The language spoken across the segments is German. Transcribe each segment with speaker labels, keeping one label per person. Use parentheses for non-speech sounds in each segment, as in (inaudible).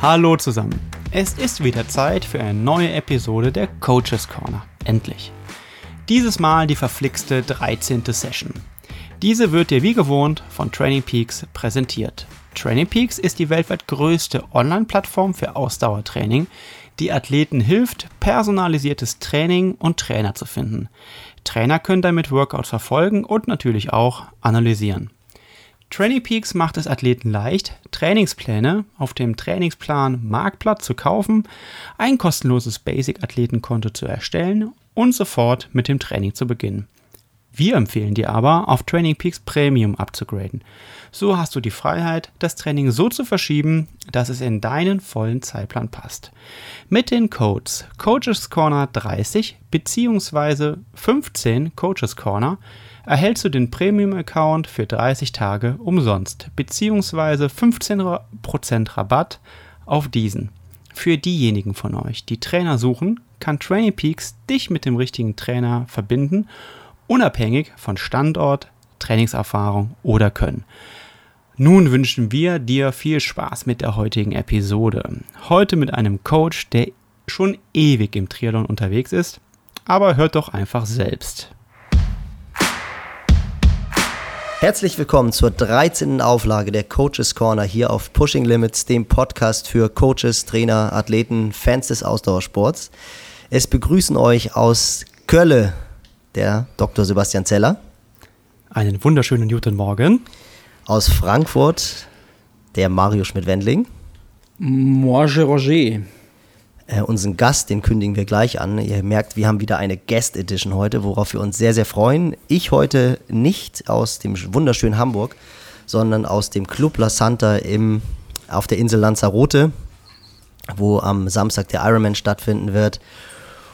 Speaker 1: Hallo zusammen. Es ist wieder Zeit für eine neue Episode der Coaches Corner. Endlich. Dieses Mal die verflixte 13. Session. Diese wird dir wie gewohnt von Training Peaks präsentiert. Training Peaks ist die weltweit größte Online-Plattform für Ausdauertraining, die Athleten hilft, personalisiertes Training und Trainer zu finden. Trainer können damit Workouts verfolgen und natürlich auch analysieren. Training Peaks macht es Athleten leicht, Trainingspläne auf dem Trainingsplan Marktplatz zu kaufen, ein kostenloses Basic-Athletenkonto zu erstellen und sofort mit dem Training zu beginnen. Wir empfehlen dir aber, auf Training Peaks Premium abzugraden. So hast du die Freiheit, das Training so zu verschieben, dass es in deinen vollen Zeitplan passt. Mit den Codes Coaches Corner 30 bzw. 15 Coaches Corner erhältst du den Premium-Account für 30 Tage umsonst bzw. 15% Rabatt auf diesen. Für diejenigen von euch, die Trainer suchen, kann Training Peaks dich mit dem richtigen Trainer verbinden, unabhängig von Standort, Trainingserfahrung oder Können. Nun wünschen wir dir viel Spaß mit der heutigen Episode. Heute mit einem Coach, der schon ewig im Triathlon unterwegs ist, aber hört doch einfach selbst.
Speaker 2: Herzlich willkommen zur 13. Auflage der Coaches Corner hier auf Pushing Limits, dem Podcast für Coaches, Trainer, Athleten, Fans des Ausdauersports. Es begrüßen euch aus Kölle der Dr. Sebastian Zeller.
Speaker 1: Einen wunderschönen guten Morgen.
Speaker 2: Aus Frankfurt der Mario Schmidt-Wendling.
Speaker 3: Moi, Roger.
Speaker 2: Äh, unseren Gast, den kündigen wir gleich an. Ihr merkt, wir haben wieder eine Guest Edition heute, worauf wir uns sehr, sehr freuen. Ich heute nicht aus dem wunderschönen Hamburg, sondern aus dem Club La Santa im, auf der Insel Lanzarote, wo am Samstag der Ironman stattfinden wird.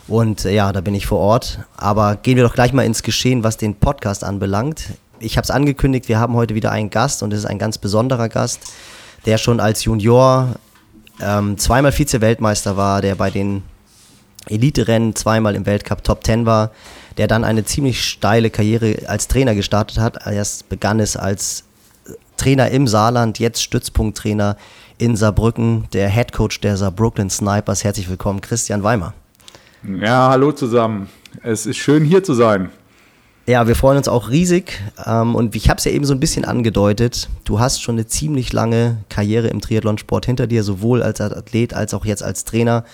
Speaker 2: Und äh, ja, da bin ich vor Ort. Aber gehen wir doch gleich mal ins Geschehen, was den Podcast anbelangt. Ich habe es angekündigt, wir haben heute wieder einen Gast und es ist ein ganz besonderer Gast, der schon als Junior ähm, zweimal Vize-Weltmeister war, der bei den Elite-Rennen zweimal im Weltcup Top 10 war, der dann eine ziemlich steile Karriere als Trainer gestartet hat. Erst begann es als Trainer im Saarland, jetzt Stützpunkttrainer in Saarbrücken, der Head Coach der Saarbrücken Snipers. Herzlich willkommen, Christian Weimer.
Speaker 4: Ja, hallo zusammen. Es ist schön hier zu sein.
Speaker 2: Ja, wir freuen uns auch riesig. Ähm, und ich habe es ja eben so ein bisschen angedeutet. Du hast schon eine ziemlich lange Karriere im Triathlonsport hinter dir, sowohl als Athlet als auch jetzt als Trainer.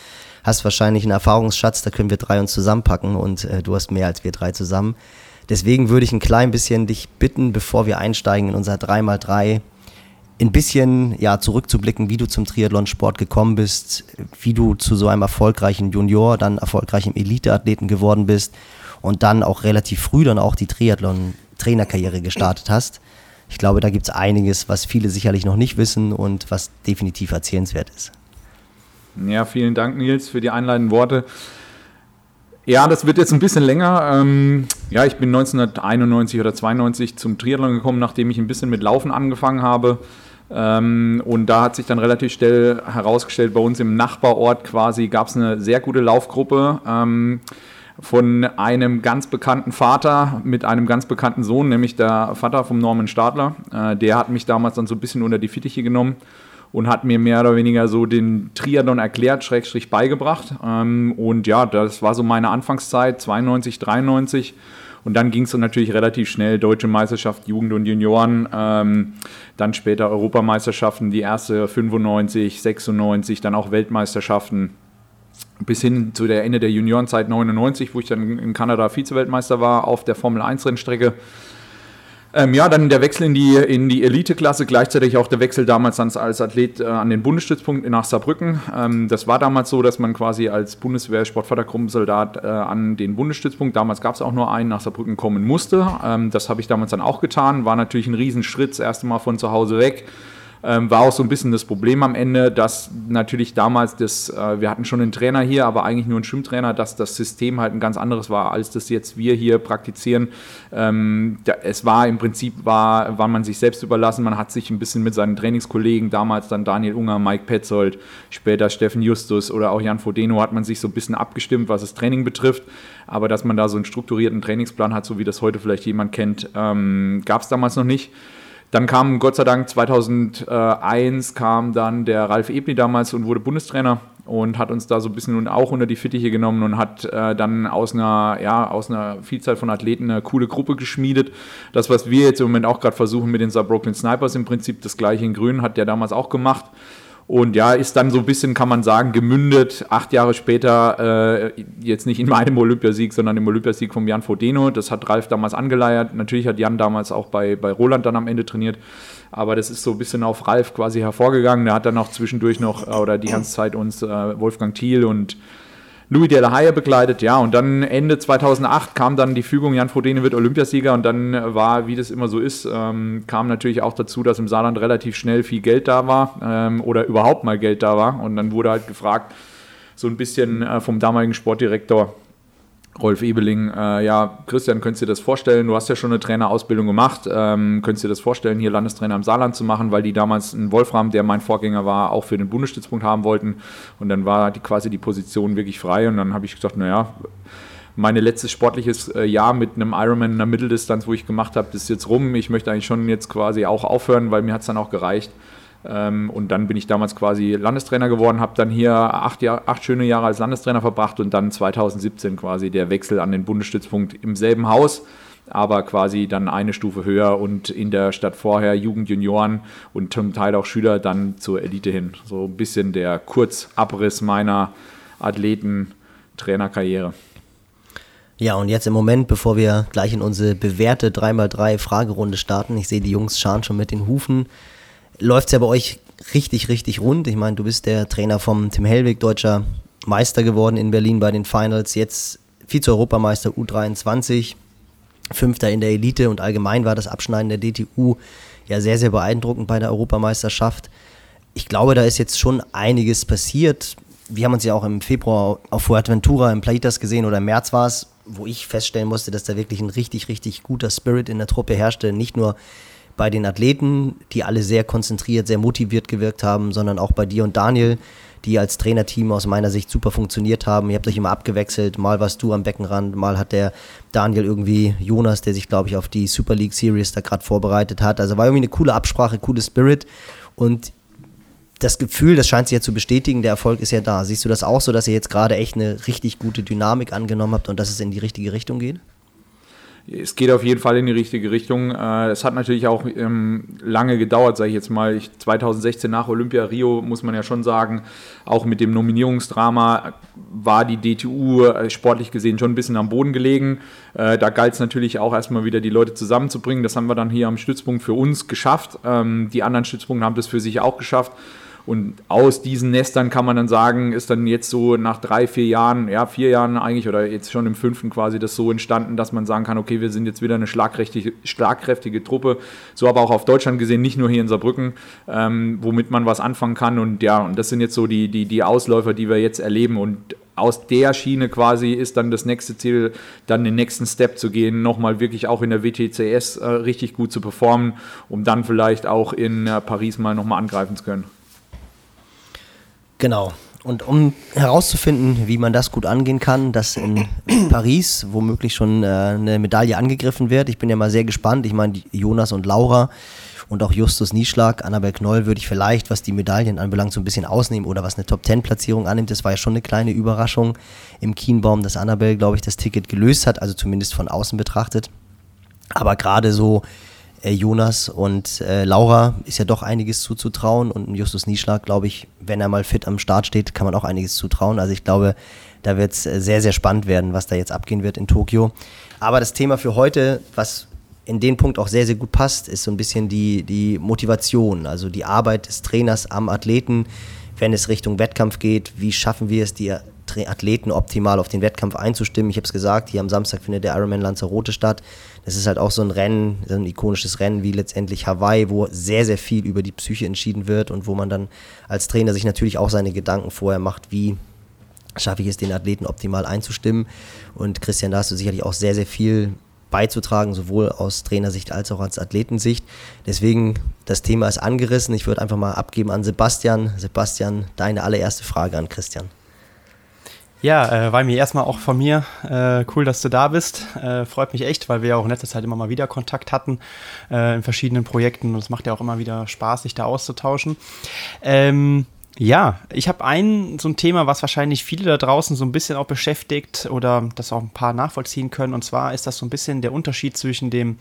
Speaker 2: Hast wahrscheinlich einen Erfahrungsschatz, da können wir drei uns zusammenpacken und äh, du hast mehr als wir drei zusammen. Deswegen würde ich ein klein bisschen dich bitten, bevor wir einsteigen in unser 3x3, ein bisschen ja, zurückzublicken, wie du zum Triathlonsport gekommen bist, wie du zu so einem erfolgreichen Junior, dann erfolgreichen Eliteathleten geworden bist und dann auch relativ früh dann auch die Triathlon-Trainerkarriere gestartet hast. Ich glaube, da gibt es einiges, was viele sicherlich noch nicht wissen und was definitiv erzählenswert ist.
Speaker 4: Ja, vielen Dank, Nils, für die einleitenden Worte. Ja, das wird jetzt ein bisschen länger. Ähm, ja, ich bin 1991 oder 92 zum Triathlon gekommen, nachdem ich ein bisschen mit Laufen angefangen habe. Ähm, und da hat sich dann relativ schnell herausgestellt, bei uns im Nachbarort quasi gab es eine sehr gute Laufgruppe. Von einem ganz bekannten Vater mit einem ganz bekannten Sohn, nämlich der Vater vom Norman Stadler. Äh, der hat mich damals dann so ein bisschen unter die Fittiche genommen und hat mir mehr oder weniger so den Triathlon erklärt, Schrägstrich beigebracht. Ähm, und ja, das war so meine Anfangszeit, 92, 93. Und dann ging es natürlich relativ schnell, Deutsche Meisterschaft, Jugend und Junioren, ähm, dann später Europameisterschaften, die erste 95, 96, dann auch Weltmeisterschaften bis hin zu der Ende der Juniorenzeit 99, wo ich dann in Kanada Vize-Weltmeister war auf der Formel 1-Rennstrecke. Ähm, ja, dann der Wechsel in die, in die Elite-Klasse, gleichzeitig auch der Wechsel damals als Athlet äh, an den Bundesstützpunkt nach Saarbrücken. Ähm, das war damals so, dass man quasi als Bundeswehr-Sportfördergruppensoldat äh, an den Bundesstützpunkt, damals gab es auch nur einen, nach Saarbrücken kommen musste. Ähm, das habe ich damals dann auch getan, war natürlich ein Riesenschritt, das erste Mal von zu Hause weg ähm, war auch so ein bisschen das Problem am Ende, dass natürlich damals das, äh, wir hatten schon einen Trainer hier, aber eigentlich nur einen Schwimmtrainer, dass das System halt ein ganz anderes war, als das jetzt wir hier praktizieren. Ähm, da, es war im Prinzip, war, war man sich selbst überlassen, man hat sich ein bisschen mit seinen Trainingskollegen, damals dann Daniel Unger, Mike Petzold, später Steffen Justus oder auch Jan Fodeno, hat man sich so ein bisschen abgestimmt, was das Training betrifft. Aber dass man da so einen strukturierten Trainingsplan hat, so wie das heute vielleicht jemand kennt, ähm, gab es damals noch nicht. Dann kam Gott sei Dank 2001 kam dann der Ralf Ebli damals und wurde Bundestrainer und hat uns da so ein bisschen auch unter die Fittiche genommen und hat äh, dann aus einer, ja, aus einer Vielzahl von Athleten eine coole Gruppe geschmiedet. Das, was wir jetzt im Moment auch gerade versuchen mit den Saarbrücken Snipers im Prinzip, das gleiche in Grün, hat der damals auch gemacht. Und ja, ist dann so ein bisschen, kann man sagen, gemündet, acht Jahre später, äh, jetzt nicht in meinem Olympiasieg, sondern im Olympiasieg von Jan Fodeno. Das hat Ralf damals angeleiert. Natürlich hat Jan damals auch bei, bei Roland dann am Ende trainiert. Aber das ist so ein bisschen auf Ralf quasi hervorgegangen. Der hat dann auch zwischendurch noch, äh, oder die ganze Zeit uns äh, Wolfgang Thiel und Louis de la Haye begleitet, ja, und dann Ende 2008 kam dann die Fügung, Jan Frodeno wird Olympiasieger. Und dann war, wie das immer so ist, ähm, kam natürlich auch dazu, dass im Saarland relativ schnell viel Geld da war ähm, oder überhaupt mal Geld da war. Und dann wurde halt gefragt, so ein bisschen äh, vom damaligen Sportdirektor, Rolf Ebeling, äh, ja, Christian, könntest du dir das vorstellen? Du hast ja schon eine Trainerausbildung gemacht. Ähm, könntest du dir das vorstellen, hier Landestrainer im Saarland zu machen, weil die damals einen Wolfram, der mein Vorgänger war, auch für den Bundesstützpunkt haben wollten. Und dann war die, quasi die Position wirklich frei. Und dann habe ich gesagt, naja, mein letztes sportliches äh, Jahr mit einem Ironman in der Mitteldistanz, wo ich gemacht habe, ist jetzt rum. Ich möchte eigentlich schon jetzt quasi auch aufhören, weil mir hat es dann auch gereicht. Ähm, und dann bin ich damals quasi Landestrainer geworden, habe dann hier acht, Jahr, acht schöne Jahre als Landestrainer verbracht und dann 2017 quasi der Wechsel an den Bundesstützpunkt im selben Haus, aber quasi dann eine Stufe höher und in der Stadt vorher Jugend, Junioren und zum Teil auch Schüler dann zur Elite hin. So ein bisschen der Kurzabriss meiner Athleten-Trainerkarriere.
Speaker 2: Ja, und jetzt im Moment, bevor wir gleich in unsere bewährte 3x3 Fragerunde starten, ich sehe die Jungs scharen schon mit den Hufen läuft es ja bei euch richtig, richtig rund. Ich meine, du bist der Trainer vom Tim Hellwig, deutscher Meister geworden in Berlin bei den Finals, jetzt Vize-Europameister U23, Fünfter in der Elite und allgemein war das Abschneiden der DTU ja sehr, sehr beeindruckend bei der Europameisterschaft. Ich glaube, da ist jetzt schon einiges passiert. Wir haben uns ja auch im Februar auf Fuerteventura im Plaitas gesehen oder im März war es, wo ich feststellen musste, dass da wirklich ein richtig, richtig guter Spirit in der Truppe herrschte. Nicht nur bei den Athleten, die alle sehr konzentriert, sehr motiviert gewirkt haben, sondern auch bei dir und Daniel, die als Trainerteam aus meiner Sicht super funktioniert haben. Ihr habt euch immer abgewechselt. Mal warst du am Beckenrand, mal hat der Daniel irgendwie Jonas, der sich, glaube ich, auf die Super League Series da gerade vorbereitet hat. Also war irgendwie eine coole Absprache, coole Spirit. Und das Gefühl, das scheint sich ja zu bestätigen, der Erfolg ist ja da. Siehst du das auch so, dass ihr jetzt gerade echt eine richtig gute Dynamik angenommen habt und dass es in die richtige Richtung geht?
Speaker 4: Es geht auf jeden Fall in die richtige Richtung. Äh, es hat natürlich auch ähm, lange gedauert, sage ich jetzt mal. Ich, 2016 nach Olympia Rio muss man ja schon sagen, auch mit dem Nominierungsdrama war die DTU äh, sportlich gesehen schon ein bisschen am Boden gelegen. Äh, da galt es natürlich auch erstmal wieder die Leute zusammenzubringen. Das haben wir dann hier am Stützpunkt für uns geschafft. Ähm, die anderen Stützpunkte haben das für sich auch geschafft. Und aus diesen Nestern kann man dann sagen, ist dann jetzt so nach drei, vier Jahren, ja, vier Jahren eigentlich oder jetzt schon im fünften quasi das so entstanden, dass man sagen kann, okay, wir sind jetzt wieder eine schlagkräftige, schlagkräftige Truppe. So aber auch auf Deutschland gesehen, nicht nur hier in Saarbrücken, ähm, womit man was anfangen kann. Und ja, und das sind jetzt so die, die, die Ausläufer, die wir jetzt erleben. Und aus der Schiene quasi ist dann das nächste Ziel, dann den nächsten Step zu gehen, nochmal wirklich auch in der WTCS äh, richtig gut zu performen, um dann vielleicht auch in äh, Paris mal nochmal angreifen zu können.
Speaker 2: Genau. Und um herauszufinden, wie man das gut angehen kann, dass in (clears throat) Paris womöglich schon äh, eine Medaille angegriffen wird. Ich bin ja mal sehr gespannt. Ich meine, Jonas und Laura und auch Justus Nieschlag, Annabel Knoll würde ich vielleicht, was die Medaillen anbelangt, so ein bisschen ausnehmen oder was eine Top-10-Platzierung annimmt. Das war ja schon eine kleine Überraschung im Kienbaum, dass Annabel, glaube ich, das Ticket gelöst hat, also zumindest von außen betrachtet. Aber gerade so Jonas und äh, Laura ist ja doch einiges zuzutrauen und Justus Nieschlag, glaube ich, wenn er mal fit am Start steht, kann man auch einiges zutrauen. Also ich glaube, da wird es äh, sehr, sehr spannend werden, was da jetzt abgehen wird in Tokio. Aber das Thema für heute, was in den Punkt auch sehr, sehr gut passt, ist so ein bisschen die, die Motivation, also die Arbeit des Trainers am Athleten, wenn es Richtung Wettkampf geht. Wie schaffen wir es, die Athleten optimal auf den Wettkampf einzustimmen? Ich habe es gesagt, hier am Samstag findet der Ironman Lanzarote statt. Das ist halt auch so ein Rennen, so ein ikonisches Rennen wie letztendlich Hawaii, wo sehr, sehr viel über die Psyche entschieden wird und wo man dann als Trainer sich natürlich auch seine Gedanken vorher macht, wie schaffe ich es, den Athleten optimal einzustimmen. Und Christian, da hast du sicherlich auch sehr, sehr viel beizutragen, sowohl aus Trainersicht als auch als Athletensicht. Deswegen, das Thema ist angerissen. Ich würde einfach mal abgeben an Sebastian. Sebastian, deine allererste Frage an Christian.
Speaker 5: Ja, äh, war mir erstmal auch von mir äh, cool, dass du da bist. Äh, freut mich echt, weil wir ja auch in letzter Zeit immer mal wieder Kontakt hatten äh, in verschiedenen Projekten und es macht ja auch immer wieder Spaß, sich da auszutauschen. Ähm, ja, ich habe ein so ein Thema, was wahrscheinlich viele da draußen so ein bisschen auch beschäftigt oder das auch ein paar nachvollziehen können. Und zwar ist das so ein bisschen der Unterschied zwischen dem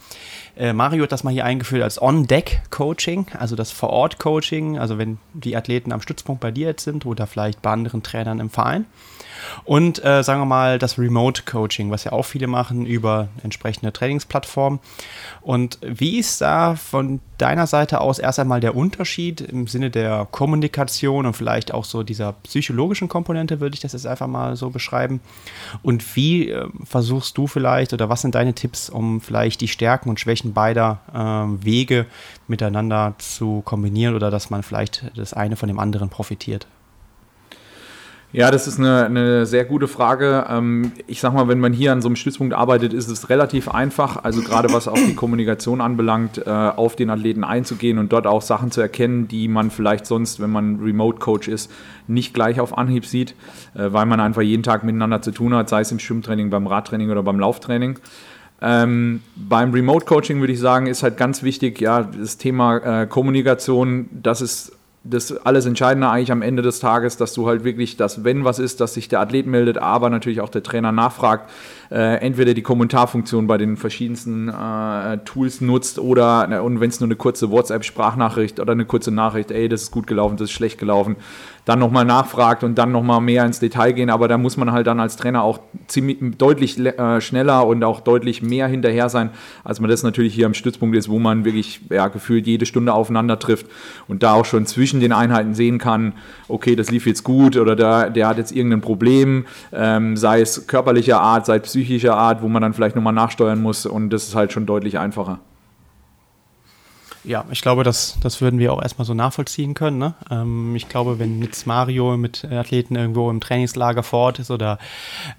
Speaker 5: äh, Mario hat das mal hier eingeführt als On-Deck-Coaching, also das Vor-Ort-Coaching, also wenn die Athleten am Stützpunkt bei dir jetzt sind oder vielleicht bei anderen Trainern im Verein. Und äh, sagen wir mal das Remote Coaching, was ja auch viele machen über entsprechende Trainingsplattformen. Und wie ist da von deiner Seite aus erst einmal der Unterschied im Sinne der Kommunikation und vielleicht auch so dieser psychologischen Komponente, würde ich das jetzt einfach mal so beschreiben? Und wie äh, versuchst du vielleicht oder was sind deine Tipps, um vielleicht die Stärken und Schwächen beider äh, Wege miteinander zu kombinieren oder dass man vielleicht das eine von dem anderen profitiert?
Speaker 4: Ja, das ist eine, eine sehr gute Frage. Ähm, ich sag mal, wenn man hier an so einem Stützpunkt arbeitet, ist es relativ einfach, also gerade was auch die Kommunikation anbelangt, äh, auf den Athleten einzugehen und dort auch Sachen zu erkennen, die man vielleicht sonst, wenn man Remote-Coach ist, nicht gleich auf Anhieb sieht, äh, weil man einfach jeden Tag miteinander zu tun hat, sei es im Schwimmtraining, beim Radtraining oder beim Lauftraining. Ähm, beim Remote Coaching würde ich sagen, ist halt ganz wichtig, ja, das Thema äh, Kommunikation, das ist das alles Entscheidende eigentlich am Ende des Tages, dass du halt wirklich, dass wenn was ist, dass sich der Athlet meldet, aber natürlich auch der Trainer nachfragt, äh, entweder die Kommentarfunktion bei den verschiedensten äh, Tools nutzt oder na, und wenn es nur eine kurze WhatsApp-Sprachnachricht oder eine kurze Nachricht, ey, das ist gut gelaufen, das ist schlecht gelaufen, dann nochmal nachfragt und dann nochmal mehr ins Detail gehen. Aber da muss man halt dann als Trainer auch ziemlich deutlich äh, schneller und auch deutlich mehr hinterher sein, als man das natürlich hier am Stützpunkt ist, wo man wirklich ja, gefühlt jede Stunde aufeinander trifft und da auch schon zwischen den Einheiten sehen kann, okay, das lief jetzt gut oder der, der hat jetzt irgendein Problem, ähm, sei es körperlicher Art, sei es psychischer Art, wo man dann vielleicht nochmal nachsteuern muss und das ist halt schon deutlich einfacher.
Speaker 5: Ja, ich glaube, das, das würden wir auch erstmal so nachvollziehen können. Ne? Ähm, ich glaube, wenn jetzt Mario mit Athleten irgendwo im Trainingslager vor Ort ist oder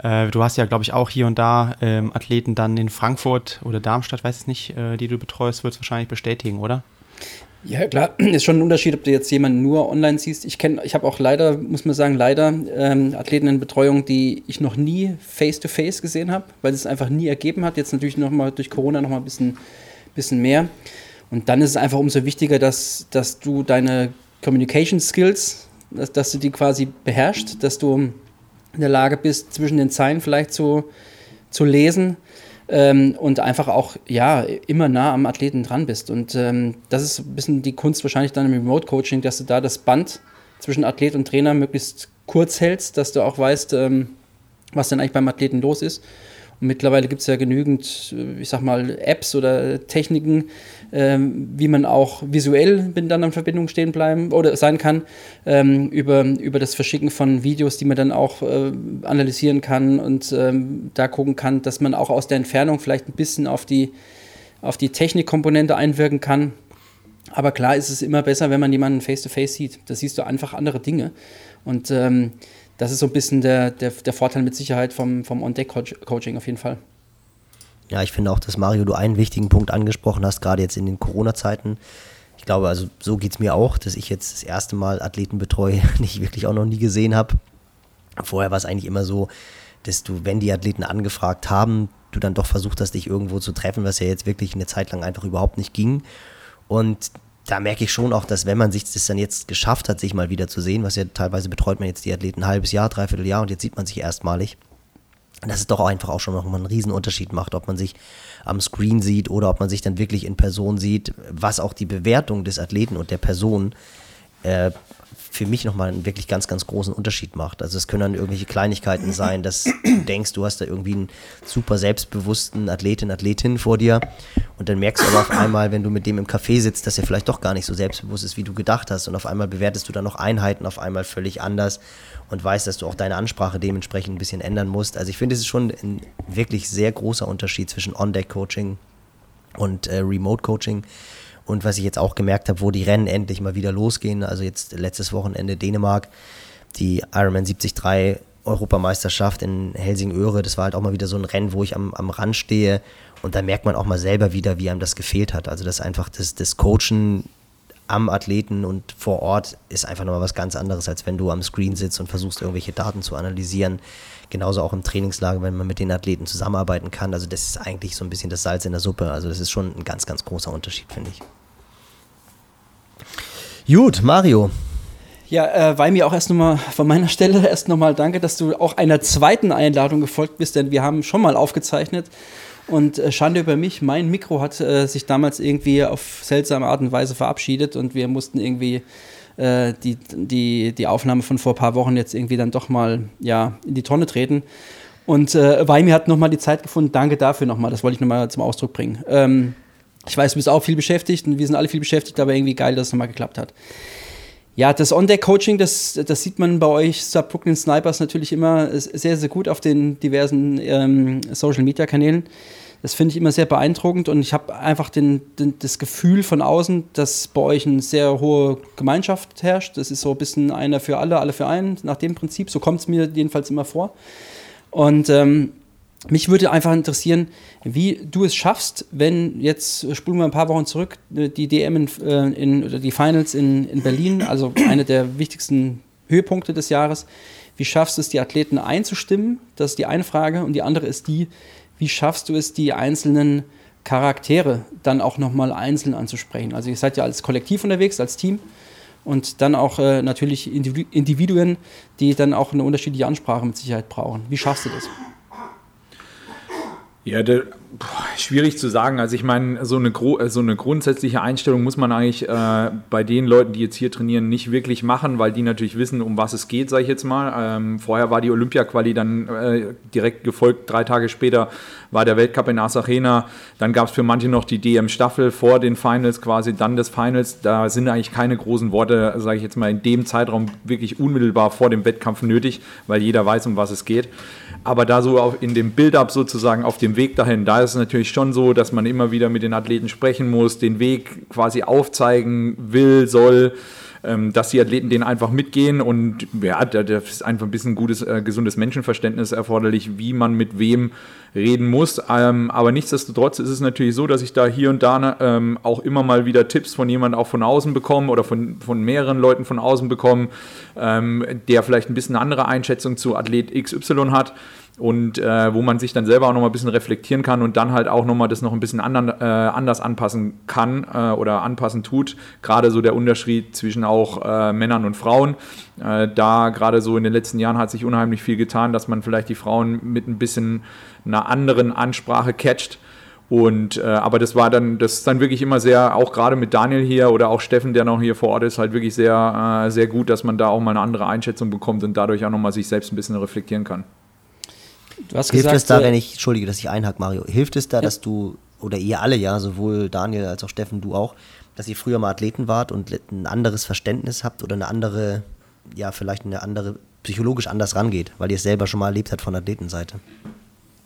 Speaker 5: äh, du hast ja, glaube ich, auch hier und da ähm, Athleten dann in Frankfurt oder Darmstadt, weiß ich nicht, äh, die du betreust, würdest du wahrscheinlich bestätigen, oder?
Speaker 3: Ja, klar, (clears throat) ist schon ein Unterschied, ob du jetzt jemanden nur online siehst. Ich kenne, ich habe auch leider, muss man sagen, leider ähm, Athleten in Betreuung, die ich noch nie face-to-face -face gesehen habe, weil es einfach nie ergeben hat. Jetzt natürlich nochmal durch Corona nochmal ein bisschen, bisschen mehr. Und dann ist es einfach umso wichtiger, dass, dass du deine Communication Skills, dass, dass du die quasi beherrschst, dass du in der Lage bist, zwischen den Zeilen vielleicht zu, zu lesen ähm, und einfach auch ja immer nah am Athleten dran bist. Und ähm, das ist ein bisschen die Kunst wahrscheinlich dann im Remote Coaching, dass du da das Band zwischen Athlet und Trainer möglichst kurz hältst, dass du auch weißt, ähm, was denn eigentlich beim Athleten los ist. Und mittlerweile gibt es ja genügend, äh, ich sag mal, Apps oder Techniken, ähm, wie man auch visuell miteinander in Verbindung stehen bleiben oder sein kann, ähm, über, über das Verschicken von Videos, die man dann auch äh, analysieren kann und ähm, da gucken kann, dass man auch aus der Entfernung vielleicht ein bisschen auf die, auf die Technikkomponente einwirken kann. Aber klar ist es immer besser, wenn man jemanden face-to-face -face sieht. Da siehst du einfach andere Dinge. Und ähm, das ist so ein bisschen der, der, der Vorteil mit Sicherheit vom, vom On-Deck-Coaching auf jeden Fall.
Speaker 2: Ja, ich finde auch, dass Mario, du einen wichtigen Punkt angesprochen hast, gerade jetzt in den Corona-Zeiten. Ich glaube, also so geht es mir auch, dass ich jetzt das erste Mal Athleten betreue, (laughs) die ich wirklich auch noch nie gesehen habe. Vorher war es eigentlich immer so, dass du, wenn die Athleten angefragt haben, du dann doch versucht hast, dich irgendwo zu treffen, was ja jetzt wirklich eine Zeit lang einfach überhaupt nicht ging. Und da merke ich schon auch, dass wenn man sich das dann jetzt geschafft hat, sich mal wieder zu sehen, was ja teilweise betreut man jetzt die Athleten ein halbes Jahr, dreiviertel Jahr und jetzt sieht man sich erstmalig, dass es doch einfach auch schon nochmal einen riesen Unterschied macht, ob man sich am Screen sieht oder ob man sich dann wirklich in Person sieht, was auch die Bewertung des Athleten und der Person äh, für mich nochmal einen wirklich ganz, ganz großen Unterschied macht. Also es können dann irgendwelche Kleinigkeiten sein, dass du denkst, du hast da irgendwie einen super selbstbewussten Athletin, Athletin vor dir und dann merkst du aber auf einmal, wenn du mit dem im Café sitzt, dass er vielleicht doch gar nicht so selbstbewusst ist, wie du gedacht hast und auf einmal bewertest du dann noch Einheiten auf einmal völlig anders und weißt, dass du auch deine Ansprache dementsprechend ein bisschen ändern musst. Also ich finde, es ist schon ein wirklich sehr großer Unterschied zwischen On-Deck-Coaching und äh, Remote-Coaching. Und was ich jetzt auch gemerkt habe, wo die Rennen endlich mal wieder losgehen, also jetzt letztes Wochenende Dänemark, die Ironman 73 Europameisterschaft in Helsingöre, das war halt auch mal wieder so ein Rennen, wo ich am, am Rand stehe und da merkt man auch mal selber wieder, wie einem das gefehlt hat. Also dass einfach das, das Coachen am Athleten und vor Ort ist einfach nochmal was ganz anderes, als wenn du am Screen sitzt und versuchst, irgendwelche Daten zu analysieren. Genauso auch im Trainingslager, wenn man mit den Athleten zusammenarbeiten kann. Also das ist eigentlich so ein bisschen das Salz in der Suppe. Also das ist schon ein ganz, ganz großer Unterschied, finde ich. Gut, Mario.
Speaker 3: Ja, äh, weil mir auch erst nochmal von meiner Stelle (laughs) erst nochmal danke, dass du auch einer zweiten Einladung gefolgt bist, denn wir haben schon mal aufgezeichnet und äh, Schande über mich, mein Mikro hat äh, sich damals irgendwie auf seltsame Art und Weise verabschiedet und wir mussten irgendwie äh, die, die, die Aufnahme von vor ein paar Wochen jetzt irgendwie dann doch mal ja, in die Tonne treten. Und äh, Weimi hat nochmal die Zeit gefunden. Danke dafür nochmal. Das wollte ich nochmal zum Ausdruck bringen. Ähm, ich weiß, du bist auch viel beschäftigt und wir sind alle viel beschäftigt, aber irgendwie geil, dass es nochmal geklappt hat. Ja, das On-Deck-Coaching, das, das sieht man bei euch Brooklyn Snipers natürlich immer sehr, sehr gut auf den diversen ähm, Social-Media-Kanälen. Das finde ich immer sehr beeindruckend und ich habe einfach den, den, das Gefühl von außen, dass bei euch eine sehr hohe Gemeinschaft herrscht. Das ist so ein bisschen einer für alle, alle für einen, nach dem Prinzip. So kommt es mir jedenfalls immer vor. Und ähm, mich würde einfach interessieren, wie du es schaffst, wenn jetzt spulen wir ein paar Wochen zurück, die DM in, äh, in, oder die Finals in, in Berlin, also (clears throat) eine der wichtigsten Höhepunkte des Jahres. Wie schaffst du es, die Athleten einzustimmen? Das ist die eine Frage. Und die andere ist die, wie schaffst du es, die einzelnen Charaktere dann auch nochmal einzeln anzusprechen? Also ihr seid ja als Kollektiv unterwegs, als Team und dann auch äh, natürlich Individuen, die dann auch eine unterschiedliche Ansprache mit Sicherheit brauchen. Wie schaffst du das?
Speaker 4: Ja, der, boah, schwierig zu sagen. Also ich meine, so eine, äh, so eine grundsätzliche Einstellung muss man eigentlich äh, bei den Leuten, die jetzt hier trainieren, nicht wirklich machen, weil die natürlich wissen, um was es geht, sage ich jetzt mal. Ähm, vorher war die Olympia-Quali dann äh, direkt gefolgt, drei Tage später war der Weltcup in Asachena. Dann gab es für manche noch die DM-Staffel vor den Finals quasi, dann des Finals. Da sind eigentlich keine großen Worte, sage ich jetzt mal, in dem Zeitraum wirklich unmittelbar vor dem Wettkampf nötig, weil jeder weiß, um was es geht. Aber da so in dem Build-up sozusagen auf dem Weg dahin, da ist es natürlich schon so, dass man immer wieder mit den Athleten sprechen muss, den Weg quasi aufzeigen will, soll dass die Athleten den einfach mitgehen und ja, da, ist einfach ein bisschen gutes, äh, gesundes Menschenverständnis erforderlich, wie man mit wem reden muss. Ähm, aber nichtsdestotrotz ist es natürlich so, dass ich da hier und da ähm, auch immer mal wieder Tipps von jemandem auch von außen bekomme oder von, von mehreren Leuten von außen bekomme, ähm, der vielleicht ein bisschen andere Einschätzung zu Athlet XY hat und äh, wo man sich dann selber auch noch mal ein bisschen reflektieren kann und dann halt auch noch mal das noch ein bisschen anderen, äh, anders anpassen kann äh, oder anpassen tut. Gerade so der Unterschied zwischen auch äh, Männern und Frauen. Äh, da gerade so in den letzten Jahren hat sich unheimlich viel getan, dass man vielleicht die Frauen mit ein bisschen einer anderen Ansprache catcht. Und äh, aber das war dann, das ist dann wirklich immer sehr, auch gerade mit Daniel hier oder auch Steffen, der noch hier vor Ort ist, halt wirklich sehr, äh, sehr gut, dass man da auch mal eine andere Einschätzung bekommt und dadurch auch nochmal sich selbst ein bisschen reflektieren kann.
Speaker 2: Hilft gesagt, es da, äh, wenn ich, entschuldige, dass ich einhack, Mario, hilft es da, ja. dass du, oder ihr alle ja, sowohl Daniel als auch Steffen, du auch, dass ihr früher mal Athleten wart und ein anderes Verständnis habt oder eine andere, ja, vielleicht eine andere, psychologisch anders rangeht, weil ihr es selber schon mal erlebt habt von Athletenseite?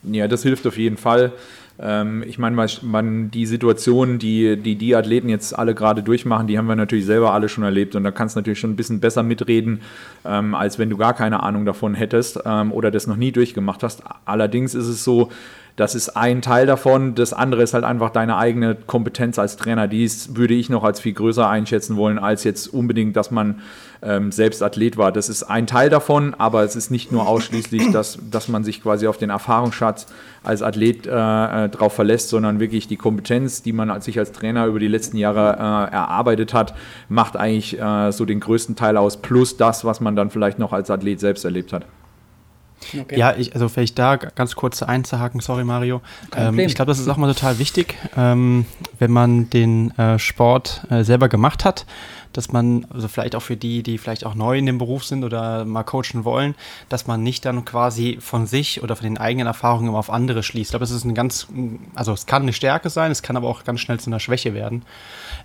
Speaker 4: Ja, das hilft auf jeden Fall. Ähm, ich meine, man, die Situation, die, die die Athleten jetzt alle gerade durchmachen, die haben wir natürlich selber alle schon erlebt und da kannst du natürlich schon ein bisschen besser mitreden, ähm, als wenn du gar keine Ahnung davon hättest ähm, oder das noch nie durchgemacht hast. Allerdings ist es so, das ist ein Teil davon. Das andere ist halt einfach deine eigene Kompetenz als Trainer. Dies würde ich noch als viel größer einschätzen wollen, als jetzt unbedingt, dass man ähm, selbst Athlet war. Das ist ein Teil davon, aber es ist nicht nur ausschließlich, dass, dass man sich quasi auf den Erfahrungsschatz als Athlet äh, äh drauf verlässt, sondern wirklich die Kompetenz, die man sich als Trainer über die letzten Jahre äh, erarbeitet hat, macht eigentlich äh, so den größten Teil aus, plus das, was man dann vielleicht noch als Athlet selbst erlebt hat.
Speaker 5: Okay. Ja, ich, also vielleicht da ganz kurz einzuhaken, sorry Mario. Ähm, ich glaube, das ist auch mal total wichtig, ähm, wenn man den äh, Sport äh, selber gemacht hat, dass man, also vielleicht auch für die, die vielleicht auch neu in dem Beruf sind oder mal coachen wollen, dass man nicht dann quasi von sich oder von den eigenen Erfahrungen immer auf andere schließt. Ich glaube, es ist ein ganz, also es kann eine Stärke sein, es kann aber auch ganz schnell zu einer Schwäche werden.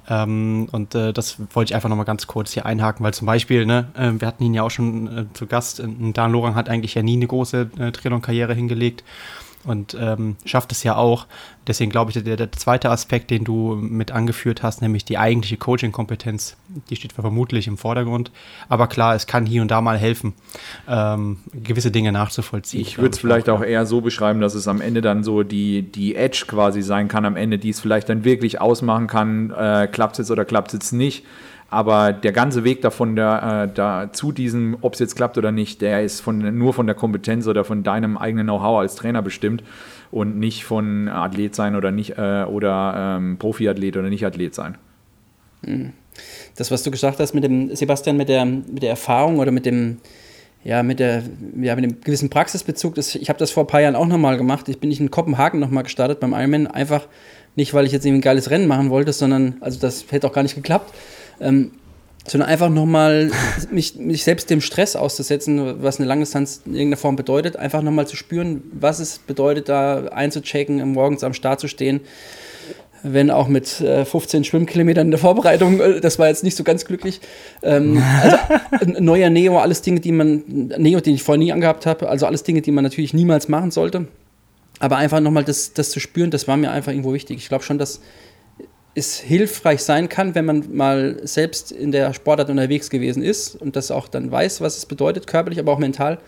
Speaker 5: Ähm, und äh, das wollte ich einfach nochmal ganz kurz hier einhaken, weil zum Beispiel, ne, äh, wir hatten ihn ja auch schon äh, zu Gast, Dan Lorang hat eigentlich ja nie eine große äh, Triathlon-Karriere hingelegt und ähm, schafft es ja auch. Deswegen glaube ich, der, der, zweite Aspekt, den du mit angeführt hast, nämlich die eigentliche Coaching-Kompetenz, die steht vermutlich im Vordergrund. Aber klar, es kann hier und da mal helfen, ähm, gewisse Dinge nachzuvollziehen.
Speaker 4: Ich würde es vielleicht auch eher so beschreiben, dass es am Ende dann so die, die Edge quasi sein kann, am Ende, die es vielleicht dann wirklich ausmachen kann, äh, klappt es jetzt oder klappt es jetzt nicht Aber der ganze Weg davon da, äh, da zu diesem, ob es jetzt klappt oder nicht, der ist von, nur von der Kompetenz oder von deinem eigenen Know-how als Trainer bestimmt und nicht von Athlet sein oder nicht äh, oder ähm, Profiathlet oder nicht Athlet sein.
Speaker 3: Mhm. Das, was du gesagt hast mit dem Sebastian, mit der, mit der Erfahrung oder mit dem, ja, mit der, ja, mit dem gewissen Praxisbezug, das, ich habe das vor ein paar Jahren auch nochmal gemacht. Ich bin nicht in Kopenhagen nochmal gestartet beim Ironman, einfach nicht, weil ich jetzt irgendwie ein geiles Rennen machen wollte, sondern, also das hätte auch gar nicht geklappt, ähm, sondern einfach nochmal (laughs) mich, mich selbst dem Stress auszusetzen, was eine Langdistanz in irgendeiner Form bedeutet, einfach nochmal zu spüren, was es bedeutet, da einzuchecken, morgens am Start zu stehen, wenn auch mit äh, 15 Schwimmkilometern in der Vorbereitung, äh, das war jetzt nicht so ganz glücklich. Ähm, also (laughs) neuer Neo, alles Dinge, die man, Neo, den ich vorher nie angehabt habe, also alles Dinge, die man natürlich niemals machen sollte. Aber einfach nochmal das, das zu spüren, das war mir einfach irgendwo wichtig. Ich glaube schon, dass es hilfreich sein kann, wenn man mal selbst in der Sportart unterwegs gewesen ist und das auch dann weiß, was es bedeutet, körperlich, aber auch mental.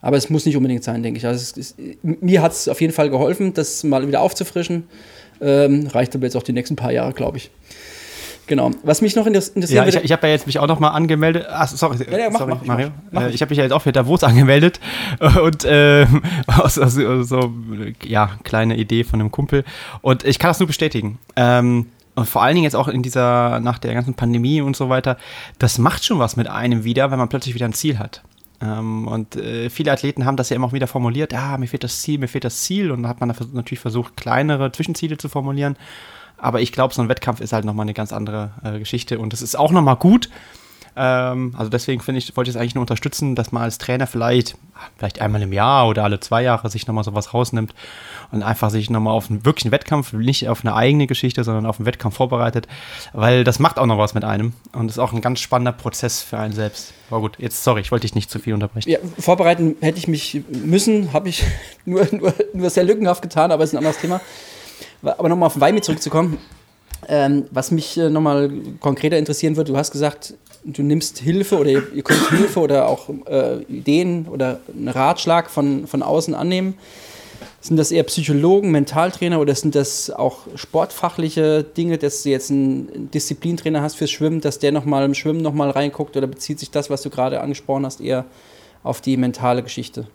Speaker 3: Aber es muss nicht unbedingt sein, denke ich. Also es, es, mir hat es auf jeden Fall geholfen, das mal wieder aufzufrischen. Ähm, reicht aber jetzt auch die nächsten paar Jahre, glaube ich. Genau. Was mich noch interessiert.
Speaker 5: Ja, ich, ich habe ja jetzt mich auch noch mal angemeldet. Ach, sorry, ja, ja, mach, sorry mach, Mario. Mach, äh, ich habe mich ja jetzt auch für Davos angemeldet (laughs) und (laughs) äh, aus, aus, so ja kleine Idee von einem Kumpel und ich kann das nur bestätigen. Ähm, und vor allen Dingen jetzt auch in dieser nach der ganzen Pandemie und so weiter. Das macht schon was mit einem wieder, wenn man plötzlich wieder ein Ziel hat. Ähm, und äh, viele Athleten haben das ja immer auch wieder formuliert, ja, mir fehlt das Ziel, mir fehlt das Ziel. Und dann hat man natürlich versucht, kleinere Zwischenziele zu formulieren. Aber ich glaube, so ein Wettkampf ist halt nochmal eine ganz andere äh, Geschichte. Und das ist auch nochmal gut. Ähm, also deswegen finde ich, wollte ich es eigentlich nur unterstützen, dass man als Trainer vielleicht, vielleicht einmal im Jahr oder alle zwei Jahre sich nochmal sowas rausnimmt und einfach sich nochmal auf einen wirklichen Wettkampf, nicht auf eine eigene Geschichte, sondern auf einen Wettkampf vorbereitet, weil das macht auch noch was mit einem und ist auch ein ganz spannender Prozess für einen selbst. War gut, jetzt sorry, ich wollte dich nicht zu viel unterbrechen.
Speaker 3: Ja, vorbereiten hätte ich mich müssen, habe ich (laughs) nur, nur, nur sehr lückenhaft getan, aber ist ein anderes Thema. Aber nochmal auf den Weimi zurückzukommen, ähm, was mich äh, nochmal konkreter interessieren würde, du hast gesagt, du nimmst Hilfe oder ihr, ihr könnt Hilfe oder auch äh, Ideen oder einen Ratschlag von, von außen annehmen. Sind das eher Psychologen, Mentaltrainer oder sind das auch sportfachliche Dinge, dass du jetzt einen Disziplintrainer hast fürs Schwimmen, dass der nochmal im Schwimmen nochmal reinguckt oder bezieht sich das, was du gerade angesprochen hast, eher auf die mentale Geschichte?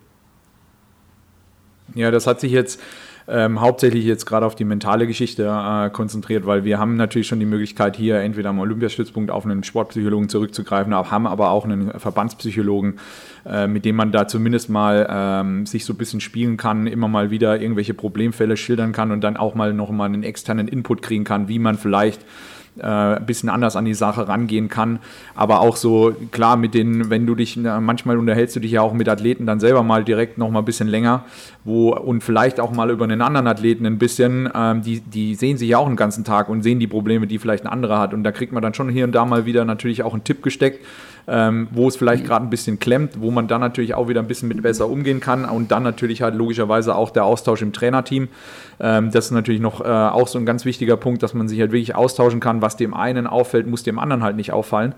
Speaker 4: Ja, das hat sich jetzt ähm, hauptsächlich jetzt gerade auf die mentale Geschichte äh, konzentriert, weil wir haben natürlich schon die Möglichkeit, hier entweder am Olympiastützpunkt auf einen Sportpsychologen zurückzugreifen, haben aber auch einen Verbandspsychologen, äh, mit dem man da zumindest mal ähm, sich so ein bisschen spielen kann, immer mal wieder irgendwelche Problemfälle schildern kann und dann auch mal noch mal einen externen Input kriegen kann, wie man vielleicht äh, ein bisschen anders an die Sache rangehen kann. Aber auch so, klar, mit den, wenn du dich, manchmal unterhältst du dich ja auch mit Athleten dann selber mal direkt noch mal ein bisschen länger, wo und vielleicht auch mal über einen anderen Athleten ein bisschen, ähm, die, die sehen sich ja auch einen ganzen Tag und sehen die Probleme, die vielleicht ein anderer hat. Und da kriegt man dann schon hier und da mal wieder natürlich auch einen Tipp gesteckt, ähm, wo es vielleicht gerade ein bisschen klemmt, wo man dann natürlich auch wieder ein bisschen mit besser umgehen kann und dann natürlich halt logischerweise auch der Austausch im Trainerteam. Ähm, das ist natürlich noch äh, auch so ein ganz wichtiger Punkt, dass man sich halt wirklich austauschen kann. Was dem einen auffällt, muss dem anderen halt nicht auffallen.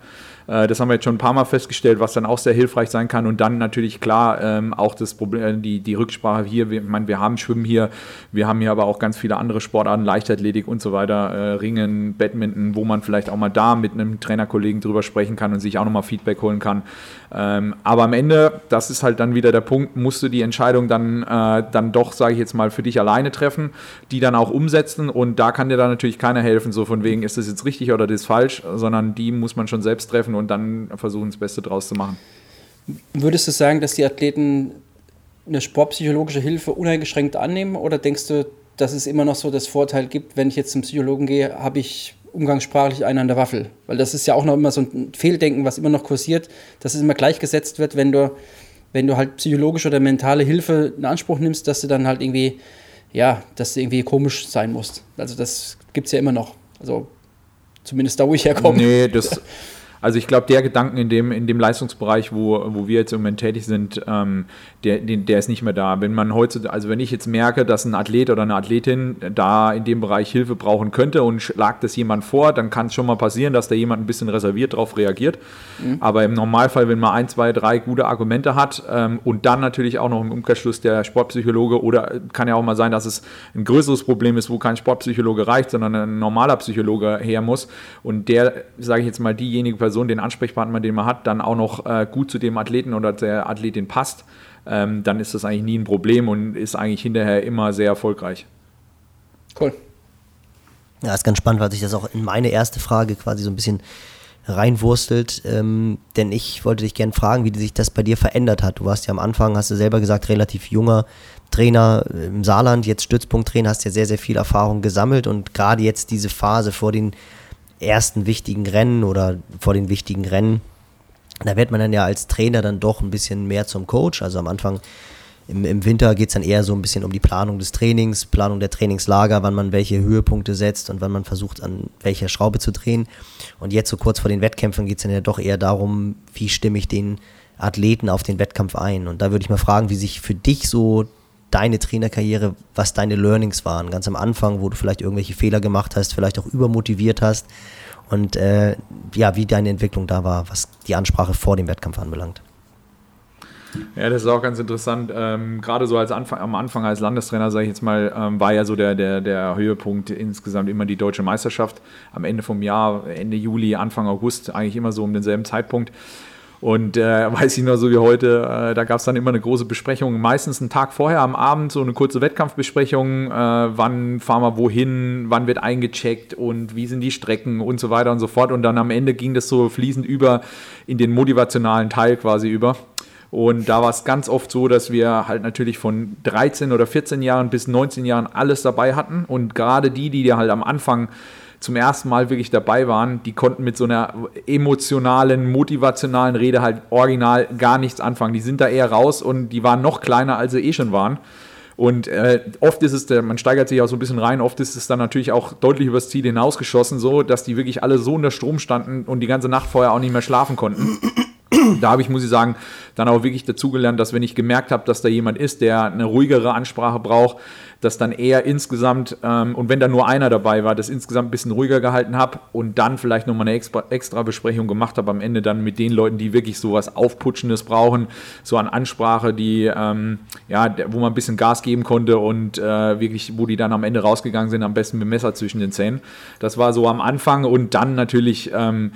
Speaker 4: Äh, das haben wir jetzt schon ein paar Mal festgestellt, was dann auch sehr hilfreich sein kann. Und dann natürlich klar ähm, auch das Problem, äh, die, die Rücksprache hier. Wir, ich meine, wir haben Schwimmen hier, wir haben hier aber auch ganz viele andere Sportarten, Leichtathletik und so weiter, äh, Ringen, Badminton, wo man vielleicht auch mal da mit einem Trainerkollegen drüber sprechen kann und sich auch nochmal Feedback holen kann. Ähm, aber am Ende, das ist halt dann wieder der Punkt, musst du die Entscheidung dann, äh, dann doch, sage ich jetzt mal, für dich alleine treffen, die dann auch umsetzen. Und da kann dir dann natürlich keiner helfen, so von wegen, ist das jetzt richtig oder das ist falsch, sondern die muss man schon selbst treffen und dann versuchen, das Beste draus zu machen.
Speaker 3: Würdest du sagen, dass die Athleten eine sportpsychologische Hilfe uneingeschränkt annehmen oder denkst du, dass es immer noch so das Vorteil gibt, wenn ich jetzt zum Psychologen gehe, habe ich umgangssprachlich einen an der Waffel? Weil das ist ja auch noch immer so ein Fehldenken, was immer noch kursiert, dass es immer gleichgesetzt wird, wenn du, wenn du halt psychologische oder mentale Hilfe in Anspruch nimmst, dass du dann halt irgendwie, ja, dass du irgendwie komisch sein musst. Also das gibt es ja immer noch. Also zumindest da, wo ich herkomme.
Speaker 4: Nee, das (laughs) Also ich glaube, der Gedanken in dem, in dem Leistungsbereich, wo, wo wir jetzt im Moment tätig sind, ähm, der, der ist nicht mehr da. Wenn man heute, also wenn ich jetzt merke, dass ein Athlet oder eine Athletin da in dem Bereich Hilfe brauchen könnte und schlagt das jemand vor, dann kann es schon mal passieren, dass da jemand ein bisschen reserviert darauf reagiert. Mhm. Aber im Normalfall, wenn man ein, zwei, drei gute Argumente hat ähm, und dann natürlich auch noch im Umkehrschluss der Sportpsychologe oder kann ja auch mal sein, dass es ein größeres Problem ist, wo kein Sportpsychologe reicht, sondern ein normaler Psychologe her muss und der, sage ich jetzt mal, diejenige Person, Person, den Ansprechpartner, den man hat, dann auch noch äh, gut zu dem Athleten oder der Athletin passt, ähm, dann ist das eigentlich nie ein Problem und ist eigentlich hinterher immer sehr erfolgreich.
Speaker 2: Cool. Ja, ist ganz spannend, weil sich das auch in meine erste Frage quasi so ein bisschen reinwurstelt. Ähm, denn ich wollte dich gerne fragen, wie sich das bei dir verändert hat. Du warst ja am Anfang, hast du selber gesagt, relativ junger Trainer im Saarland, jetzt Stützpunkttrainer, hast ja sehr, sehr viel Erfahrung gesammelt und gerade jetzt diese Phase vor den ersten wichtigen Rennen oder vor den wichtigen Rennen, da wird man dann ja als Trainer dann doch ein bisschen mehr zum Coach. Also am Anfang im, im Winter geht es dann eher so ein bisschen um die Planung des Trainings, Planung der Trainingslager, wann man welche Höhepunkte setzt und wann man versucht, an welcher Schraube zu drehen. Und jetzt so kurz vor den Wettkämpfen geht es dann ja doch eher darum, wie stimme ich den Athleten auf den Wettkampf ein. Und da würde ich mal fragen, wie sich für dich so deine Trainerkarriere, was deine Learnings waren, ganz am Anfang, wo du vielleicht irgendwelche Fehler gemacht hast, vielleicht auch übermotiviert hast und äh, ja, wie deine Entwicklung da war, was die Ansprache vor dem Wettkampf anbelangt.
Speaker 4: Ja, das ist auch ganz interessant. Ähm, gerade so als Anfang, am Anfang als Landestrainer, sage ich jetzt mal, ähm, war ja so der, der, der Höhepunkt insgesamt immer die deutsche Meisterschaft. Am Ende vom Jahr, Ende Juli, Anfang August, eigentlich immer so um denselben Zeitpunkt. Und äh, weiß ich noch so wie heute, äh, da gab es dann immer eine große Besprechung, meistens einen Tag vorher am Abend, so eine kurze Wettkampfbesprechung, äh, wann fahren wir wohin, wann wird eingecheckt und wie sind die Strecken und so weiter und so fort. Und dann am Ende ging das so fließend über in den motivationalen Teil quasi über. Und da war es ganz oft so, dass wir halt natürlich von 13 oder 14 Jahren bis 19 Jahren alles dabei hatten. Und gerade die, die halt am Anfang zum ersten Mal wirklich dabei waren, die konnten mit so einer emotionalen, motivationalen Rede halt original gar nichts anfangen. Die sind da eher raus und die waren noch kleiner, als sie eh schon waren. Und äh, oft ist es, man steigert sich auch so ein bisschen rein, oft ist es dann natürlich auch deutlich übers Ziel hinausgeschossen, so dass die wirklich alle so unter Strom standen und die ganze Nacht vorher auch nicht mehr schlafen konnten. Da habe ich, muss ich sagen, dann auch wirklich dazugelernt, dass wenn ich gemerkt habe, dass da jemand ist, der eine ruhigere Ansprache braucht, dass dann eher insgesamt, ähm, und wenn da nur einer dabei war, das insgesamt ein bisschen ruhiger gehalten habe und dann vielleicht nochmal eine extra, extra Besprechung gemacht habe am Ende dann mit den Leuten, die wirklich sowas Aufputschendes brauchen, so an Ansprache, die, ähm, ja, wo man ein bisschen Gas geben konnte und äh, wirklich, wo die dann am Ende rausgegangen sind, am besten mit Messer zwischen den Zähnen. Das war so am Anfang und dann natürlich, ähm,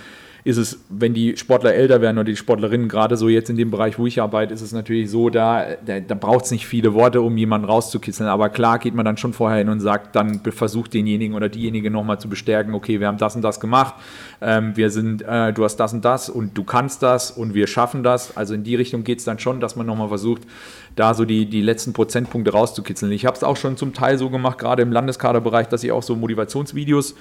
Speaker 4: ist es, wenn die Sportler älter werden oder die Sportlerinnen, gerade so jetzt in dem Bereich, wo ich arbeite, ist es natürlich so, da, da, da braucht es nicht viele Worte, um jemanden rauszukitzeln. Aber klar geht man dann schon vorher hin und sagt, dann versucht denjenigen oder diejenige nochmal zu bestärken, okay, wir haben das und das gemacht, ähm, wir sind, äh, du hast das und das und du kannst das und wir schaffen das. Also in die Richtung geht es dann schon, dass man nochmal versucht, da so die, die letzten Prozentpunkte rauszukitzeln. Ich habe es auch schon zum Teil so gemacht, gerade im Landeskaderbereich, dass ich auch so Motivationsvideos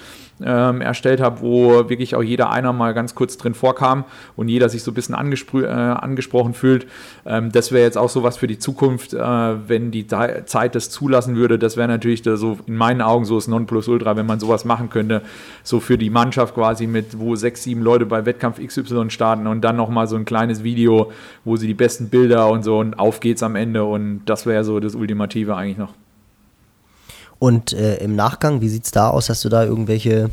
Speaker 4: ähm, erstellt habe, wo wirklich auch jeder einer mal ganz kurz drin vorkam und jeder sich so ein bisschen äh, angesprochen fühlt. Ähm, das wäre jetzt auch so was für die Zukunft, äh, wenn die Zeit das zulassen würde. Das wäre natürlich da so in meinen Augen so das Nonplusultra, wenn man sowas machen könnte, so für die Mannschaft quasi mit, wo sechs, sieben Leute bei Wettkampf XY starten und dann nochmal so ein kleines Video, wo sie die besten Bilder und so und auf geht's am Ende Ende und das wäre so das Ultimative eigentlich noch.
Speaker 2: Und äh, im Nachgang, wie sieht es da aus? Hast du da irgendwelche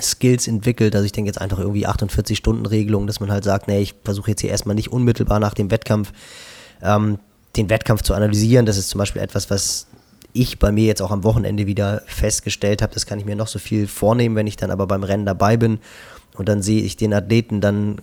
Speaker 2: Skills entwickelt? Also ich denke jetzt einfach irgendwie 48-Stunden-Regelung, dass man halt sagt, nee, ich versuche jetzt hier erstmal nicht unmittelbar nach dem Wettkampf ähm, den Wettkampf zu analysieren. Das ist zum Beispiel etwas, was ich bei mir jetzt auch am Wochenende wieder festgestellt habe. Das kann ich mir noch so viel vornehmen, wenn ich dann aber beim Rennen dabei bin und dann sehe ich den Athleten dann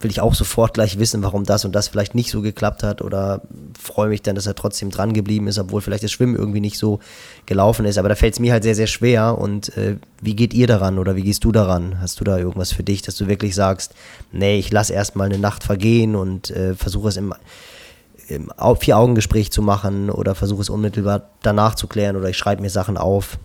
Speaker 2: will ich auch sofort gleich wissen, warum das und das vielleicht nicht so geklappt hat oder freue mich dann, dass er trotzdem dran geblieben ist, obwohl vielleicht das Schwimmen irgendwie nicht so gelaufen ist. Aber da fällt es mir halt sehr, sehr schwer. Und äh, wie geht ihr daran oder wie gehst du daran? Hast du da irgendwas für dich, dass du wirklich sagst, nee, ich lasse erstmal eine Nacht vergehen und äh, versuche es im, im Vier-Augen-Gespräch zu machen oder versuche es unmittelbar danach zu klären oder ich schreibe mir Sachen auf?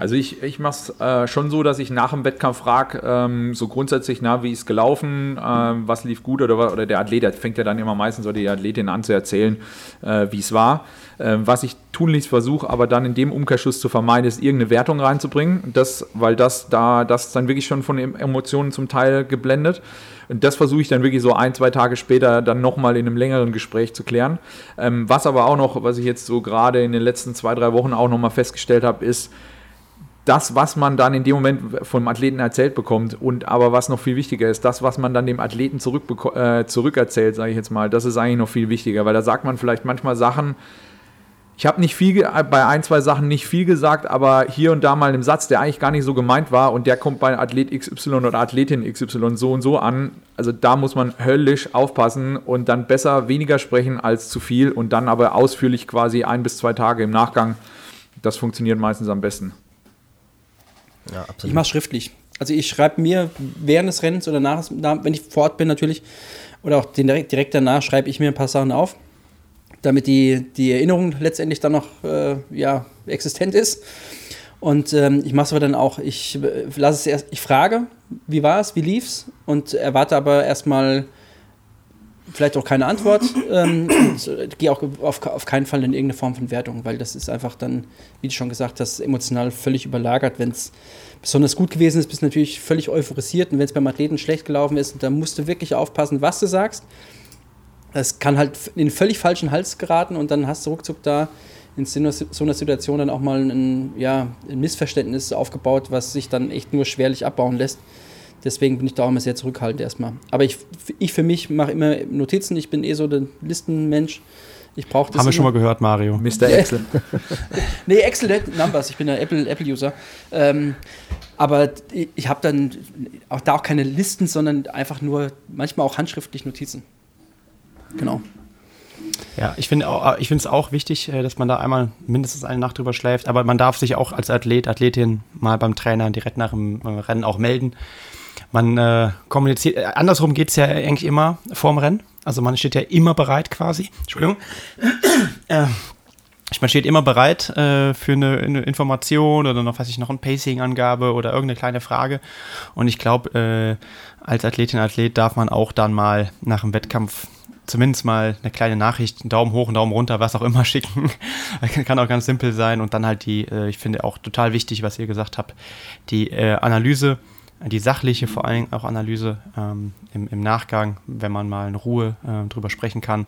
Speaker 4: Also ich, ich mache es äh, schon so, dass ich nach dem Wettkampf frage, ähm, so grundsätzlich, na, wie ist gelaufen, äh, was lief gut oder, oder der Athlet, der fängt ja dann immer meistens oder die Athletin an zu erzählen, äh, wie es war. Ähm, was ich tunlichst versuche, aber dann in dem Umkehrschluss zu vermeiden, ist irgendeine Wertung reinzubringen, das, weil das da, das dann wirklich schon von Emotionen zum Teil geblendet. Und das versuche ich dann wirklich so ein, zwei Tage später dann nochmal in einem längeren Gespräch zu klären. Ähm, was aber auch noch, was ich jetzt so gerade in den letzten zwei, drei Wochen auch nochmal festgestellt habe, ist, das, was man dann in dem Moment vom Athleten erzählt bekommt und aber was noch viel wichtiger ist, das, was man dann dem Athleten äh, zurückerzählt, sage ich jetzt mal, das ist eigentlich noch viel wichtiger, weil da sagt man vielleicht manchmal Sachen, ich habe nicht viel, bei ein, zwei Sachen nicht viel gesagt, aber hier und da mal einen Satz, der eigentlich gar nicht so gemeint war und der kommt bei Athlet XY oder Athletin XY so und so an. Also da muss man höllisch aufpassen und dann besser weniger sprechen als zu viel und dann aber ausführlich quasi ein bis zwei Tage im Nachgang. Das funktioniert meistens am besten.
Speaker 3: Ja, ich mache schriftlich. Also ich schreibe mir während des Rennens oder nach, wenn ich vor Ort bin natürlich, oder auch direkt, direkt danach schreibe ich mir ein paar Sachen auf damit die, die Erinnerung letztendlich dann noch äh, ja, existent ist. Und ähm, ich mache es aber dann auch, ich äh, lasse es erst, ich frage, wie war es, wie lief's und erwarte aber erstmal vielleicht auch keine Antwort ähm, äh, gehe auch auf, auf keinen Fall in irgendeine Form von Wertung, weil das ist einfach dann, wie du schon gesagt hast, emotional völlig überlagert. Wenn es besonders gut gewesen ist, bist du natürlich völlig euphorisiert und wenn es beim Athleten schlecht gelaufen ist, dann musst du wirklich aufpassen, was du sagst es kann halt in den völlig falschen Hals geraten und dann hast du ruckzuck da in so einer Situation dann auch mal ein, ja, ein Missverständnis aufgebaut, was sich dann echt nur schwerlich abbauen lässt. Deswegen bin ich da auch immer sehr zurückhaltend erstmal. Aber ich, ich für mich mache immer Notizen. Ich bin eh so der Listenmensch. Ich brauche
Speaker 5: das. Haben wir schon mal gehört, Mario.
Speaker 3: Mr. Excel. nee, Excel (laughs) Numbers. Ich bin der Apple-User. Apple ähm, aber ich habe dann auch da auch keine Listen, sondern einfach nur manchmal auch handschriftlich Notizen. Genau.
Speaker 5: Ja, ich finde ich es auch wichtig, äh, dass man da einmal mindestens eine Nacht drüber schläft, aber man darf sich auch als Athlet, Athletin mal beim Trainer direkt nach dem äh, Rennen auch melden. Man äh, kommuniziert, äh, andersrum geht es ja eigentlich immer vorm Rennen. Also man steht ja immer bereit quasi. Entschuldigung. Äh, man steht immer bereit äh, für eine, eine, Information oder noch, weiß ich, noch eine Pacing-Angabe oder irgendeine kleine Frage. Und ich glaube, äh, als Athletin, Athlet darf man auch dann mal nach dem Wettkampf zumindest mal eine kleine Nachricht, einen Daumen hoch, einen Daumen runter, was auch immer (laughs) schicken. Kann auch ganz simpel sein. Und dann halt die, äh, ich finde auch total wichtig, was ihr gesagt habt, die Analyse, die sachliche vor Dingen auch Analyse ähm, im, im, Nachgang, wenn man mal in Ruhe äh, drüber sprechen kann.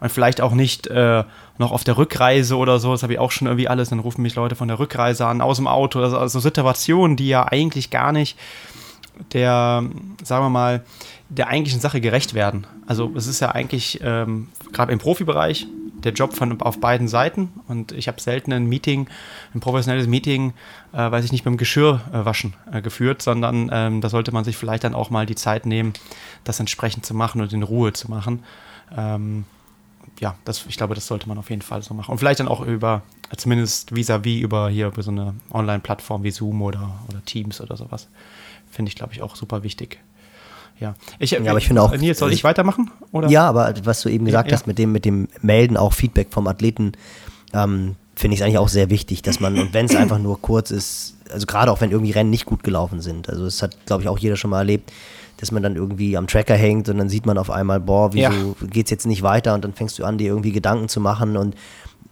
Speaker 5: Und vielleicht auch nicht äh, noch auf der Rückreise oder so, das habe ich auch schon irgendwie alles, dann rufen mich Leute von der Rückreise an, aus dem Auto, also, also Situationen, die ja eigentlich gar nicht der, sagen wir mal, der eigentlichen Sache gerecht werden. Also es ist ja eigentlich ähm, gerade im Profibereich der Job von auf beiden Seiten und ich habe selten ein Meeting, ein professionelles Meeting, äh, weiß ich nicht, beim Geschirrwaschen äh, äh, geführt, sondern ähm, da sollte man sich vielleicht dann auch mal die Zeit nehmen, das entsprechend zu machen und in Ruhe zu machen. Ähm, ja, das, ich glaube, das sollte man auf jeden Fall so machen. Und vielleicht dann auch über, zumindest vis-à-vis -vis über hier über so eine Online-Plattform wie Zoom oder, oder Teams oder sowas. Finde ich, glaube ich, auch super wichtig. Ja,
Speaker 2: ich, ja, aber ich finde auch.
Speaker 5: Nils, soll ich weitermachen?
Speaker 2: Oder? Ja, aber was du eben gesagt ja, hast mit dem, mit dem Melden, auch Feedback vom Athleten, ähm, finde ich es eigentlich auch sehr wichtig, dass man, und wenn es einfach nur kurz ist, also gerade auch wenn irgendwie Rennen nicht gut gelaufen sind, also es hat, glaube ich, auch jeder schon mal erlebt, dass man dann irgendwie am Tracker hängt und dann sieht man auf einmal, boah, wieso ja. geht es jetzt nicht weiter und dann fängst du an, dir irgendwie Gedanken zu machen und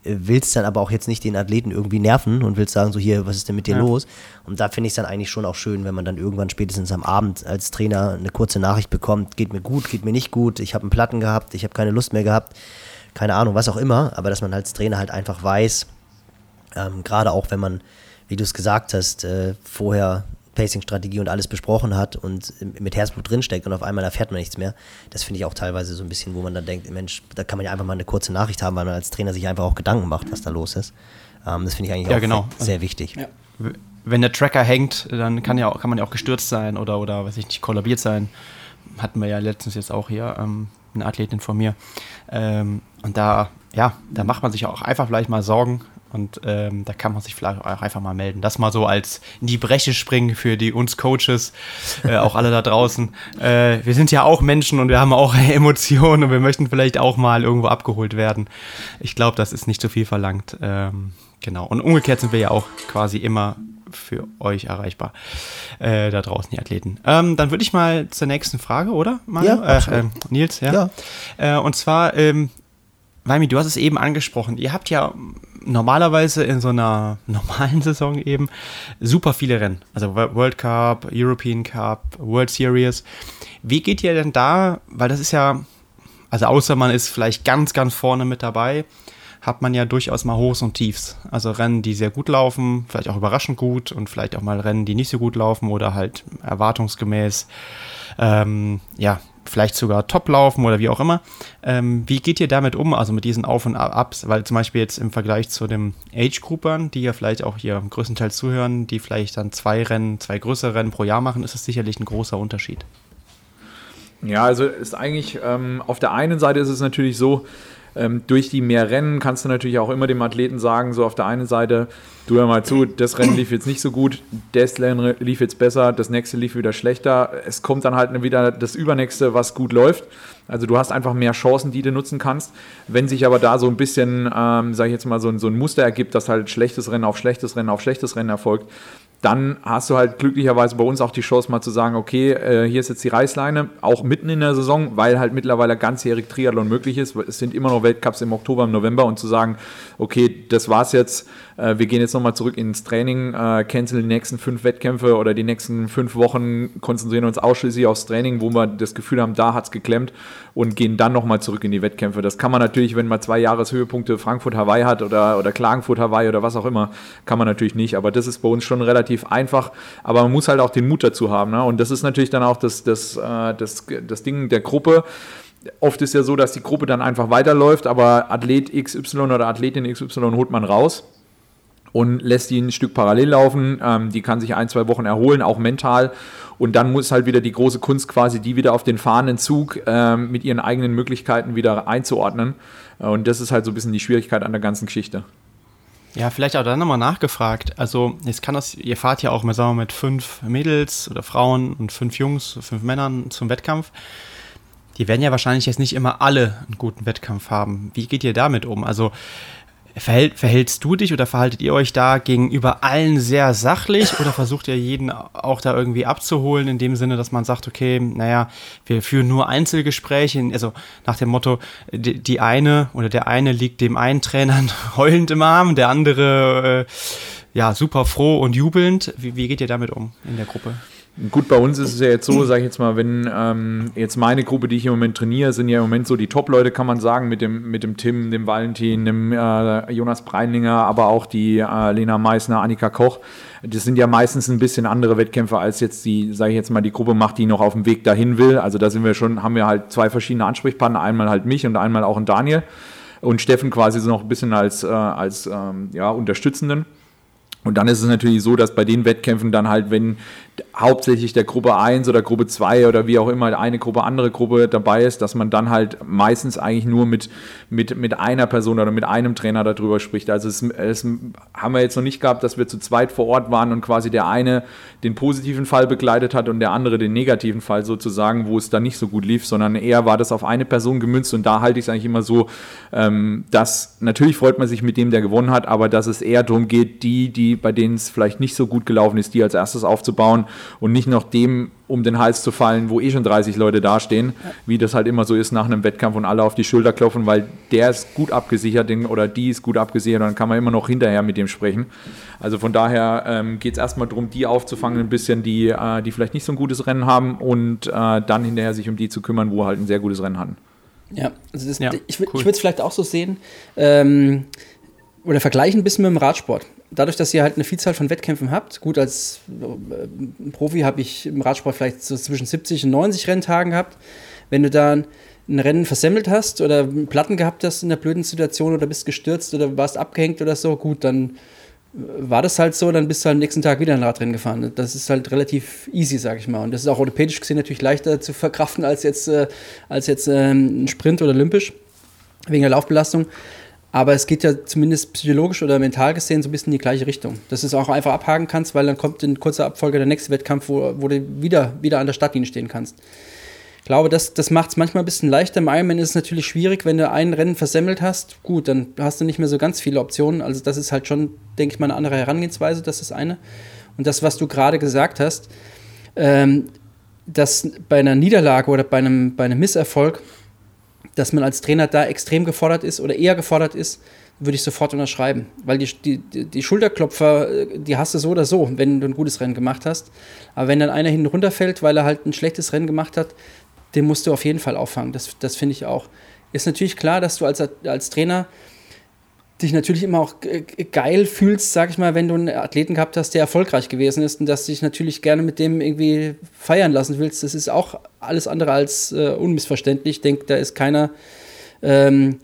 Speaker 2: willst dann aber auch jetzt nicht den Athleten irgendwie nerven und willst sagen, so hier, was ist denn mit dir ja. los? Und da finde ich es dann eigentlich schon auch schön, wenn man dann irgendwann spätestens am Abend als Trainer eine kurze Nachricht bekommt, geht mir gut, geht mir nicht gut, ich habe einen Platten gehabt, ich habe keine Lust mehr gehabt, keine Ahnung, was auch immer, aber dass man als Trainer halt einfach weiß, ähm, gerade auch wenn man, wie du es gesagt hast, äh, vorher Pacing-Strategie und alles besprochen hat und mit Herzblut drinsteckt und auf einmal erfährt man nichts mehr. Das finde ich auch teilweise so ein bisschen, wo man dann denkt, Mensch, da kann man ja einfach mal eine kurze Nachricht haben, weil man als Trainer sich einfach auch Gedanken macht, was da los ist. Ähm, das finde ich eigentlich
Speaker 5: ja,
Speaker 2: auch
Speaker 5: genau.
Speaker 2: sehr wichtig. Ja.
Speaker 5: Wenn der Tracker hängt, dann kann, ja auch, kann man ja auch gestürzt sein oder, oder weiß ich nicht, kollabiert sein. Hatten wir ja letztens jetzt auch hier ähm, eine Athletin von mir. Ähm, und da, ja, da macht man sich auch einfach vielleicht mal Sorgen, und ähm, da kann man sich vielleicht auch einfach mal melden. Das mal so als in die Breche springen für die uns Coaches, äh, auch alle da draußen. (laughs) Äh, wir sind ja auch Menschen und wir haben auch (laughs) Emotionen und wir möchten vielleicht auch mal irgendwo abgeholt werden. Ich glaube, das ist nicht zu viel verlangt. Ähm, genau. Und umgekehrt sind wir ja auch quasi immer für euch erreichbar. Äh, da draußen die Athleten. Ähm, dann würde ich mal zur nächsten Frage, oder?
Speaker 2: Mario? Ja, äh,
Speaker 5: Nils, ja. ja. Äh, und zwar, ähm, Weimi, du hast es eben angesprochen. Ihr habt ja normalerweise in so einer (laughs) normalen Saison eben super viele Rennen. Also World Cup, European Cup, World Series. Wie geht ihr denn da, weil das ist ja, also außer man ist vielleicht ganz, ganz vorne mit dabei, hat man ja durchaus mal Hochs und Tiefs. Also Rennen, die sehr gut laufen, vielleicht auch überraschend gut und vielleicht auch mal Rennen, die nicht so gut laufen oder halt erwartungsgemäß, ähm, ja, vielleicht sogar top laufen oder wie auch immer. Ähm, wie geht ihr damit um, also mit diesen Auf- und Ups? Weil zum Beispiel jetzt im Vergleich zu den Age-Groupern, die ja vielleicht auch hier größtenteils zuhören, die vielleicht dann zwei Rennen, zwei größere Rennen pro Jahr machen, ist das sicherlich ein großer Unterschied.
Speaker 4: Ja, also ist eigentlich, ähm, auf der einen Seite ist es natürlich so, ähm, durch die mehr Rennen kannst du natürlich auch immer dem Athleten sagen, so auf der einen Seite, du hör mal zu, das Rennen lief jetzt nicht so gut, das Rennen lief jetzt besser, das nächste lief wieder schlechter. Es kommt dann halt wieder das übernächste, was gut läuft. Also du hast einfach mehr Chancen, die du nutzen kannst. Wenn sich aber da so ein bisschen, ähm, sage ich jetzt mal, so ein, so ein Muster ergibt, dass halt schlechtes Rennen auf schlechtes Rennen auf schlechtes Rennen erfolgt, dann hast du halt glücklicherweise bei uns auch die Chance mal zu sagen, okay, äh, hier ist jetzt die Reißleine, auch mitten in der Saison, weil halt mittlerweile ganzjährig Triathlon möglich ist. Es sind immer noch Weltcups im Oktober, im November und zu sagen, okay, das war's jetzt, äh, wir gehen jetzt nochmal zurück ins Training, äh, canceln die nächsten fünf Wettkämpfe oder die nächsten fünf Wochen, konzentrieren uns ausschließlich aufs Training, wo wir das Gefühl haben, da hat's geklemmt und gehen dann nochmal zurück in die Wettkämpfe. Das kann man natürlich, wenn man zwei Jahreshöhepunkte Frankfurt, Hawaii hat oder, oder Klagenfurt, Hawaii oder was auch immer, kann man natürlich nicht. Aber das ist bei uns schon relativ einfach. Aber man muss halt auch den Mut dazu haben. Ne? Und das ist natürlich dann auch das, das, äh, das, das Ding der Gruppe. Oft ist ja so, dass die Gruppe dann einfach weiterläuft, aber Athlet XY oder Athletin XY holt man raus und lässt die ein Stück parallel laufen. Ähm, die kann sich ein, zwei Wochen erholen, auch mental. Und dann muss halt wieder die große Kunst quasi, die wieder auf den fahrenden Zug ähm, mit ihren eigenen Möglichkeiten wieder einzuordnen. Äh, und das ist halt so ein bisschen die Schwierigkeit an der ganzen Geschichte.
Speaker 5: Ja, vielleicht auch dann nochmal nachgefragt. Also, jetzt kann das, ihr fahrt ja auch mal, sagen wir, mit fünf Mädels oder Frauen und fünf Jungs, fünf Männern zum Wettkampf. Die werden ja wahrscheinlich jetzt nicht immer alle einen guten Wettkampf haben. Wie geht ihr damit um? Also, Verhält, verhältst du dich oder verhaltet ihr euch da gegenüber allen sehr sachlich oder versucht ihr jeden auch da irgendwie abzuholen, in dem Sinne, dass man sagt, okay, naja, wir führen nur Einzelgespräche, also nach dem Motto, die, die eine oder der eine liegt dem einen Trainer (laughs) heulend im Arm, der andere äh, ja super froh und jubelnd. Wie, wie geht ihr damit um in der Gruppe?
Speaker 4: Gut, bei uns ist es ja jetzt so, sage ich jetzt mal, wenn ähm, jetzt meine Gruppe, die ich im Moment trainiere, sind ja im Moment so die Top-Leute, kann man sagen, mit dem, mit dem Tim, dem Valentin, dem äh, Jonas Breinlinger, aber auch die äh, Lena Meissner, Annika Koch. Das sind ja meistens ein bisschen andere Wettkämpfe, als jetzt die, sage ich jetzt mal, die Gruppe macht, die noch auf dem Weg dahin will. Also da sind wir schon, haben wir halt zwei verschiedene Ansprechpartner, einmal halt mich und einmal auch ein Daniel. Und Steffen quasi so noch ein bisschen als, äh, als ähm, ja, Unterstützenden. Und dann ist es natürlich so, dass bei den Wettkämpfen dann halt, wenn hauptsächlich der Gruppe 1 oder Gruppe 2 oder wie auch immer eine Gruppe, andere Gruppe dabei ist, dass man dann halt meistens eigentlich nur mit, mit, mit einer Person oder mit einem Trainer darüber spricht. Also es, es haben wir jetzt noch nicht gehabt, dass wir zu zweit vor Ort waren und quasi der eine den positiven Fall begleitet hat und der andere den negativen Fall sozusagen, wo es dann nicht so gut lief, sondern eher war das auf eine Person gemünzt und da halte ich es eigentlich immer so, ähm, dass natürlich freut man sich mit dem, der gewonnen hat, aber dass es eher darum geht, die, die, bei denen es vielleicht nicht so gut gelaufen ist, die als erstes aufzubauen und nicht noch dem um den Hals zu fallen, wo eh schon 30 Leute dastehen, ja. wie das halt immer so ist nach einem Wettkampf und alle auf die Schulter klopfen, weil der ist gut abgesichert oder die ist gut abgesichert und dann kann man immer noch hinterher mit dem sprechen. Also von daher ähm, geht es erstmal darum, die aufzufangen, ein bisschen, die, äh, die vielleicht nicht so ein gutes Rennen haben und äh, dann hinterher sich um die zu kümmern, wo halt ein sehr gutes Rennen hatten.
Speaker 3: Ja, also das, ja, ich, cool. ich würde es vielleicht auch so sehen ähm, oder vergleichen ein bisschen mit dem Radsport dadurch, dass ihr halt eine Vielzahl von Wettkämpfen habt, gut, als äh, Profi habe ich im Radsport vielleicht so zwischen 70 und 90 Renntagen gehabt. Wenn du dann ein Rennen versemmelt hast oder Platten gehabt hast in der blöden Situation oder bist gestürzt oder warst abgehängt oder so, gut, dann war das halt so, dann bist du halt am nächsten Tag wieder ein Radrennen gefahren. Das ist halt relativ easy, sag ich mal. Und das ist auch orthopädisch gesehen natürlich leichter zu verkraften als jetzt, äh, als jetzt äh, ein Sprint oder olympisch, wegen der Laufbelastung. Aber es geht ja zumindest psychologisch oder mental gesehen so ein bisschen in die gleiche Richtung. Dass du es auch einfach abhaken kannst, weil dann kommt in kurzer Abfolge der nächste Wettkampf, wo, wo du wieder, wieder an der Startlinie stehen kannst. Ich glaube, das, das macht es manchmal ein bisschen leichter. Im Ironman ist es natürlich schwierig, wenn du ein Rennen versemmelt hast. Gut, dann hast du nicht mehr so ganz viele Optionen. Also das ist halt schon, denke ich mal, eine andere Herangehensweise. Das ist eine. Und das, was du gerade gesagt hast, ähm, dass bei einer Niederlage oder bei einem, bei einem Misserfolg, dass man als Trainer da extrem gefordert ist oder eher gefordert ist, würde ich sofort unterschreiben. Weil die, die, die Schulterklopfer, äh, die hast du so oder so, wenn du ein gutes Rennen gemacht hast. Aber wenn dann einer hinten runterfällt, weil er halt ein schlechtes Rennen gemacht hat, den musst du auf jeden Fall auffangen. Das, das finde ich auch. Ist natürlich klar, dass du als, als Trainer dich natürlich immer auch geil fühlst, sag ich mal, wenn du einen Athleten gehabt hast, der erfolgreich gewesen ist und dass du dich natürlich gerne mit dem irgendwie feiern lassen willst. Das ist auch alles andere als äh, unmissverständlich. Ich denke, da ist keiner ähm,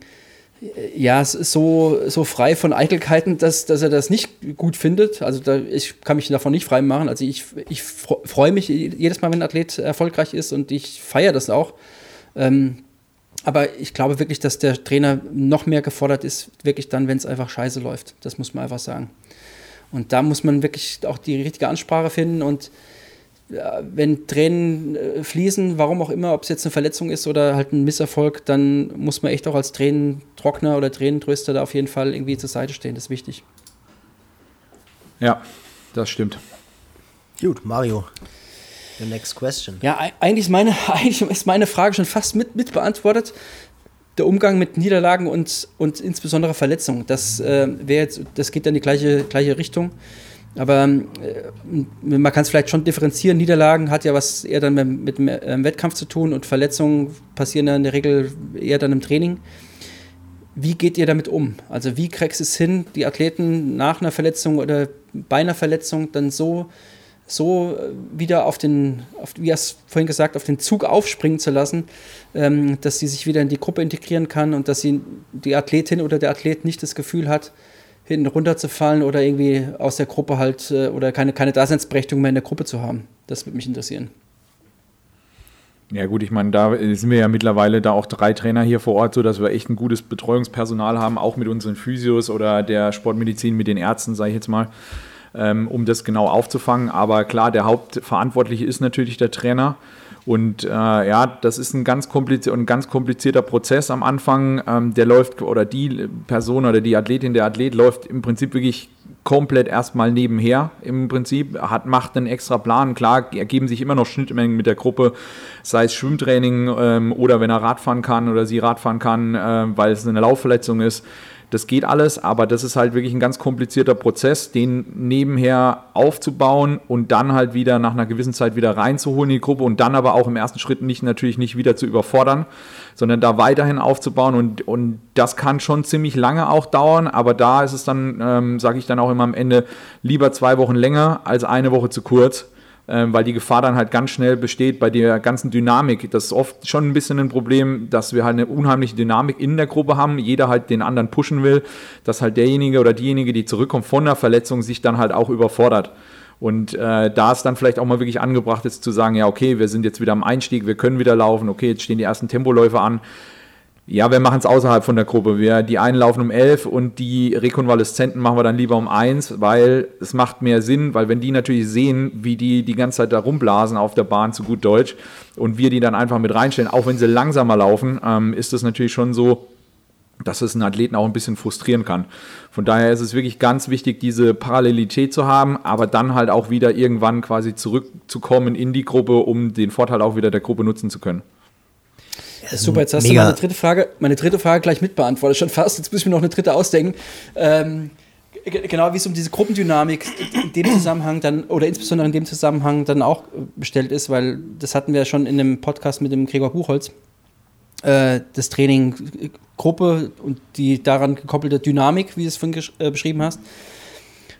Speaker 3: ja, so, so frei von Eitelkeiten, dass, dass er das nicht gut findet. Also da, ich kann mich davon nicht frei machen. Also ich, ich freue mich jedes Mal, wenn ein Athlet erfolgreich ist und ich feiere das auch. Ähm, aber ich glaube wirklich, dass der Trainer noch mehr gefordert ist, wirklich dann, wenn es einfach scheiße läuft. Das muss man einfach sagen. Und da muss man wirklich auch die richtige Ansprache finden und wenn Tränen äh, fließen, warum auch immer, ob es jetzt eine Verletzung ist oder halt ein Misserfolg, dann muss man echt auch als Tränentrockner oder Tränentröster da auf jeden Fall irgendwie zur Seite stehen. Das ist wichtig.
Speaker 4: Ja, das stimmt.
Speaker 2: Gut, Mario. The next question.
Speaker 3: Ja, eigentlich ist meine, (laughs) eigentlich ist meine Frage schon fast mit, mit beantwortet. Der Umgang mit Niederlagen und, und insbesondere Verletzungen. Das, äh, jetzt, das geht dann in die gleiche, gleiche Richtung. Aber äh, man kann es vielleicht schon differenzieren. Niederlagen hat ja was eher dann mit, mit äh, Wettkampf zu tun und Verletzungen passieren ja in der Regel eher dann im Training. Wie geht ihr damit um? Also wie kriegst du es hin, die Athleten nach einer Verletzung oder bei einer Verletzung dann so, so äh, wieder auf den, auf, wie hast vorhin gesagt, auf den Zug aufspringen zu lassen, ähm, dass sie sich wieder in die Gruppe integrieren kann und dass sie die Athletin oder der Athlet nicht das Gefühl hat, hinten runterzufallen oder irgendwie aus der Gruppe halt äh, oder keine, keine Daseinsberechtigung mehr in der Gruppe zu haben. Das würde mich interessieren.
Speaker 4: Ja gut, ich meine, da sind wir ja mittlerweile da auch drei Trainer hier vor Ort, so dass wir echt ein gutes Betreuungspersonal haben, auch mit unseren Physios oder der Sportmedizin mit den Ärzten, sage ich jetzt mal, ähm, um das genau aufzufangen. Aber klar, der Hauptverantwortliche ist natürlich der Trainer. Und äh, ja, das ist ein ganz, ein ganz komplizierter Prozess am Anfang. Ähm, der läuft, oder die Person oder die Athletin, der Athlet läuft im Prinzip wirklich komplett erstmal nebenher im Prinzip, hat, macht einen extra Plan. Klar, ergeben sich immer noch Schnittmengen mit der Gruppe, sei es Schwimmtraining ähm, oder wenn er Radfahren kann oder sie Radfahren kann, äh, weil es eine Laufverletzung ist. Das geht alles, aber das ist halt wirklich ein ganz komplizierter Prozess, den nebenher aufzubauen und dann halt wieder nach einer gewissen Zeit wieder reinzuholen in die Gruppe und dann aber auch im ersten Schritt nicht natürlich nicht wieder zu überfordern, sondern da weiterhin aufzubauen und, und das kann schon ziemlich lange auch dauern, aber da ist es dann, ähm, sage ich dann auch immer am Ende, lieber zwei Wochen länger als eine Woche zu kurz weil die Gefahr dann halt ganz schnell besteht bei der ganzen Dynamik. Das ist oft schon ein bisschen ein Problem, dass wir halt eine unheimliche Dynamik in der Gruppe haben, jeder halt den anderen pushen will, dass halt derjenige oder diejenige, die zurückkommt von der Verletzung, sich dann halt auch überfordert. Und äh, da ist dann vielleicht auch mal wirklich angebracht ist zu sagen, ja, okay, wir sind jetzt wieder am Einstieg, wir können wieder laufen, okay, jetzt stehen die ersten Tempoläufe an. Ja, wir machen es außerhalb von der Gruppe. Wir, die einen laufen um 11 und die Rekonvaleszenten machen wir dann lieber um 1, weil es macht mehr Sinn, weil wenn die natürlich sehen, wie die die ganze Zeit da rumblasen auf der Bahn zu gut Deutsch und wir die dann einfach mit reinstellen, auch wenn sie langsamer laufen, ähm, ist das natürlich schon so, dass es einen Athleten auch ein bisschen frustrieren kann. Von daher ist es wirklich ganz wichtig, diese Parallelität zu haben, aber dann halt auch wieder irgendwann quasi zurückzukommen in die Gruppe, um den Vorteil auch wieder der Gruppe nutzen zu können.
Speaker 3: Ja, super, jetzt hast Mega. du meine dritte Frage, meine dritte Frage gleich mitbeantwortet, schon fast. Jetzt muss ich mir noch eine dritte ausdenken. Ähm, genau, wie es um diese Gruppendynamik in dem Zusammenhang dann, oder insbesondere in dem Zusammenhang dann auch bestellt ist, weil das hatten wir ja schon in dem Podcast mit dem Gregor Buchholz. Äh, das Training Gruppe und die daran gekoppelte Dynamik, wie du es vorhin äh, beschrieben hast.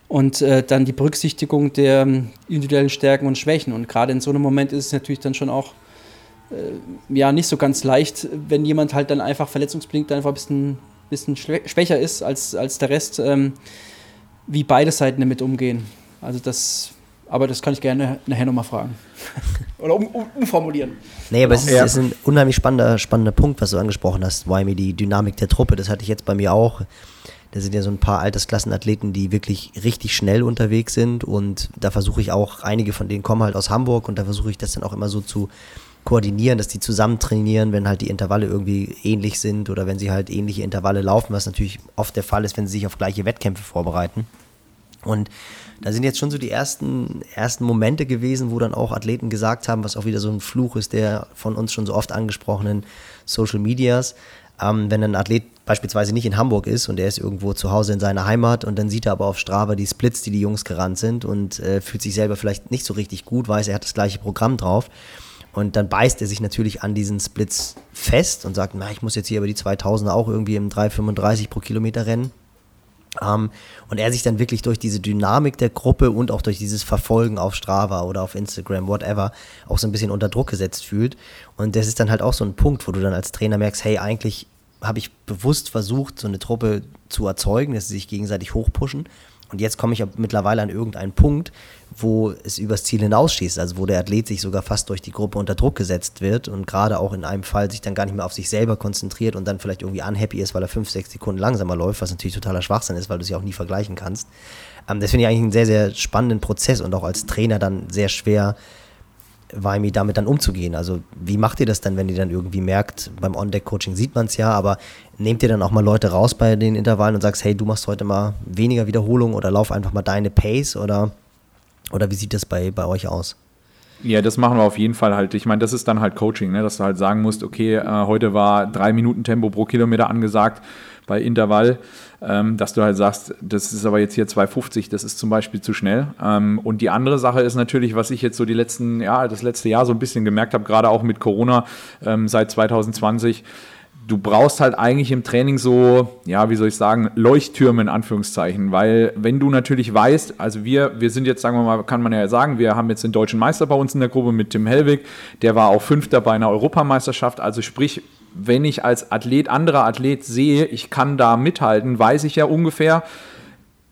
Speaker 3: Und äh, dann die Berücksichtigung der ähm, individuellen Stärken und Schwächen. Und gerade in so einem Moment ist es natürlich dann schon auch äh, ja nicht so ganz leicht, wenn jemand halt dann einfach verletzungsbedingt einfach ein bisschen, bisschen schwächer ist als, als der Rest, ähm, wie beide Seiten damit umgehen. Also das, aber das kann ich gerne nachher nochmal fragen. (laughs) Oder um, um, umformulieren.
Speaker 2: Nee, aber genau. es, ist, ja. es, ist, ein unheimlich spannender, spannender Punkt, was du angesprochen hast, Waimi, die Dynamik der Truppe. Das hatte ich jetzt bei mir auch. Da sind ja so ein paar Altersklassenathleten, die wirklich richtig schnell unterwegs sind und da versuche ich auch, einige von denen kommen halt aus Hamburg und da versuche ich das dann auch immer so zu koordinieren, dass die zusammen trainieren, wenn halt die Intervalle irgendwie ähnlich sind oder wenn sie halt ähnliche Intervalle laufen, was natürlich oft der Fall ist, wenn sie sich auf gleiche Wettkämpfe vorbereiten. Und da sind jetzt schon so die ersten, ersten Momente gewesen, wo dann auch Athleten gesagt haben, was auch wieder so ein Fluch ist, der von uns schon so oft angesprochenen Social Medias. Ähm, wenn ein Athlet beispielsweise nicht in Hamburg ist und er ist irgendwo zu Hause in seiner Heimat und dann sieht er aber auf Strava die Splits, die die Jungs gerannt sind und äh, fühlt sich selber vielleicht nicht so richtig gut, weiß, er hat das gleiche Programm drauf. Und dann beißt er sich natürlich an diesen Splits fest und sagt, na, ich muss jetzt hier über die 2000er auch irgendwie im 3,35 pro Kilometer rennen. Um, ähm, und er sich dann wirklich durch diese Dynamik der Gruppe und auch durch dieses Verfolgen auf Strava oder auf Instagram, whatever, auch so ein bisschen unter Druck gesetzt fühlt. Und das ist dann halt auch so ein Punkt, wo du dann als Trainer merkst, hey, eigentlich habe ich bewusst versucht, so eine Truppe zu erzeugen, dass sie sich gegenseitig hochpushen. Und jetzt komme ich mittlerweile an irgendeinen Punkt, wo es übers Ziel hinausschießt, also wo der Athlet sich sogar fast durch die Gruppe unter Druck gesetzt wird und gerade auch in einem Fall sich dann gar nicht mehr auf sich selber konzentriert und dann vielleicht irgendwie unhappy ist, weil er fünf, sechs Sekunden langsamer läuft, was natürlich totaler Schwachsinn ist, weil du sie auch nie vergleichen kannst. Ähm, das finde ich eigentlich einen sehr, sehr spannenden Prozess und auch als Trainer dann sehr schwer, Weimi damit dann umzugehen. Also wie macht ihr das dann, wenn ihr dann irgendwie merkt, beim On-Deck-Coaching sieht man es ja, aber nehmt ihr dann auch mal Leute raus bei den Intervallen und sagst, hey, du machst heute mal weniger Wiederholungen oder lauf einfach mal deine Pace oder, oder wie sieht das bei, bei euch aus?
Speaker 4: Ja, das machen wir auf jeden Fall halt. Ich meine, das ist dann halt Coaching, ne? dass du halt sagen musst, okay, äh, heute war drei Minuten Tempo pro Kilometer angesagt bei Intervall, ähm, dass du halt sagst, das ist aber jetzt hier 2,50, das ist zum Beispiel zu schnell. Ähm, und die andere Sache ist natürlich, was ich jetzt so die letzten, ja, das letzte Jahr so ein bisschen gemerkt habe, gerade auch mit Corona ähm, seit 2020, du brauchst halt eigentlich im Training so, ja, wie soll ich sagen, Leuchttürme in Anführungszeichen, weil wenn du natürlich weißt, also wir, wir sind jetzt, sagen wir mal, kann man ja sagen, wir haben jetzt den deutschen Meister bei uns in der Gruppe mit Tim Hellwig, der war auch Fünfter bei einer Europameisterschaft, also sprich, wenn ich als Athlet, anderer Athlet sehe, ich kann da mithalten, weiß ich ja ungefähr,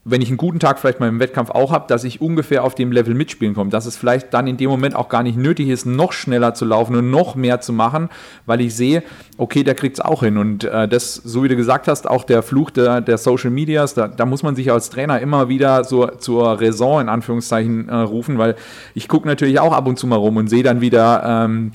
Speaker 4: wenn ich einen guten Tag vielleicht mal im Wettkampf auch habe, dass ich ungefähr auf dem Level mitspielen komme. Dass es vielleicht dann in dem Moment auch gar nicht nötig ist, noch schneller zu laufen und noch mehr zu machen, weil ich sehe, okay, der kriegt es auch hin. Und äh, das, so wie du gesagt hast, auch der Fluch der, der Social Medias, da, da, muss man sich als Trainer immer wieder so zur Raison in Anführungszeichen äh, rufen, weil ich gucke natürlich auch ab und zu mal rum und sehe dann wieder, ähm,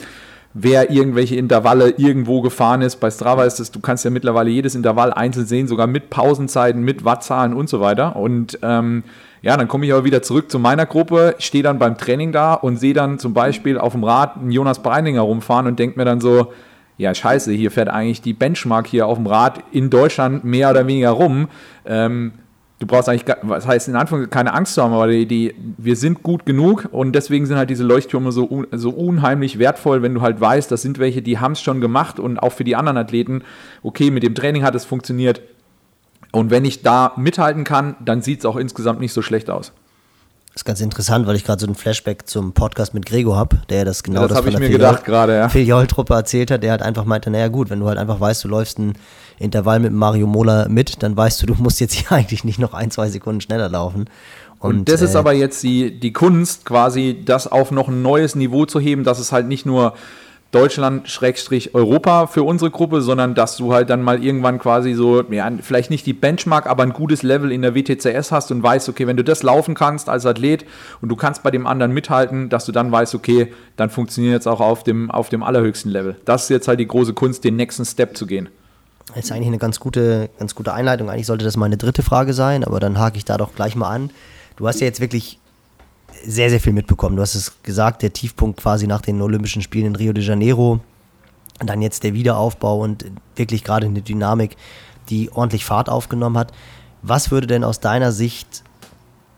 Speaker 4: wer irgendwelche Intervalle irgendwo gefahren ist. Bei Strava ist es, du kannst ja mittlerweile jedes Intervall einzeln sehen, sogar mit Pausenzeiten, mit Wattzahlen und so weiter. Und ähm, ja, dann komme ich aber wieder zurück zu meiner Gruppe, stehe dann beim Training da und sehe dann zum Beispiel auf dem Rad einen Jonas Breininger rumfahren und denke mir dann so, ja, scheiße, hier fährt eigentlich die Benchmark hier auf dem Rad in Deutschland mehr oder weniger rum. Ähm, du brauchst eigentlich, was heißt in Anführungszeichen, keine Angst zu haben, aber die, die, wir sind gut genug und deswegen sind halt diese Leuchttürme so, so unheimlich wertvoll, wenn du halt weißt, das sind welche, die haben es schon gemacht und auch für die anderen Athleten, okay, mit dem Training hat es funktioniert. Und wenn ich da mithalten kann, dann sieht es auch insgesamt nicht so schlecht aus.
Speaker 2: Das ist ganz interessant, weil ich gerade so ein Flashback zum Podcast mit Gregor habe, der das genau
Speaker 4: ja,
Speaker 2: das,
Speaker 4: das habe ich mir gedacht gerade, ja.
Speaker 2: Filial-Truppe erzählt hat, der halt einfach meinte, naja gut, wenn du halt einfach weißt, du läufst ein Intervall mit Mario Mola mit, dann weißt du, du musst jetzt hier (laughs) eigentlich nicht noch ein, zwei Sekunden schneller laufen.
Speaker 4: Und, und das äh, ist aber jetzt die, die Kunst, quasi das auf noch ein neues Niveau zu heben, dass es halt nicht nur Deutschland-Europa für unsere Gruppe, sondern dass du halt dann mal irgendwann quasi so, ja, vielleicht nicht die Benchmark, aber ein gutes Level in der WTCS hast und weißt, okay, wenn du das laufen kannst als Athlet und du kannst bei dem anderen mithalten, dass du dann weißt, okay, dann funktioniert es auch auf dem, auf dem allerhöchsten Level. Das ist jetzt halt die große Kunst, den nächsten Step zu gehen.
Speaker 2: Das ist eigentlich eine ganz gute, ganz gute Einleitung. Eigentlich sollte das meine dritte Frage sein, aber dann hake ich da doch gleich mal an. Du hast ja jetzt wirklich sehr, sehr viel mitbekommen. Du hast es gesagt, der Tiefpunkt quasi nach den Olympischen Spielen in Rio de Janeiro. Dann jetzt der Wiederaufbau und wirklich gerade eine Dynamik, die ordentlich Fahrt aufgenommen hat. Was würde denn aus deiner Sicht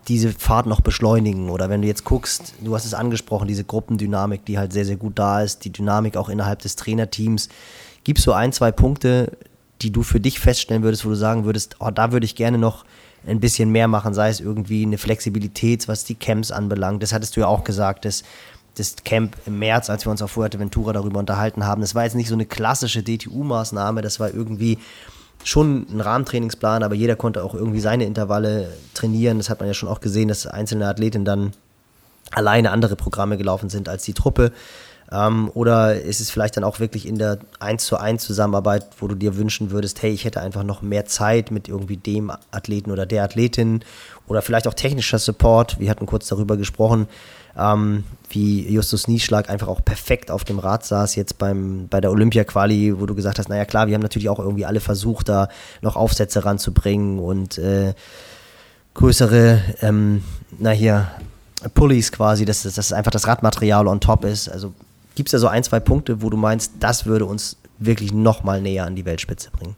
Speaker 2: diese Fahrt noch beschleunigen? Oder wenn du jetzt guckst, du hast es angesprochen, diese Gruppendynamik, die halt sehr, sehr gut da ist, die Dynamik auch innerhalb des Trainerteams. Gibt es so ein, zwei Punkte, die du für dich feststellen würdest, wo du sagen würdest, oh, da würde ich gerne noch ein bisschen mehr machen, sei es irgendwie eine Flexibilität, was die Camps anbelangt. Das hattest du ja auch gesagt, dass das Camp im März, als wir uns auf Fuerteventura darüber unterhalten haben, das war jetzt nicht so eine klassische DTU-Maßnahme, das war irgendwie schon ein Rahmentrainingsplan, aber jeder konnte auch irgendwie seine Intervalle trainieren. Das hat man ja schon auch gesehen, dass einzelne Athletinnen dann alleine andere Programme gelaufen sind als die Truppe. Ähm, oder ist es vielleicht dann auch wirklich in der 1 zu 1 Zusammenarbeit, wo du dir wünschen würdest, hey, ich hätte einfach noch mehr Zeit mit irgendwie dem Athleten oder der Athletin oder vielleicht auch technischer Support. Wir hatten kurz darüber gesprochen, ähm, wie Justus Nieschlag einfach auch perfekt auf dem Rad saß jetzt beim, bei der Olympia-Quali, wo du gesagt hast, naja klar, wir haben natürlich auch irgendwie alle versucht, da noch Aufsätze ranzubringen und äh, größere, ähm, na hier, Pulleys quasi, dass, dass einfach das Radmaterial on top ist. Also gibt es da so ein, zwei Punkte, wo du meinst, das würde uns wirklich nochmal näher an die Weltspitze bringen?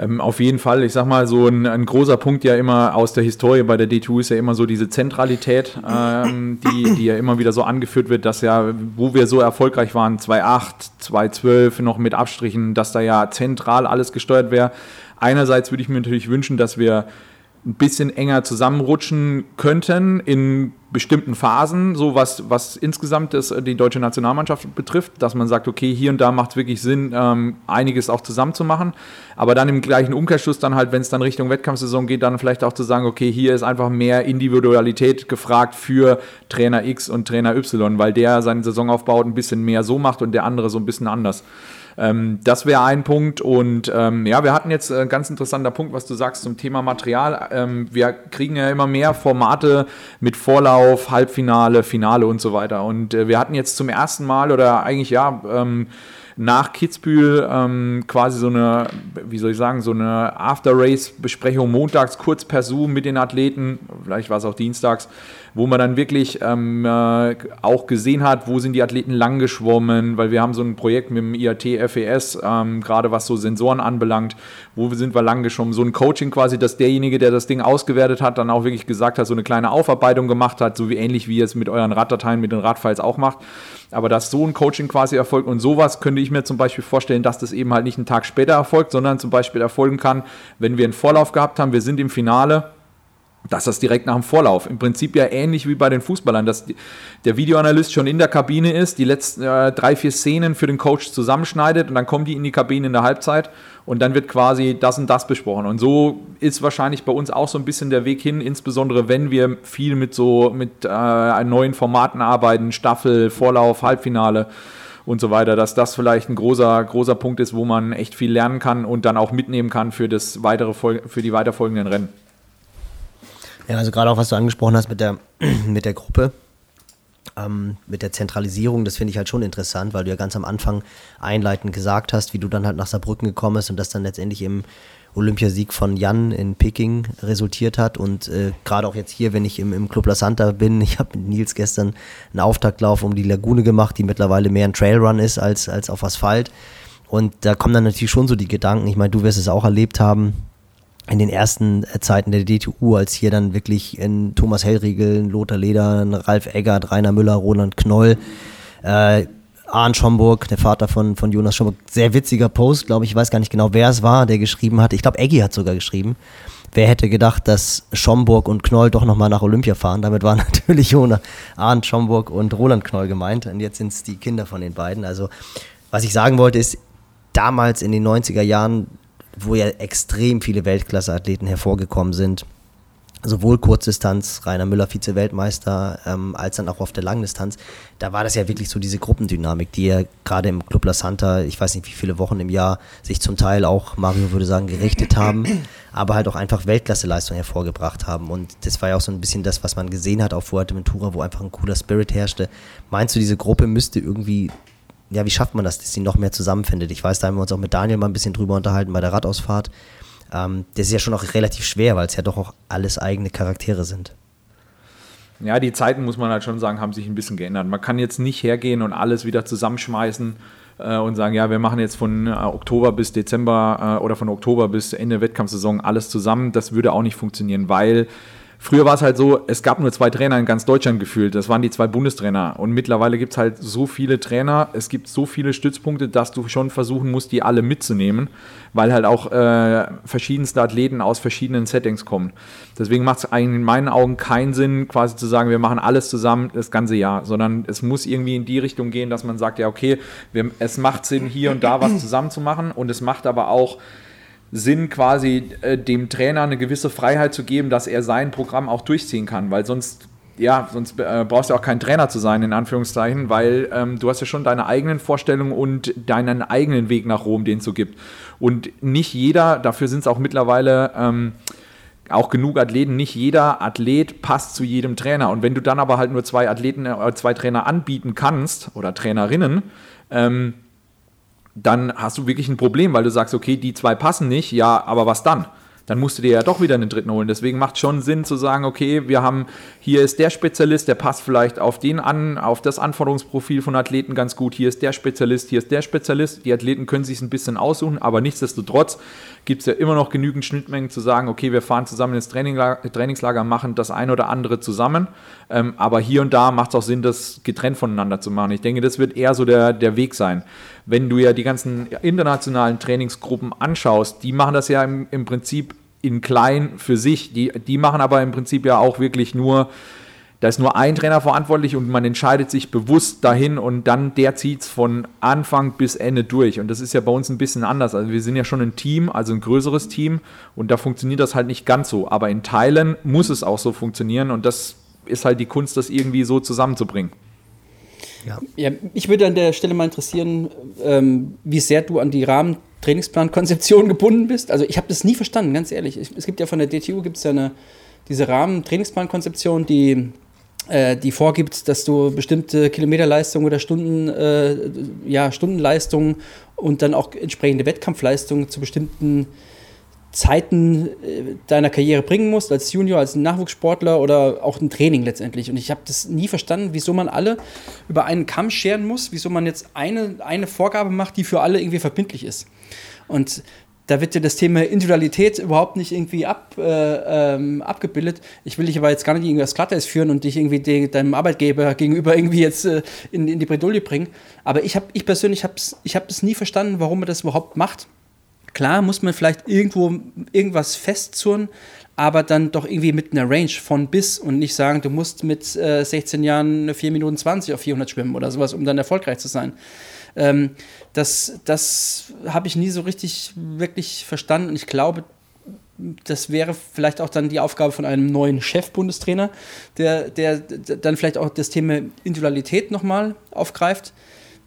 Speaker 4: Ähm, auf jeden Fall, ich sag mal, so ein, ein, großer Punkt ja immer aus der Historie bei der D2 ist ja immer so diese Zentralität, ähm, die, die ja immer wieder so angeführt wird, dass ja, wo wir so erfolgreich waren, 2.8, 2.12, noch mit Abstrichen, dass da ja zentral alles gesteuert wäre. Einerseits würde ich mir natürlich wünschen, dass wir ein bisschen enger zusammenrutschen könnten in bestimmten Phasen, so was, was insgesamt das, die deutsche Nationalmannschaft betrifft, dass man sagt, okay, hier und da macht es wirklich Sinn, ähm, einiges auch zusammen zu machen, aber dann im gleichen Umkehrschluss dann halt, wenn es dann Richtung Wettkampfsaison geht, dann vielleicht auch zu sagen, okay, hier ist einfach mehr Individualität gefragt für Trainer X und Trainer Y, weil der seinen Saisonaufbau ein bisschen mehr so macht und der andere so ein bisschen anders. Ähm, das wäre ein Punkt. Und ähm, ja, wir hatten jetzt ein ganz interessanter Punkt, was du sagst zum Thema Material. Ähm, wir kriegen ja immer mehr Formate mit Vorlauf, Halbfinale, Finale und so weiter. Und äh, wir hatten jetzt zum ersten Mal oder eigentlich ja, ähm, nach Kitzbühel ähm, quasi so eine, wie soll ich sagen, so eine After-Race-Besprechung montags kurz per Zoom mit den Athleten, vielleicht war es auch dienstags, wo man dann wirklich ähm, äh, auch gesehen hat, wo sind die Athleten lang geschwommen, weil wir haben so ein Projekt mit dem IAT FES, ähm, gerade was so Sensoren anbelangt, wo sind wir lang geschwommen, so ein Coaching quasi, dass derjenige, der das Ding ausgewertet hat, dann auch wirklich gesagt hat, so eine kleine Aufarbeitung gemacht hat, so wie ähnlich wie ihr es mit euren Raddateien, mit den Radfiles auch macht. Aber dass so ein Coaching quasi erfolgt und sowas könnte ich mir zum Beispiel vorstellen, dass das eben halt nicht einen Tag später erfolgt, sondern zum Beispiel erfolgen kann, wenn wir einen Vorlauf gehabt haben, wir sind im Finale, dass das direkt nach dem Vorlauf, im Prinzip ja ähnlich wie bei den Fußballern, dass der Videoanalyst schon in der Kabine ist, die letzten äh, drei, vier Szenen für den Coach zusammenschneidet und dann kommen die in die Kabine in der Halbzeit und dann wird quasi das und das besprochen. Und so ist wahrscheinlich bei uns auch so ein bisschen der Weg hin, insbesondere wenn wir viel mit so mit äh, neuen Formaten arbeiten, Staffel, Vorlauf, Halbfinale und so weiter, dass das vielleicht ein großer, großer Punkt ist, wo man echt viel lernen kann und dann auch mitnehmen kann für, das weitere, für die weiterfolgenden Rennen.
Speaker 2: Ja, also gerade auch, was du angesprochen hast mit der, (clears throat) mit der Gruppe, ähm, mit der Zentralisierung, das finde ich halt schon interessant, weil du ja ganz am Anfang einleitend gesagt hast, wie du dann halt nach Saarbrücken gekommen bist und das dann letztendlich im Olympiasieg von Jan in Peking resultiert hat. Und äh, gerade auch jetzt hier, wenn ich im, im Club La Santa bin, (laughs) ich habe mit Nils gestern einen Auftaktlauf um die Lagune gemacht, die mittlerweile mehr ein Trailrun ist als, als auf Asphalt. Und da kommen dann natürlich schon so die Gedanken, ich meine, du wirst es auch erlebt haben, in den ersten äh, Zeiten der DTU, als hier dann wirklich in Thomas Hellriegel, Lothar Leder, Ralf Eggert, Rainer Müller, Roland Knoll, äh, Arndt Schomburg, der Vater von, von Jonas Schomburg, sehr witziger Post, glaube ich, ich weiß gar nicht genau, wer es war, der geschrieben hat. Ich glaube, Eggy hat sogar geschrieben. Wer hätte gedacht, dass Schomburg und Knoll doch nochmal nach Olympia fahren? Damit waren (laughs) natürlich Jonas, Arndt Schomburg und Roland Knoll gemeint. Und jetzt sind es die Kinder von den beiden. Also, was ich sagen wollte, ist, damals in den 90er Jahren wo ja extrem viele Weltklasse-Athleten hervorgekommen sind. Sowohl Kurzdistanz, Rainer Müller Vize-Weltmeister, ähm, als dann auch auf der Langdistanz. Da war das ja wirklich so diese Gruppendynamik, die ja gerade im Club La Santa, ich weiß nicht wie viele Wochen im Jahr, sich zum Teil auch, Mario würde sagen, gerichtet haben, aber halt auch einfach Weltklasseleistung hervorgebracht haben. Und das war ja auch so ein bisschen das, was man gesehen hat auf Fuerteventura, wo einfach ein cooler Spirit herrschte. Meinst du, diese Gruppe müsste irgendwie ja, wie schafft man das, dass sie noch mehr zusammenfindet? Ich weiß, da haben wir uns auch mit Daniel mal ein bisschen drüber unterhalten bei der Radausfahrt. Ähm, das ist ja schon auch relativ schwer, weil es ja doch auch alles eigene Charaktere sind.
Speaker 4: Ja, die Zeiten, muss man halt schon sagen, haben sich ein bisschen geändert. Man kann jetzt nicht hergehen und alles wieder zusammenschmeißen äh, und sagen, ja, wir machen jetzt von äh, Oktober bis Dezember äh, oder von Oktober bis Ende Wettkampfsaison alles zusammen. Das würde auch nicht funktionieren, weil Früher war es halt so, es gab nur zwei Trainer in ganz Deutschland gefühlt. Das waren die zwei Bundestrainer. Und mittlerweile gibt es halt so viele Trainer, es gibt so viele Stützpunkte, dass du schon versuchen musst, die alle mitzunehmen, weil halt auch äh, verschiedenste Athleten aus verschiedenen Settings kommen. Deswegen macht es eigentlich in meinen Augen keinen Sinn, quasi zu sagen, wir machen alles zusammen das ganze Jahr, sondern es muss irgendwie in die Richtung gehen, dass man sagt, ja, okay, wir, es macht Sinn, hier und da was zusammen zu machen und es macht aber auch Sinn, quasi äh, dem Trainer eine gewisse Freiheit zu geben, dass er sein Programm auch durchziehen kann, weil sonst ja, sonst äh, brauchst du auch kein Trainer zu sein, in Anführungszeichen, weil ähm, du hast ja schon deine eigenen Vorstellungen und deinen eigenen Weg nach Rom, den es so gibt. Und nicht jeder, dafür sind es auch mittlerweile ähm, auch genug Athleten, nicht jeder Athlet passt zu jedem Trainer. Und wenn du dann aber halt nur zwei Athleten, äh, zwei Trainer anbieten kannst oder Trainerinnen, ähm, dann hast du wirklich ein Problem, weil du sagst, okay, die zwei passen nicht, ja, aber was dann? dann musst du dir ja doch wieder einen dritten holen. Deswegen macht schon Sinn zu sagen, okay, wir haben, hier ist der Spezialist, der passt vielleicht auf den an, auf das Anforderungsprofil von Athleten ganz gut. Hier ist der Spezialist, hier ist der Spezialist. Die Athleten können sich ein bisschen aussuchen, aber nichtsdestotrotz gibt es ja immer noch genügend Schnittmengen zu sagen, okay, wir fahren zusammen ins Trainingslager, Trainingslager machen das ein oder andere zusammen. Ähm, aber hier und da macht es auch Sinn, das getrennt voneinander zu machen. Ich denke, das wird eher so der, der Weg sein. Wenn du ja die ganzen internationalen Trainingsgruppen anschaust, die machen das ja im, im Prinzip in klein für sich. Die, die machen aber im Prinzip ja auch wirklich nur da ist nur ein Trainer verantwortlich und man entscheidet sich bewusst dahin und dann der zieht es von Anfang bis Ende durch. Und das ist ja bei uns ein bisschen anders. Also wir sind ja schon ein Team, also ein größeres Team und da funktioniert das halt nicht ganz so. Aber in Teilen muss es auch so funktionieren und das ist halt die Kunst, das irgendwie so zusammenzubringen.
Speaker 3: Ja. ja ich würde an der Stelle mal interessieren, ähm, wie sehr du an die Rahmentrainingsplankonzeption (laughs) gebunden bist. Also ich habe das nie verstanden, ganz ehrlich. Es gibt ja von der DTU gibt es ja eine, diese Rahmentrainingsplankonzeption, die äh, die vorgibt, dass du bestimmte Kilometerleistungen oder Stunden, äh, ja, Stundenleistungen und dann auch entsprechende Wettkampfleistungen zu bestimmten Zeiten äh, deiner Karriere bringen musst, als Junior, als Nachwuchssportler oder auch ein Training letztendlich. Und ich habe das nie verstanden, wieso man alle über einen Kamm scheren muss, wieso man jetzt eine, eine Vorgabe macht, die für alle irgendwie verbindlich ist. Und da wird ja das Thema Individualität überhaupt nicht irgendwie ab, äh, ähm, abgebildet. Ich will dich aber jetzt gar nicht irgendwie aufs Glatteis führen und dich irgendwie de deinem Arbeitgeber gegenüber irgendwie jetzt äh, in, in die Bredouille bringen. Aber ich, hab, ich persönlich habe es ich nie verstanden, warum man das überhaupt macht. Klar muss man vielleicht irgendwo irgendwas festzurren, aber dann doch irgendwie mit einer Range von bis und nicht sagen, du musst mit äh, 16 Jahren 4 Minuten 20 auf 400 schwimmen oder sowas, um dann erfolgreich zu sein. Ähm, das das habe ich nie so richtig wirklich verstanden. Ich glaube, das wäre vielleicht auch dann die Aufgabe von einem neuen Chef-Bundestrainer, der, der dann vielleicht auch das Thema Individualität nochmal aufgreift,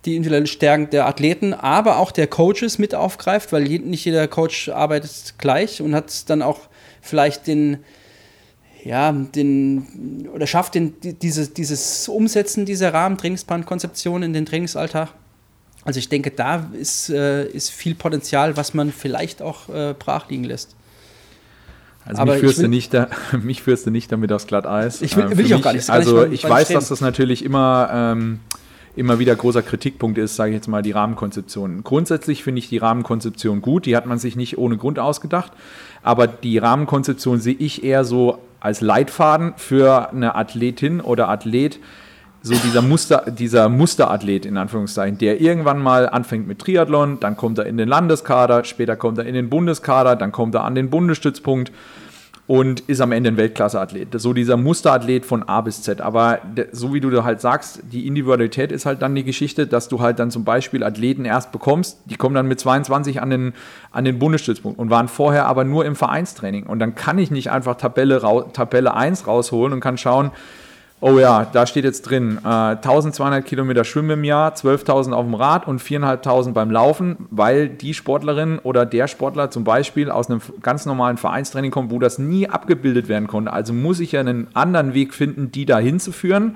Speaker 3: die individuellen Stärken der Athleten, aber auch der Coaches mit aufgreift, weil nicht jeder Coach arbeitet gleich und hat dann auch vielleicht den, ja, den, oder schafft den, dieses, dieses Umsetzen dieser Rahmentrainingsplankonzeption in den Trainingsalltag. Also ich denke, da ist, äh, ist viel Potenzial, was man vielleicht auch äh, brach liegen lässt.
Speaker 4: Also mich führst, will, du nicht da, (laughs) mich führst du nicht damit aufs Glatteis.
Speaker 3: Ich will, will ich auch gar nicht.
Speaker 4: Also ich weiß, dass das natürlich immer, ähm, immer wieder großer Kritikpunkt ist, sage ich jetzt mal, die Rahmenkonzeption. Grundsätzlich finde ich die Rahmenkonzeption gut, die hat man sich nicht ohne Grund ausgedacht, aber die Rahmenkonzeption sehe ich eher so als Leitfaden für eine Athletin oder Athlet, so dieser Muster, dieser Musterathlet in Anführungszeichen, der irgendwann mal anfängt mit Triathlon, dann kommt er in den Landeskader, später kommt er in den Bundeskader, dann kommt er an den Bundesstützpunkt und ist am Ende ein Weltklasse-Athlet. So dieser Musterathlet von A bis Z. Aber so wie du halt sagst, die Individualität ist halt dann die Geschichte, dass du halt dann zum Beispiel Athleten erst bekommst, die kommen dann mit 22 an den, an den Bundesstützpunkt und waren vorher aber nur im Vereinstraining. Und dann kann ich nicht einfach Tabelle, Tabelle 1 rausholen und kann schauen, Oh ja, da steht jetzt drin, äh, 1200 Kilometer Schwimmen im Jahr, 12.000 auf dem Rad und 4.500 beim Laufen, weil die Sportlerin oder der Sportler zum Beispiel aus einem ganz normalen Vereinstraining kommt, wo das nie abgebildet werden konnte. Also muss ich ja einen anderen Weg finden, die da hinzuführen.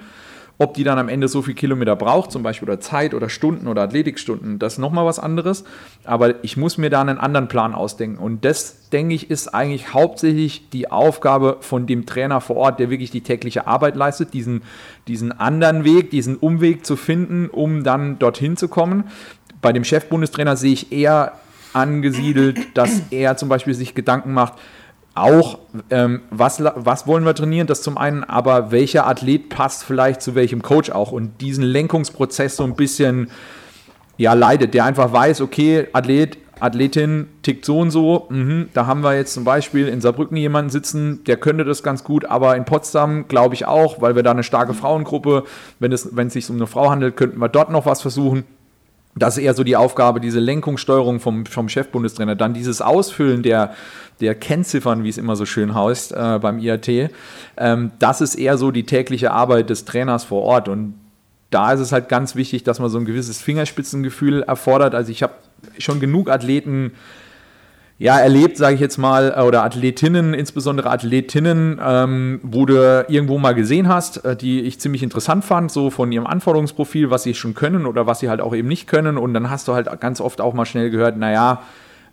Speaker 4: Ob die dann am Ende so viel Kilometer braucht, zum Beispiel oder Zeit oder Stunden oder Athletikstunden, das ist nochmal was anderes. Aber ich muss mir da einen anderen Plan ausdenken. Und das, denke ich, ist eigentlich hauptsächlich die Aufgabe von dem Trainer vor Ort, der wirklich die tägliche Arbeit leistet, diesen, diesen anderen Weg, diesen Umweg zu finden, um dann dorthin zu kommen. Bei dem Chefbundestrainer sehe ich eher angesiedelt, dass er zum Beispiel sich Gedanken macht, auch, ähm, was, was wollen wir trainieren, das zum einen, aber welcher Athlet passt vielleicht zu welchem Coach auch und diesen Lenkungsprozess so ein bisschen ja, leidet, der einfach weiß, okay, Athlet, Athletin tickt so und so, mhm, da haben wir jetzt zum Beispiel in Saarbrücken jemanden sitzen, der könnte das ganz gut, aber in Potsdam glaube ich auch, weil wir da eine starke Frauengruppe, wenn es, wenn es sich um eine Frau handelt, könnten wir dort noch was versuchen. Das ist eher so die Aufgabe, diese Lenkungssteuerung vom, vom Chefbundestrainer. Dann dieses Ausfüllen der, der Kennziffern, wie es immer so schön heißt äh, beim IAT, ähm, das ist eher so die tägliche Arbeit des Trainers vor Ort. Und da ist es halt ganz wichtig, dass man so ein gewisses Fingerspitzengefühl erfordert. Also ich habe schon genug Athleten ja, erlebt, sage ich jetzt mal, äh, oder Athletinnen, insbesondere Athletinnen, ähm, wo du irgendwo mal gesehen hast, äh, die ich ziemlich interessant fand, so von ihrem Anforderungsprofil, was sie schon können oder was sie halt auch eben nicht können. Und dann hast du halt ganz oft auch mal schnell gehört, naja,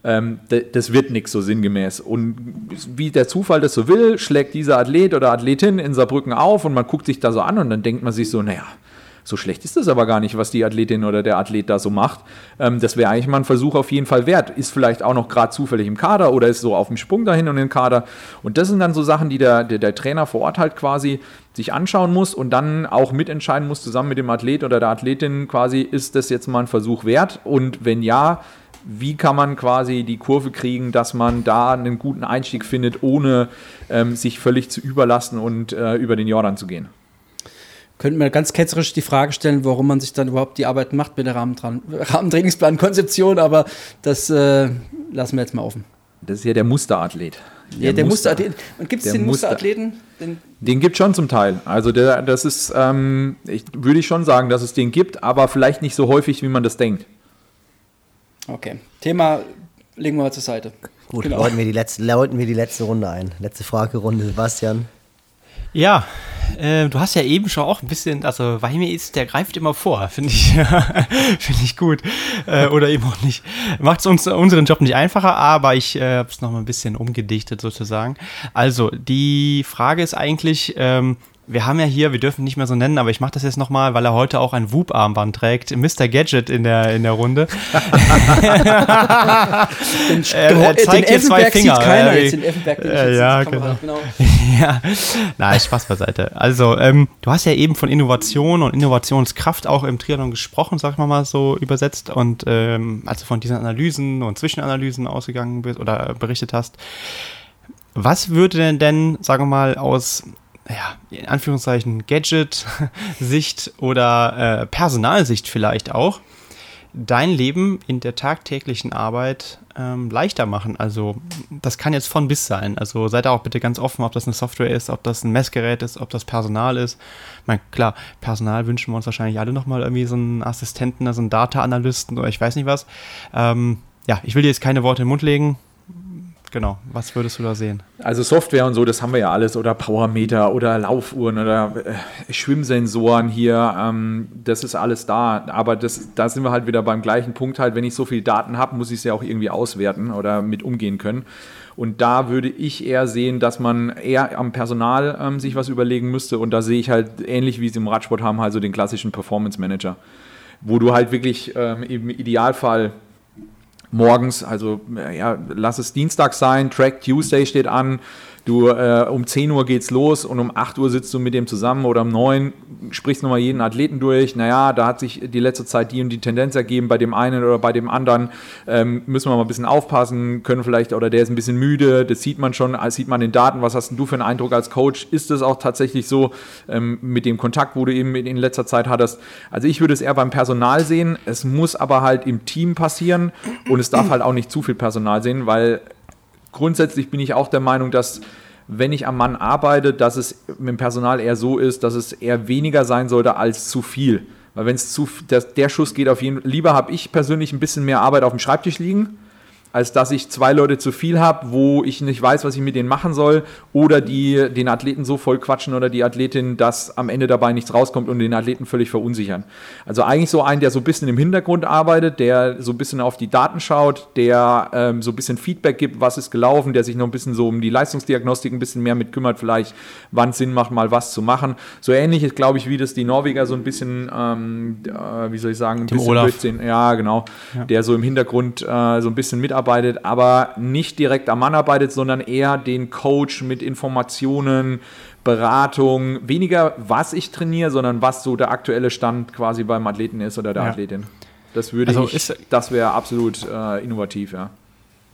Speaker 4: ähm, das wird nichts so sinngemäß. Und wie der Zufall das so will, schlägt dieser Athlet oder Athletin in Saarbrücken auf und man guckt sich da so an und dann denkt man sich so, naja, so schlecht ist das aber gar nicht, was die Athletin oder der Athlet da so macht. Ähm, das wäre eigentlich mal ein Versuch auf jeden Fall wert. Ist vielleicht auch noch gerade zufällig im Kader oder ist so auf dem Sprung dahin und im Kader. Und das sind dann so Sachen, die der, der, der Trainer vor Ort halt quasi sich anschauen muss und dann auch mitentscheiden muss, zusammen mit dem Athlet oder der Athletin quasi, ist das jetzt mal ein Versuch wert? Und wenn ja, wie kann man quasi die Kurve kriegen, dass man da einen guten Einstieg findet, ohne ähm, sich völlig zu überlassen und äh, über den Jordan zu gehen?
Speaker 3: Könnten wir ganz ketzerisch die Frage stellen, warum man sich dann überhaupt die Arbeit macht mit der Rahmentrainingsplan-Konzeption, aber das äh, lassen wir jetzt mal offen.
Speaker 4: Das ist ja der Musterathlet.
Speaker 3: Der ja, der Muster, Musterathlet. Und gibt es den Muster Musterathleten?
Speaker 4: Den, den gibt es schon zum Teil. Also der, das ist, ähm, ich, würde ich schon sagen, dass es den gibt, aber vielleicht nicht so häufig, wie man das denkt.
Speaker 3: Okay. Thema legen wir mal zur Seite.
Speaker 2: Gut, genau. läuten, wir die letzte, läuten wir die letzte Runde ein. Letzte Fragerunde, Sebastian.
Speaker 5: Ja, äh, du hast ja eben schon auch ein bisschen, also Weimir ist, der greift immer vor, finde ich, (laughs) finde ich gut. Äh, oder eben auch nicht. Macht es uns unseren Job nicht einfacher, aber ich äh, habe es nochmal ein bisschen umgedichtet sozusagen. Also, die Frage ist eigentlich, ähm, wir haben ja hier, wir dürfen nicht mehr so nennen, aber ich mache das jetzt nochmal, weil er heute auch ein Whoop-Armband trägt. Mr. Gadget in der, in der Runde. (laughs)
Speaker 3: den, er, er zeigt hier zwei Finger. Sieht keiner jetzt
Speaker 5: den Effenberg, den äh, ja, genau. genau. (laughs) ja, nein, Spaß beiseite. Also, ähm, du hast ja eben von Innovation und Innovationskraft auch im Triathlon gesprochen, sag ich mal so übersetzt. Und ähm, als du von diesen Analysen und Zwischenanalysen ausgegangen bist oder berichtet hast, was würde denn denn, sagen wir mal, aus ja, in Anführungszeichen Gadget-Sicht oder äh, Personalsicht vielleicht auch, dein Leben in der tagtäglichen Arbeit ähm, leichter machen. Also das kann jetzt von bis sein. Also seid auch bitte ganz offen, ob das eine Software ist, ob das ein Messgerät ist, ob das Personal ist. Ich meine, klar, Personal wünschen wir uns wahrscheinlich alle nochmal irgendwie so einen Assistenten, also einen Data-Analysten oder ich weiß nicht was. Ähm, ja, ich will dir jetzt keine Worte den Mund legen. Genau, was würdest du da sehen?
Speaker 4: Also Software und so, das haben wir ja alles oder Powermeter oder Laufuhren oder äh, Schwimmsensoren hier, ähm, das ist alles da. Aber das, da sind wir halt wieder beim gleichen Punkt halt, wenn ich so viele Daten habe, muss ich sie auch irgendwie auswerten oder mit umgehen können. Und da würde ich eher sehen, dass man eher am Personal ähm, sich was überlegen müsste. Und da sehe ich halt ähnlich wie sie im Radsport haben, halt so den klassischen Performance Manager, wo du halt wirklich ähm, im Idealfall morgens, also ja, lass es Dienstag sein, Track Tuesday steht an, Du, äh, um 10 Uhr geht's los und um 8 Uhr sitzt du mit dem zusammen oder um 9 sprichst nochmal jeden Athleten durch. Naja, da hat sich die letzte Zeit die und die Tendenz ergeben bei dem einen oder bei dem anderen. Ähm, müssen wir mal ein bisschen aufpassen, können vielleicht, oder der ist ein bisschen müde, das sieht man schon, das sieht man in den Daten. Was hast du für einen Eindruck als Coach? Ist es auch tatsächlich so ähm, mit dem Kontakt, wo du eben in letzter Zeit hattest? Also ich würde es eher beim Personal sehen. Es muss aber halt im Team passieren und es darf halt auch nicht zu viel Personal sehen, weil grundsätzlich bin ich auch der Meinung, dass wenn ich am Mann arbeite, dass es mit dem Personal eher so ist, dass es eher weniger sein sollte als zu viel. Weil wenn es zu der, der Schuss geht auf jeden lieber habe ich persönlich ein bisschen mehr Arbeit auf dem Schreibtisch liegen als dass ich zwei Leute zu viel habe, wo ich nicht weiß, was ich mit denen machen soll, oder die den Athleten so voll quatschen oder die Athletin, dass am Ende dabei nichts rauskommt und den Athleten völlig verunsichern. Also eigentlich so ein, der so ein bisschen im Hintergrund arbeitet, der so ein bisschen auf die Daten schaut, der ähm, so ein bisschen Feedback gibt, was ist gelaufen, der sich noch ein bisschen so um die Leistungsdiagnostik ein bisschen mehr mit kümmert, vielleicht wann es Sinn macht, mal was zu machen. So ähnlich ist, glaube ich, wie das die Norweger so ein bisschen, ähm, äh, wie soll ich sagen, ein Tim bisschen Olaf. durchziehen. Ja, genau. Ja. Der so im Hintergrund äh, so ein bisschen mitarbeitet arbeitet, aber nicht direkt am Mann arbeitet, sondern eher den Coach mit Informationen, Beratung, weniger was ich trainiere, sondern was so der aktuelle Stand quasi beim Athleten ist oder der ja. Athletin. Das würde also ich, das wäre absolut äh, innovativ, ja.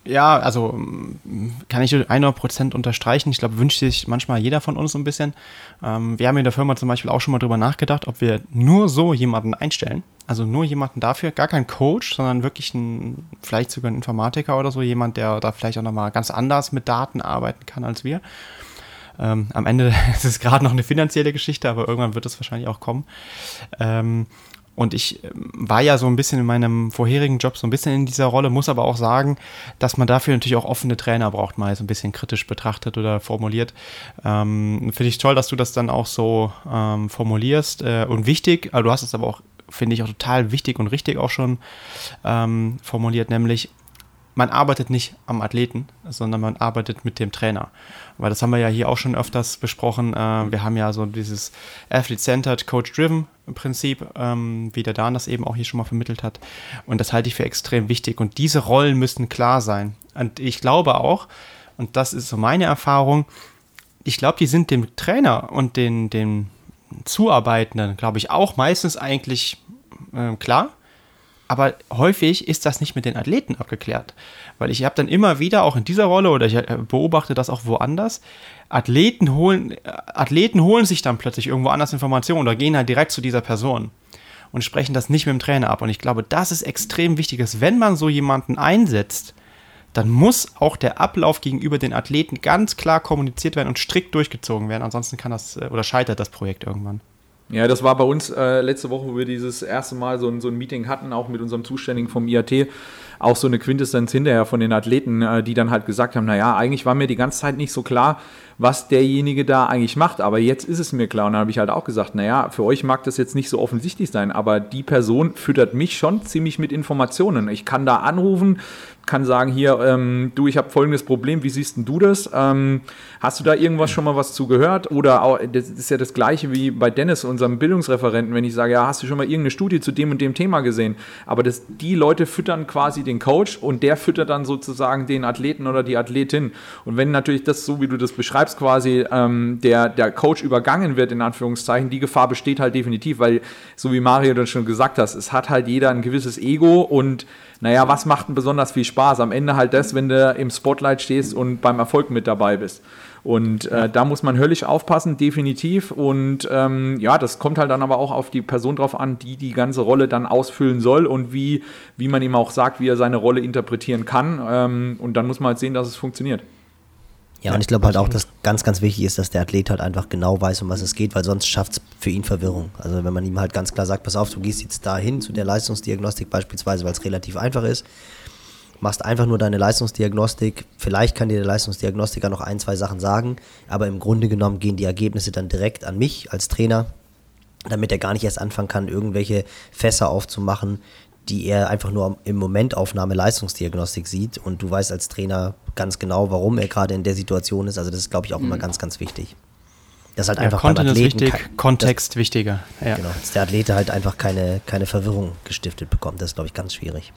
Speaker 5: Ja, also mm, kann ich 100% unterstreichen. Ich glaube, wünscht sich manchmal jeder von uns so ein bisschen. Ähm, wir haben in der Firma zum Beispiel auch schon mal drüber nachgedacht, ob wir nur so jemanden einstellen. Also nur jemanden dafür, gar kein Coach, sondern wirklich ein, vielleicht sogar ein Informatiker oder so, jemand, der da vielleicht auch nochmal ganz anders mit Daten arbeiten kann als wir. Ähm, am Ende (laughs) ist es gerade noch eine finanzielle Geschichte, aber irgendwann wird es wahrscheinlich auch kommen. Ähm, und ich ähm, war ja so ein bisschen in meinem vorherigen Job so ein bisschen in dieser Rolle, muss aber auch sagen, dass man dafür natürlich auch offene Trainer braucht, mal so ein bisschen kritisch betrachtet oder formuliert. Ähm, Finde ich toll, dass du das dann auch so ähm, formulierst. Äh, und wichtig, also du hast es aber auch, finde ich, auch total wichtig und richtig auch schon ähm, formuliert, nämlich man arbeitet nicht am Athleten, sondern man arbeitet mit dem Trainer. Weil das haben wir ja hier auch schon öfters besprochen. Äh, wir haben ja so dieses Athlete-Centered, Coach-Driven Prinzip, ähm, wie der Dan das eben auch hier schon mal vermittelt hat. Und das halte ich für extrem wichtig. Und diese Rollen müssen klar sein. Und ich glaube auch, und das ist so meine Erfahrung, ich glaube, die sind dem Trainer und den, den Zuarbeitenden, glaube ich, auch meistens eigentlich äh, klar. Aber häufig ist das nicht mit den Athleten abgeklärt. Weil ich habe dann immer wieder, auch in dieser Rolle, oder ich äh, beobachte das auch woanders, Athleten holen, äh, Athleten holen sich dann plötzlich irgendwo anders Informationen oder gehen halt direkt zu dieser Person und sprechen das nicht mit dem Trainer ab. Und ich glaube, das ist extrem wichtig, dass wenn man so jemanden einsetzt, dann muss auch der Ablauf gegenüber den Athleten ganz klar kommuniziert werden und strikt durchgezogen werden. Ansonsten kann das äh, oder scheitert das Projekt irgendwann.
Speaker 4: Ja, das war bei uns äh, letzte Woche, wo wir dieses erste Mal so ein, so ein Meeting hatten, auch mit unserem Zuständigen vom IAT, auch so eine Quintessenz hinterher von den Athleten, äh, die dann halt gesagt haben, naja, eigentlich war mir die ganze Zeit nicht so klar, was derjenige da eigentlich macht, aber jetzt ist es mir klar und dann habe ich halt auch gesagt, naja, für euch mag das jetzt nicht so offensichtlich sein, aber die Person füttert mich schon ziemlich mit Informationen. Ich kann da anrufen, kann sagen, hier, ähm, du, ich habe folgendes Problem, wie siehst denn du das? Ähm, hast du da irgendwas schon mal was zu gehört? Oder auch, das ist ja das gleiche wie bei Dennis, unserem Bildungsreferenten, wenn ich sage, ja, hast du schon mal irgendeine Studie zu dem und dem Thema gesehen? Aber das, die Leute füttern quasi den Coach und der füttert dann sozusagen den Athleten oder die Athletin. Und wenn natürlich das, so wie du das beschreibst, quasi ähm, der, der Coach übergangen wird, in Anführungszeichen, die Gefahr besteht halt definitiv, weil, so wie Mario das schon gesagt hast, es hat halt jeder ein gewisses Ego und naja, was macht denn besonders viel Spaß? Am Ende halt das, wenn du im Spotlight stehst und beim Erfolg mit dabei bist. Und äh, da muss man höllisch aufpassen, definitiv. Und ähm, ja, das kommt halt dann aber auch auf die Person drauf an, die die ganze Rolle dann ausfüllen soll und wie, wie man ihm auch sagt, wie er seine Rolle interpretieren kann. Ähm, und dann muss man halt sehen, dass es funktioniert.
Speaker 2: Ja, und ich glaube halt auch, dass ganz, ganz wichtig ist, dass der Athlet halt einfach genau weiß, um was es geht, weil sonst schafft es für ihn Verwirrung. Also wenn man ihm halt ganz klar sagt, pass auf, du gehst jetzt dahin zu der Leistungsdiagnostik beispielsweise, weil es relativ einfach ist, machst einfach nur deine Leistungsdiagnostik, vielleicht kann dir der Leistungsdiagnostiker noch ein, zwei Sachen sagen, aber im Grunde genommen gehen die Ergebnisse dann direkt an mich als Trainer, damit er gar nicht erst anfangen kann, irgendwelche Fässer aufzumachen, die er einfach nur im Momentaufnahme Leistungsdiagnostik sieht und du weißt als Trainer ganz genau, warum er gerade in der Situation ist. Also das ist, glaube ich, auch mhm. immer ganz, ganz wichtig. Das ist halt ja, einfach
Speaker 5: Content Athleten, ist wichtig, Kontext das, wichtiger.
Speaker 2: Ja. Genau, dass der Athlet halt einfach keine, keine Verwirrung gestiftet bekommt. Das ist, glaube ich, ganz schwierig.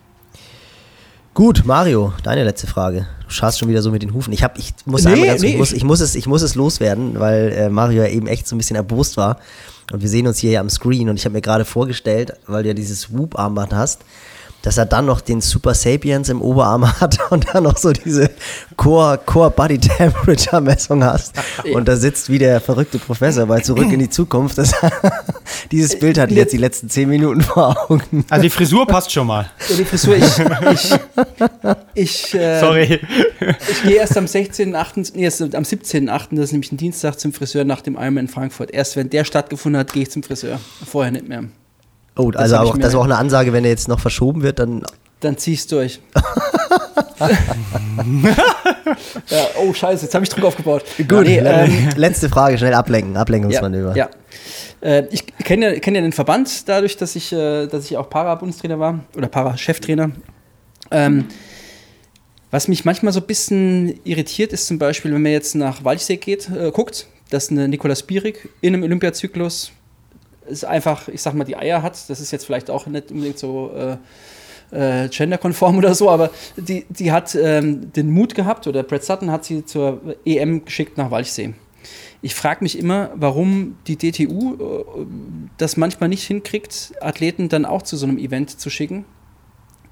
Speaker 2: Gut, Mario, deine letzte Frage. Du schaust schon wieder so mit den Hufen. Ich, hab, ich muss nee, ganz, nee, ich, muss, ich, muss es, ich muss es loswerden, weil äh, Mario ja eben echt so ein bisschen erbost war und wir sehen uns hier ja am Screen und ich habe mir gerade vorgestellt, weil du ja dieses Whoop-Armband hast, dass er dann noch den Super Sapiens im Oberarm (laughs) hat und dann noch so diese Core, Core Body Temperature Messung hast. Und da sitzt wie der verrückte Professor bei Zurück in die Zukunft. Das, (laughs) dieses Bild hat jetzt die letzten zehn Minuten vor Augen.
Speaker 5: Also die Frisur passt schon mal.
Speaker 3: Ja, die Frisur, ich, ich, ich, äh,
Speaker 5: Sorry.
Speaker 3: ich gehe erst am 16.8., nee, erst am 17.8., das ist nämlich ein Dienstag zum Friseur nach dem Ironman in Frankfurt. Erst wenn der stattgefunden hat, gehe ich zum Friseur. Vorher nicht mehr.
Speaker 2: Oh, das also auch, das war auch eine Ansage, wenn er jetzt noch verschoben wird, dann.
Speaker 3: Dann zieh's durch. (laughs) ja, oh, scheiße, jetzt habe ich Druck aufgebaut.
Speaker 2: Gut, nee, ähm, letzte Frage, schnell ablenken, Ablenkungsmanöver.
Speaker 3: Ja, ja. Äh, ich kenne ja, kenn ja den Verband dadurch, dass ich, äh, dass ich auch Para-Bundestrainer war oder Para-Cheftrainer. Ähm, was mich manchmal so ein bisschen irritiert, ist zum Beispiel, wenn man jetzt nach Walchsee geht, äh, guckt, dass eine Nikolaus Bierig in einem Olympiazyklus ist einfach, ich sag mal, die Eier hat. Das ist jetzt vielleicht auch nicht unbedingt so äh, äh, genderkonform (laughs) oder so, aber die, die hat ähm, den Mut gehabt, oder Brett Sutton hat sie zur EM geschickt nach Walchsee. Ich frage mich immer, warum die DTU äh, das manchmal nicht hinkriegt, Athleten dann auch zu so einem Event zu schicken.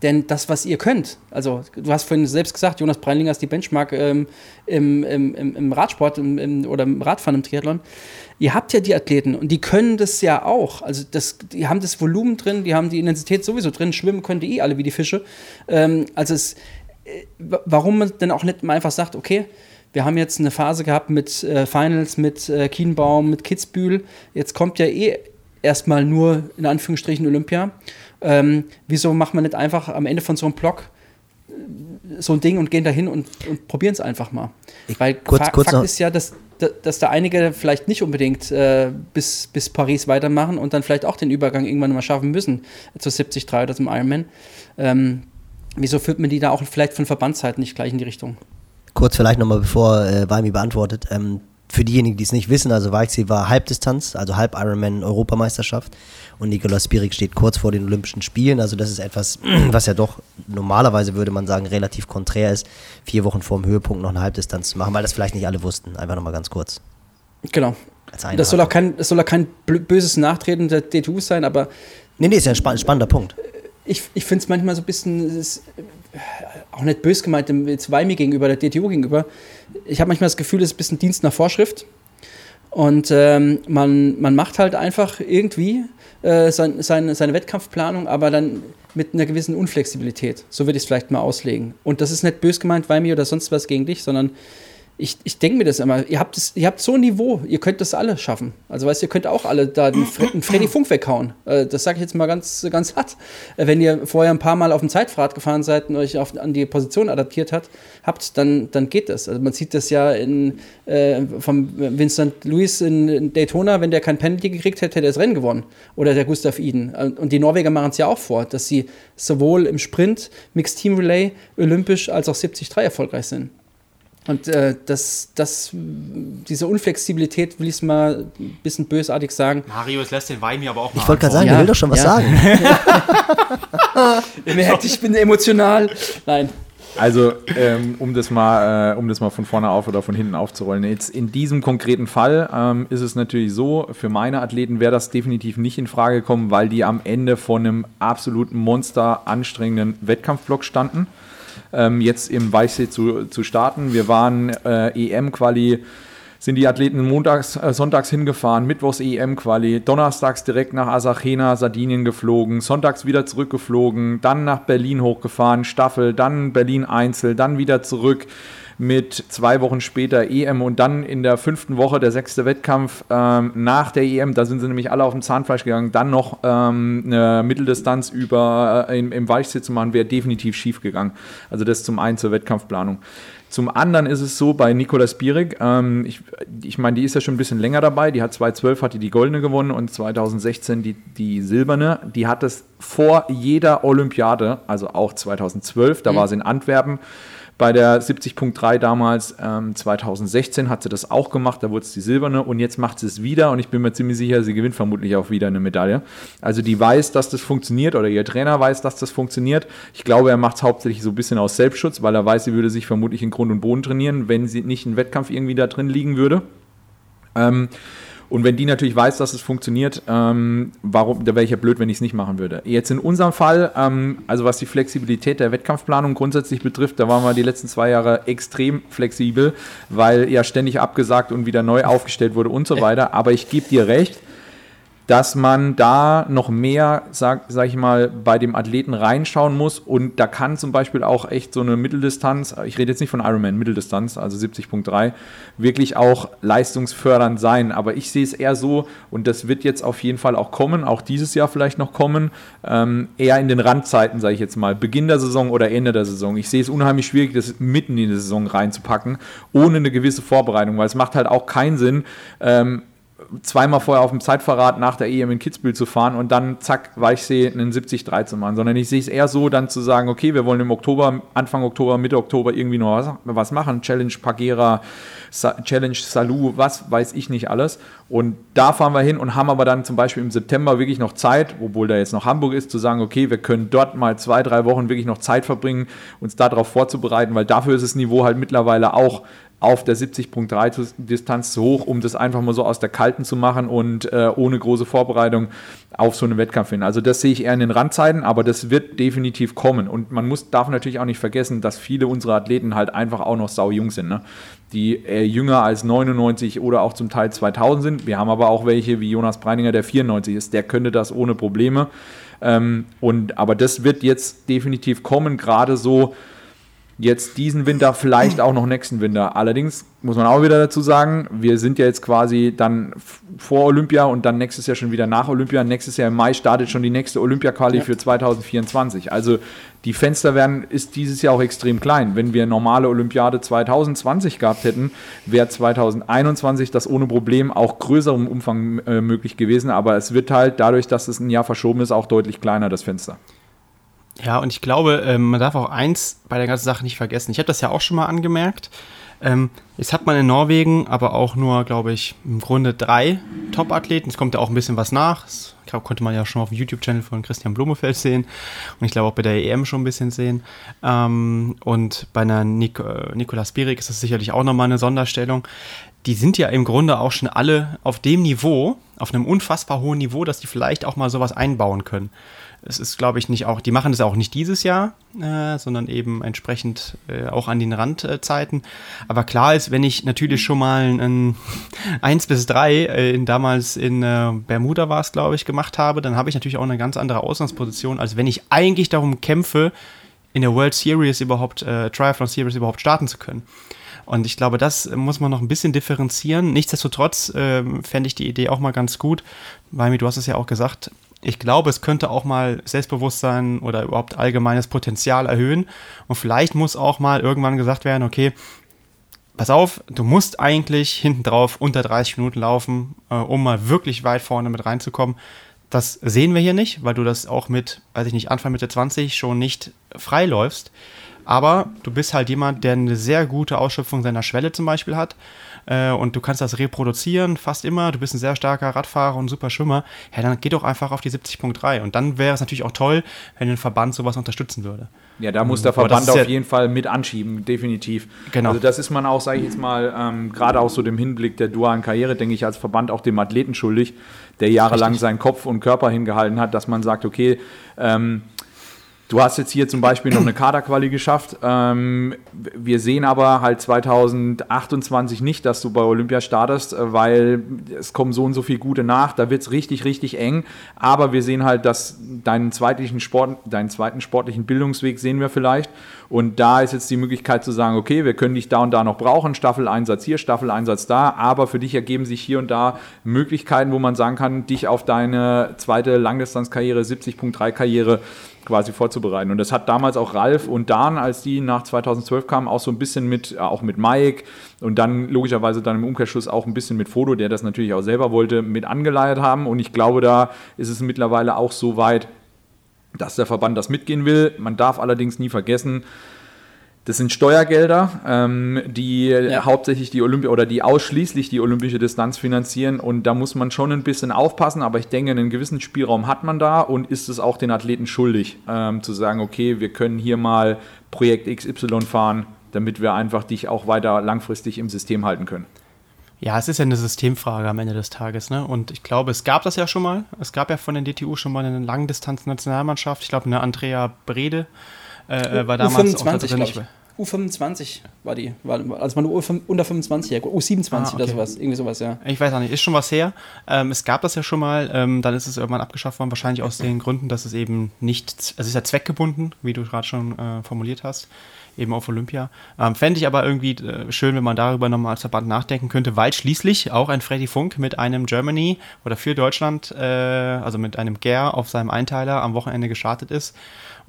Speaker 3: Denn das, was ihr könnt, also du hast vorhin selbst gesagt, Jonas Breinlinger ist die Benchmark ähm, im, im, im, Radsport im, im, oder im Radfahren im Triathlon ihr habt ja die Athleten und die können das ja auch. Also das, die haben das Volumen drin, die haben die Intensität sowieso drin. Schwimmen können die eh alle wie die Fische. Ähm, also es, äh, warum man dann auch nicht mal einfach sagt, okay, wir haben jetzt eine Phase gehabt mit äh, Finals, mit äh, Kienbaum, mit Kitzbühel. Jetzt kommt ja eh erstmal nur in Anführungsstrichen Olympia. Ähm, wieso macht man nicht einfach am Ende von so einem Block äh, so ein Ding und gehen da hin und, und probieren es einfach mal? Weil kurz, Fa kurz Fakt ist ja, dass dass da einige vielleicht nicht unbedingt äh, bis, bis Paris weitermachen und dann vielleicht auch den Übergang irgendwann mal schaffen müssen zu 73 oder zum Ironman. Ähm, wieso führt man die da auch vielleicht von Verbandsseiten nicht gleich in die Richtung?
Speaker 2: Kurz vielleicht nochmal, bevor äh, Valmi beantwortet. Ähm, für diejenigen, die es nicht wissen, also Weichsee war Halbdistanz, also Halb Ironman Europameisterschaft und Nikolaus Spirik steht kurz vor den Olympischen Spielen. Also das ist etwas, (clears throat) was ja doch normalerweise würde man sagen relativ konträr ist, vier Wochen vor dem Höhepunkt noch eine Halbdistanz zu machen, weil das vielleicht nicht alle wussten. Einfach nochmal ganz kurz.
Speaker 3: Genau. Das soll, auch kein, das soll auch kein böses Nachtreten der DTU sein, aber.
Speaker 2: Nee, nee, ist ja ein spann spannender Punkt.
Speaker 3: Ich, ich finde es manchmal so ein bisschen, auch nicht bös gemeint, jetzt Weimi gegenüber, der DTU gegenüber. Ich habe manchmal das Gefühl, es ist ein bisschen Dienst nach Vorschrift. Und ähm, man, man macht halt einfach irgendwie äh, sein, seine, seine Wettkampfplanung, aber dann mit einer gewissen Unflexibilität. So würde ich es vielleicht mal auslegen. Und das ist nicht bös gemeint, Weimi oder sonst was gegen dich, sondern ich, ich denke mir das immer, ihr habt, das, ihr habt so ein Niveau, ihr könnt das alle schaffen. Also weißt ihr könnt auch alle da den, Fre (clears throat) den Freddy Funk weghauen. Äh, das sage ich jetzt mal ganz, ganz hart. Äh, wenn ihr vorher ein paar Mal auf dem Zeitfahrt gefahren seid und euch auf, an die Position adaptiert hat, habt, dann, dann geht das. Also man sieht das ja in, äh, vom Vincent Lewis in, in, Daytona, wenn der kein Penalty gekriegt hätte, hätte er das Rennen gewonnen. Oder der Gustav Iden. Und die Norweger machen es ja auch vor, dass sie sowohl im Sprint, Mixed Team Relay, olympisch als auch 73 erfolgreich sind. Und äh, das, das, diese Unflexibilität, will ich es mal ein bisschen bösartig sagen.
Speaker 5: Mario, es lässt den Wein mir aber auch
Speaker 2: mal Ich wollte gerade sagen, ja, der will doch schon was ja. sagen. (laughs) (laughs)
Speaker 3: Ihr merkt, ich bin emotional. Nein.
Speaker 4: Also, ähm, um, das mal, äh, um das mal von vorne auf oder von hinten aufzurollen. Jetzt in diesem konkreten Fall ähm, ist es natürlich so, für meine Athleten wäre das definitiv nicht in Frage gekommen, weil die am Ende von einem absoluten Monster anstrengenden Wettkampfblock standen ähm, jetzt im Weichsee zu, zu starten. Wir waren äh, EM-Quali sind die Athleten montags, äh, sonntags hingefahren, mittwochs EM-Quali, donnerstags direkt nach Asachena, Sardinien geflogen, sonntags wieder zurückgeflogen, dann nach Berlin hochgefahren, Staffel, dann Berlin Einzel, dann wieder zurück mit zwei Wochen später EM und dann in der fünften Woche der sechste Wettkampf ähm, nach der EM, da sind sie nämlich alle auf dem Zahnfleisch gegangen, dann noch ähm, eine Mitteldistanz über äh, im, im Weichsitz zu machen, wäre definitiv schief gegangen. Also das zum einen zur Wettkampfplanung. Zum anderen ist es so bei Nicolas Bierig, ähm, ich, ich meine, die ist ja schon ein bisschen länger dabei, die hat 2012 hat die, die goldene gewonnen und 2016 die, die silberne. Die hat es vor jeder Olympiade, also auch 2012, da mhm. war sie in Antwerpen, bei der 70.3 damals, ähm, 2016 hat sie das auch gemacht, da wurde es die silberne und jetzt macht sie es wieder und ich bin mir ziemlich sicher, sie gewinnt vermutlich auch wieder eine Medaille. Also die weiß, dass das funktioniert oder ihr Trainer weiß, dass das funktioniert. Ich glaube, er macht es hauptsächlich so ein bisschen aus Selbstschutz, weil er weiß, sie würde sich vermutlich in Grund und Boden trainieren, wenn sie nicht ein Wettkampf irgendwie da drin liegen würde. Ähm, und wenn die natürlich weiß, dass es funktioniert, ähm, warum, da wäre ich ja blöd, wenn ich es nicht machen würde. Jetzt in unserem Fall, ähm, also was die Flexibilität der Wettkampfplanung grundsätzlich betrifft, da waren wir die letzten zwei Jahre extrem flexibel, weil ja ständig abgesagt und wieder neu aufgestellt wurde und so weiter. Aber ich gebe dir recht, dass man da noch mehr, sag, sag ich mal, bei dem Athleten reinschauen muss. Und da kann zum Beispiel auch echt so eine Mitteldistanz, ich rede jetzt nicht von Ironman, Mitteldistanz, also 70.3, wirklich auch leistungsfördernd sein. Aber ich sehe es eher so, und das wird jetzt auf jeden Fall auch kommen, auch dieses Jahr vielleicht noch kommen, ähm, eher in den Randzeiten, sage ich jetzt mal, Beginn der Saison oder Ende der Saison. Ich sehe es unheimlich schwierig, das mitten in die Saison reinzupacken, ohne eine gewisse Vorbereitung, weil es macht halt auch keinen Sinn, ähm, zweimal vorher auf dem Zeitverrat nach der EM in Kitzbühel zu fahren und dann zack, Weichsee einen 70-3 zu machen, sondern ich sehe es eher so, dann zu sagen, okay, wir wollen im Oktober, Anfang Oktober, Mitte Oktober irgendwie noch was, was machen, Challenge Pagera, Sa Challenge Salou, was weiß ich nicht alles. Und da fahren wir hin und haben aber dann zum Beispiel im September wirklich noch Zeit, obwohl da jetzt noch Hamburg ist, zu sagen, okay, wir können dort mal zwei, drei Wochen wirklich noch Zeit verbringen, uns darauf vorzubereiten, weil dafür ist das Niveau halt mittlerweile auch auf der 70.3 Distanz zu hoch, um das einfach mal so aus der Kalten zu machen und äh, ohne große Vorbereitung auf so einen Wettkampf hin. Also das sehe ich eher in den Randzeiten, aber das wird definitiv kommen. Und man muss, darf natürlich auch nicht vergessen, dass viele unserer Athleten halt einfach auch noch sau jung sind. Ne? Die äh, jünger als 99 oder auch zum Teil 2000 sind. Wir haben aber auch welche wie Jonas Breininger, der 94 ist. Der könnte das ohne Probleme. Ähm, und, aber das wird jetzt definitiv kommen, gerade so jetzt diesen Winter, vielleicht auch noch nächsten Winter. Allerdings muss man auch wieder dazu sagen, wir sind ja jetzt quasi dann vor Olympia und dann nächstes Jahr schon wieder nach Olympia. Nächstes Jahr im Mai startet schon die nächste Olympia-Quali ja. für 2024. Also die Fenster werden, ist dieses Jahr auch extrem klein. Wenn wir normale Olympiade 2020 gehabt hätten, wäre 2021 das ohne Problem auch größerem Umfang äh, möglich gewesen. Aber es wird halt dadurch, dass es ein Jahr verschoben ist, auch deutlich kleiner, das Fenster.
Speaker 5: Ja, und ich glaube, ähm, man darf auch eins bei der ganzen Sache nicht vergessen. Ich habe das ja auch schon mal angemerkt. Ähm, jetzt hat man in Norwegen aber auch nur, glaube ich, im Grunde drei Top-Athleten. Es kommt ja auch ein bisschen was nach. Das konnte man ja schon auf dem YouTube-Channel von Christian Blumefeld sehen. Und ich glaube auch bei der EM schon ein bisschen sehen. Ähm, und bei einer Nik äh, Nikolas Bierig ist das sicherlich auch nochmal eine Sonderstellung. Die sind ja im Grunde auch schon alle auf dem Niveau, auf einem unfassbar hohen Niveau, dass die vielleicht auch mal sowas einbauen können. Es ist, glaube ich, nicht auch, die machen das auch nicht dieses Jahr, äh, sondern eben entsprechend äh, auch an den Randzeiten. Aber klar ist, wenn ich natürlich schon mal ein 1 (laughs) bis 3 äh, in, damals in äh, Bermuda war es, glaube ich, gemacht habe, dann habe ich natürlich auch eine ganz andere Ausgangsposition, als wenn ich eigentlich darum kämpfe, in der World Series überhaupt, äh, Triathlon Series überhaupt starten zu können. Und ich glaube, das muss man noch ein bisschen differenzieren. Nichtsdestotrotz äh, fände ich die Idee auch mal ganz gut, weil, du hast es ja auch gesagt, ich glaube, es könnte auch mal Selbstbewusstsein oder überhaupt allgemeines Potenzial erhöhen. Und vielleicht muss auch mal irgendwann gesagt werden, okay, pass auf, du musst eigentlich hinten drauf unter 30 Minuten laufen, äh, um mal wirklich weit vorne mit reinzukommen. Das sehen wir hier nicht, weil du das auch mit, weiß ich nicht, Anfang Mitte 20 schon nicht freiläufst. Aber du bist halt jemand, der eine sehr gute Ausschöpfung seiner Schwelle zum Beispiel hat äh, und du kannst das reproduzieren, fast immer, du bist ein sehr starker Radfahrer und super Schwimmer, ja, dann geh doch einfach auf die 70.3 und dann wäre es natürlich auch toll, wenn ein Verband sowas unterstützen würde.
Speaker 4: Ja, da muss der Verband auf ja jeden Fall mit anschieben, definitiv. Genau. Also das ist man auch, sage ich jetzt mal, ähm, gerade aus so dem Hinblick der dualen Karriere, denke ich, als Verband auch dem Athleten schuldig, der jahrelang Richtig. seinen Kopf und Körper hingehalten hat, dass man sagt, okay, ähm, Du hast jetzt hier zum Beispiel noch eine Kaderquali geschafft. Ähm, wir sehen aber halt 2028 nicht, dass du bei Olympia startest, äh, weil es kommen so und so viele gute nach. Da wird es richtig, richtig eng. Aber wir sehen halt, dass deinen zweiten, Sport, deinen zweiten sportlichen Bildungsweg sehen wir vielleicht. Und da ist jetzt die Möglichkeit zu sagen, okay, wir können dich da und da noch brauchen, Staffeleinsatz hier, Staffeleinsatz da, aber für dich ergeben sich hier und da Möglichkeiten, wo man sagen kann, dich auf deine zweite Langdistanzkarriere, 70.3 Karriere quasi vorzubereiten. Und das hat damals auch Ralf und Dan, als die nach 2012 kamen, auch so ein bisschen mit, äh, auch mit Mike und dann logischerweise dann im Umkehrschluss auch ein bisschen mit Foto, der das natürlich auch selber wollte, mit angeleiert haben. Und ich glaube, da ist es mittlerweile auch so weit, dass der Verband das mitgehen will. Man darf allerdings nie vergessen, das sind Steuergelder, ähm, die ja. hauptsächlich die Olympia oder die ausschließlich die olympische Distanz finanzieren. Und da muss man schon ein bisschen aufpassen. Aber ich denke, einen gewissen Spielraum hat man da und ist es auch den Athleten schuldig, ähm, zu sagen, okay, wir können hier mal Projekt XY fahren, damit wir einfach dich auch weiter langfristig im System halten können.
Speaker 5: Ja, es ist ja eine Systemfrage am Ende des Tages, ne? Und ich glaube, es gab das ja schon mal. Es gab ja von den DTU schon mal eine Langdistanz-Nationalmannschaft. Ich glaube, eine Andrea Brede äh, war damals
Speaker 3: U25, auch drin. U25 war die, war, also man unter 25, ja, U27 ah, okay. oder sowas, irgendwie sowas, ja.
Speaker 5: Ich weiß auch nicht, ist schon was her. Ähm, es gab das ja schon mal, ähm, dann ist es irgendwann abgeschafft worden, wahrscheinlich aus den Gründen, dass es eben nicht, es ist ja zweckgebunden, wie du gerade schon äh, formuliert hast, eben auf Olympia. Ähm, Fände ich aber irgendwie äh, schön, wenn man darüber nochmal als Verband nachdenken könnte, weil schließlich auch ein Freddy Funk mit einem Germany oder für Deutschland, äh, also mit einem GER auf seinem Einteiler am Wochenende gestartet ist.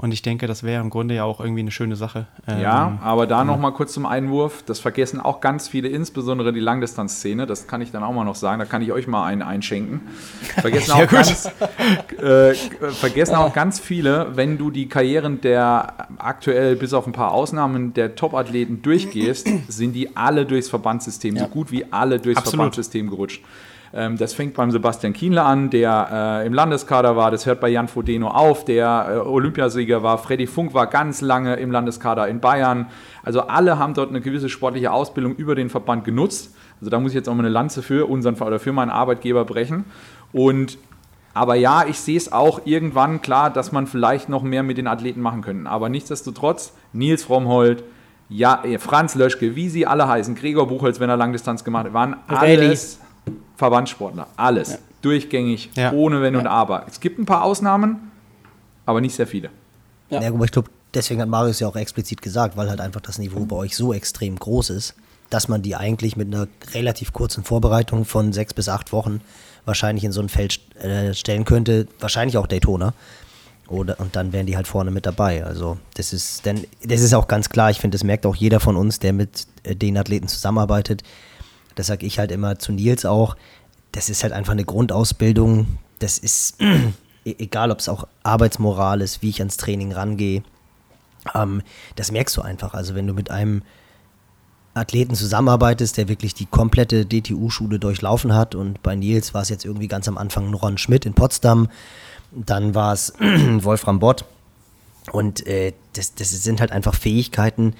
Speaker 5: Und ich denke, das wäre im Grunde ja auch irgendwie eine schöne Sache.
Speaker 4: ja, ähm, aber da ja. nochmal kurz zum Einwurf. Das vergessen auch ganz viele, insbesondere die Langdistanzszene. Das kann ich dann auch mal noch sagen. Da kann ich euch mal einen einschenken. Vergessen, (laughs) auch, ganz, äh, vergessen auch ganz viele, wenn du die Karrieren der aktuell, bis auf ein paar Ausnahmen, der Top-Athleten durchgehst, sind die alle durchs Verbandssystem, ja. so gut wie alle durchs Absolut. Verbandssystem gerutscht. Ähm, das fängt beim Sebastian Kienle an, der äh, im Landeskader war. Das hört bei Jan Frodeno auf, der äh, Olympiasieger war. Freddy Funk war ganz lange im Landeskader in Bayern. Also alle haben dort eine gewisse sportliche Ausbildung über den Verband genutzt. Also da muss ich jetzt auch mal eine Lanze für unseren oder für meinen Arbeitgeber brechen. Und aber ja, ich sehe es auch irgendwann klar, dass man vielleicht noch mehr mit den Athleten machen könnte. Aber nichtsdestotrotz, Nils Frommholt, ja, Franz Löschke, wie sie alle heißen, Gregor Buchholz, wenn er Langdistanz gemacht hat, waren alles Verbandssportler. Alles. Ja. Durchgängig, ja. ohne Wenn ja. und Aber. Es gibt ein paar Ausnahmen, aber nicht sehr viele.
Speaker 2: Ja, ja aber ich glaube, deswegen hat Marius ja auch explizit gesagt, weil halt einfach das Niveau bei euch so extrem groß ist, dass man die eigentlich mit einer relativ kurzen Vorbereitung von sechs bis acht Wochen wahrscheinlich in so ein Feld äh, stellen könnte. Wahrscheinlich auch Daytona. Oder, und dann wären die halt vorne mit dabei. Also das ist, denn das ist auch ganz klar, ich finde, das merkt auch jeder von uns, der mit äh, den Athleten zusammenarbeitet das sage ich halt immer zu Nils auch, das ist halt einfach eine Grundausbildung, das ist, (clears throat) e egal ob es auch Arbeitsmoral ist, wie ich ans Training rangehe, ähm, das merkst du einfach. Also wenn du mit einem Athleten zusammenarbeitest, der wirklich die komplette DTU-Schule durchlaufen hat und bei Nils war es jetzt irgendwie ganz am Anfang Ron Schmidt in Potsdam, dann war es (clears throat) Wolfram Bott. Und äh, das, das sind halt einfach Fähigkeiten,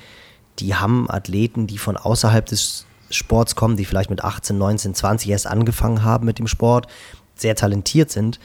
Speaker 2: die haben Athleten, die von außerhalb des Sports kommen, die vielleicht mit 18, 19, 20 erst angefangen haben mit dem Sport, sehr talentiert sind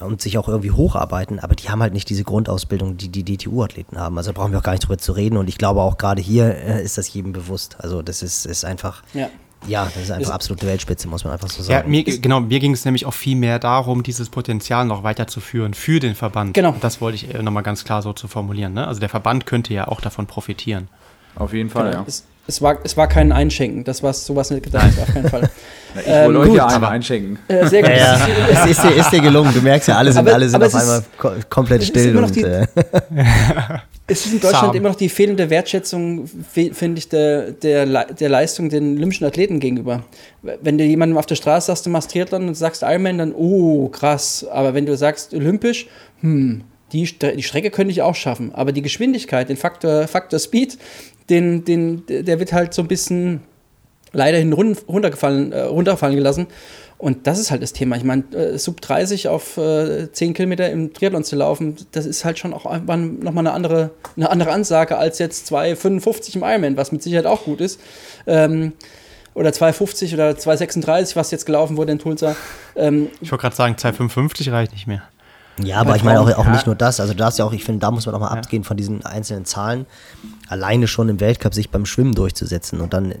Speaker 2: und sich auch irgendwie hocharbeiten, aber die haben halt nicht diese Grundausbildung, die die DTU-Athleten haben. Also da brauchen wir auch gar nicht drüber zu reden und ich glaube auch gerade hier äh, ist das jedem bewusst. Also das ist, ist einfach, ja. ja das ist einfach absolute Weltspitze, muss man einfach so sagen.
Speaker 5: Ja, mir, genau, mir ging es nämlich auch viel mehr darum, dieses Potenzial noch weiterzuführen für den Verband. Genau. Das wollte ich äh, nochmal ganz klar so zu formulieren. Ne? Also der Verband könnte ja auch davon profitieren.
Speaker 4: Auf jeden Fall, genau. ja.
Speaker 3: Es, es, war, es war kein Einschenken, das war sowas nicht gedacht, auf keinen Fall. (laughs)
Speaker 4: ich ähm, wollte euch ja einmal einschenken.
Speaker 2: Äh, sehr gut. Ja, ja. es ist dir, ist dir gelungen, du merkst ja, alle sind, aber, alle sind auf einmal ko komplett still. Und, die, äh. (laughs)
Speaker 3: es ist in Deutschland Sam. immer noch die fehlende Wertschätzung, finde ich, der, der, der Leistung den olympischen Athleten gegenüber. Wenn du jemandem auf der Straße sagst, du machst Triathlon und sagst Ironman, dann, oh, krass. Aber wenn du sagst olympisch, hm, die, die Strecke könnte ich auch schaffen. Aber die Geschwindigkeit, den Faktor, Faktor Speed, den, den, der wird halt so ein bisschen leider hin runtergefallen, äh, runterfallen gelassen. Und das ist halt das Thema. Ich meine, äh, Sub 30 auf äh, 10 Kilometer im Triathlon zu laufen, das ist halt schon auch einfach nochmal eine andere, eine andere Ansage als jetzt 2,55 im Ironman, was mit Sicherheit auch gut ist. Ähm, oder 2,50 oder 2,36, was jetzt gelaufen wurde in Tulsa.
Speaker 5: Ähm, ich wollte gerade sagen, 2,55 reicht nicht mehr.
Speaker 2: Ja, aber ich meine auch, auch nicht nur das. Also da ist ja auch, ich finde, da muss man auch mal ja. abgehen von diesen einzelnen Zahlen. Alleine schon im Weltcup sich beim Schwimmen durchzusetzen und dann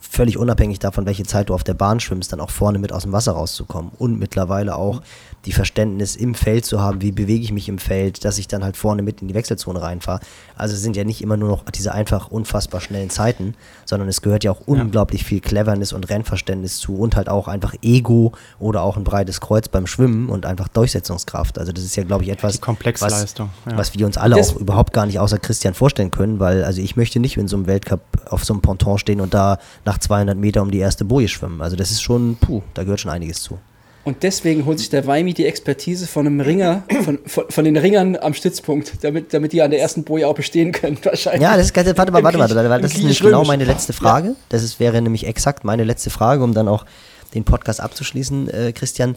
Speaker 2: völlig unabhängig davon, welche Zeit du auf der Bahn schwimmst, dann auch vorne mit aus dem Wasser rauszukommen. Und mittlerweile auch die Verständnis im Feld zu haben, wie bewege ich mich im Feld, dass ich dann halt vorne mit in die Wechselzone reinfahre. Also es sind ja nicht immer nur noch diese einfach unfassbar schnellen Zeiten, sondern es gehört ja auch unglaublich viel Cleverness und Rennverständnis zu und halt auch einfach Ego oder auch ein breites Kreuz beim Schwimmen und einfach Durchsetzungskraft. Also das ist ja, glaube ich, etwas, was, ja. was wir uns alle das auch überhaupt gar nicht außer Christian vorstellen können, weil also ich möchte nicht in so einem Weltcup auf so einem Ponton stehen und da nach 200 Meter um die erste Boje schwimmen. Also das ist schon, puh, da gehört schon einiges zu.
Speaker 3: Und deswegen holt sich der Weimi die Expertise von einem Ringer, von, von, von, den Ringern am Stützpunkt, damit, damit die an der ersten Boje auch bestehen können, (laughs) wahrscheinlich.
Speaker 2: Ja, das ist, warte mal, warte mal, warte, das ist nämlich genau meine letzte Frage. Ja. Das ist, wäre nämlich exakt meine letzte Frage, um dann auch den Podcast abzuschließen, äh, Christian.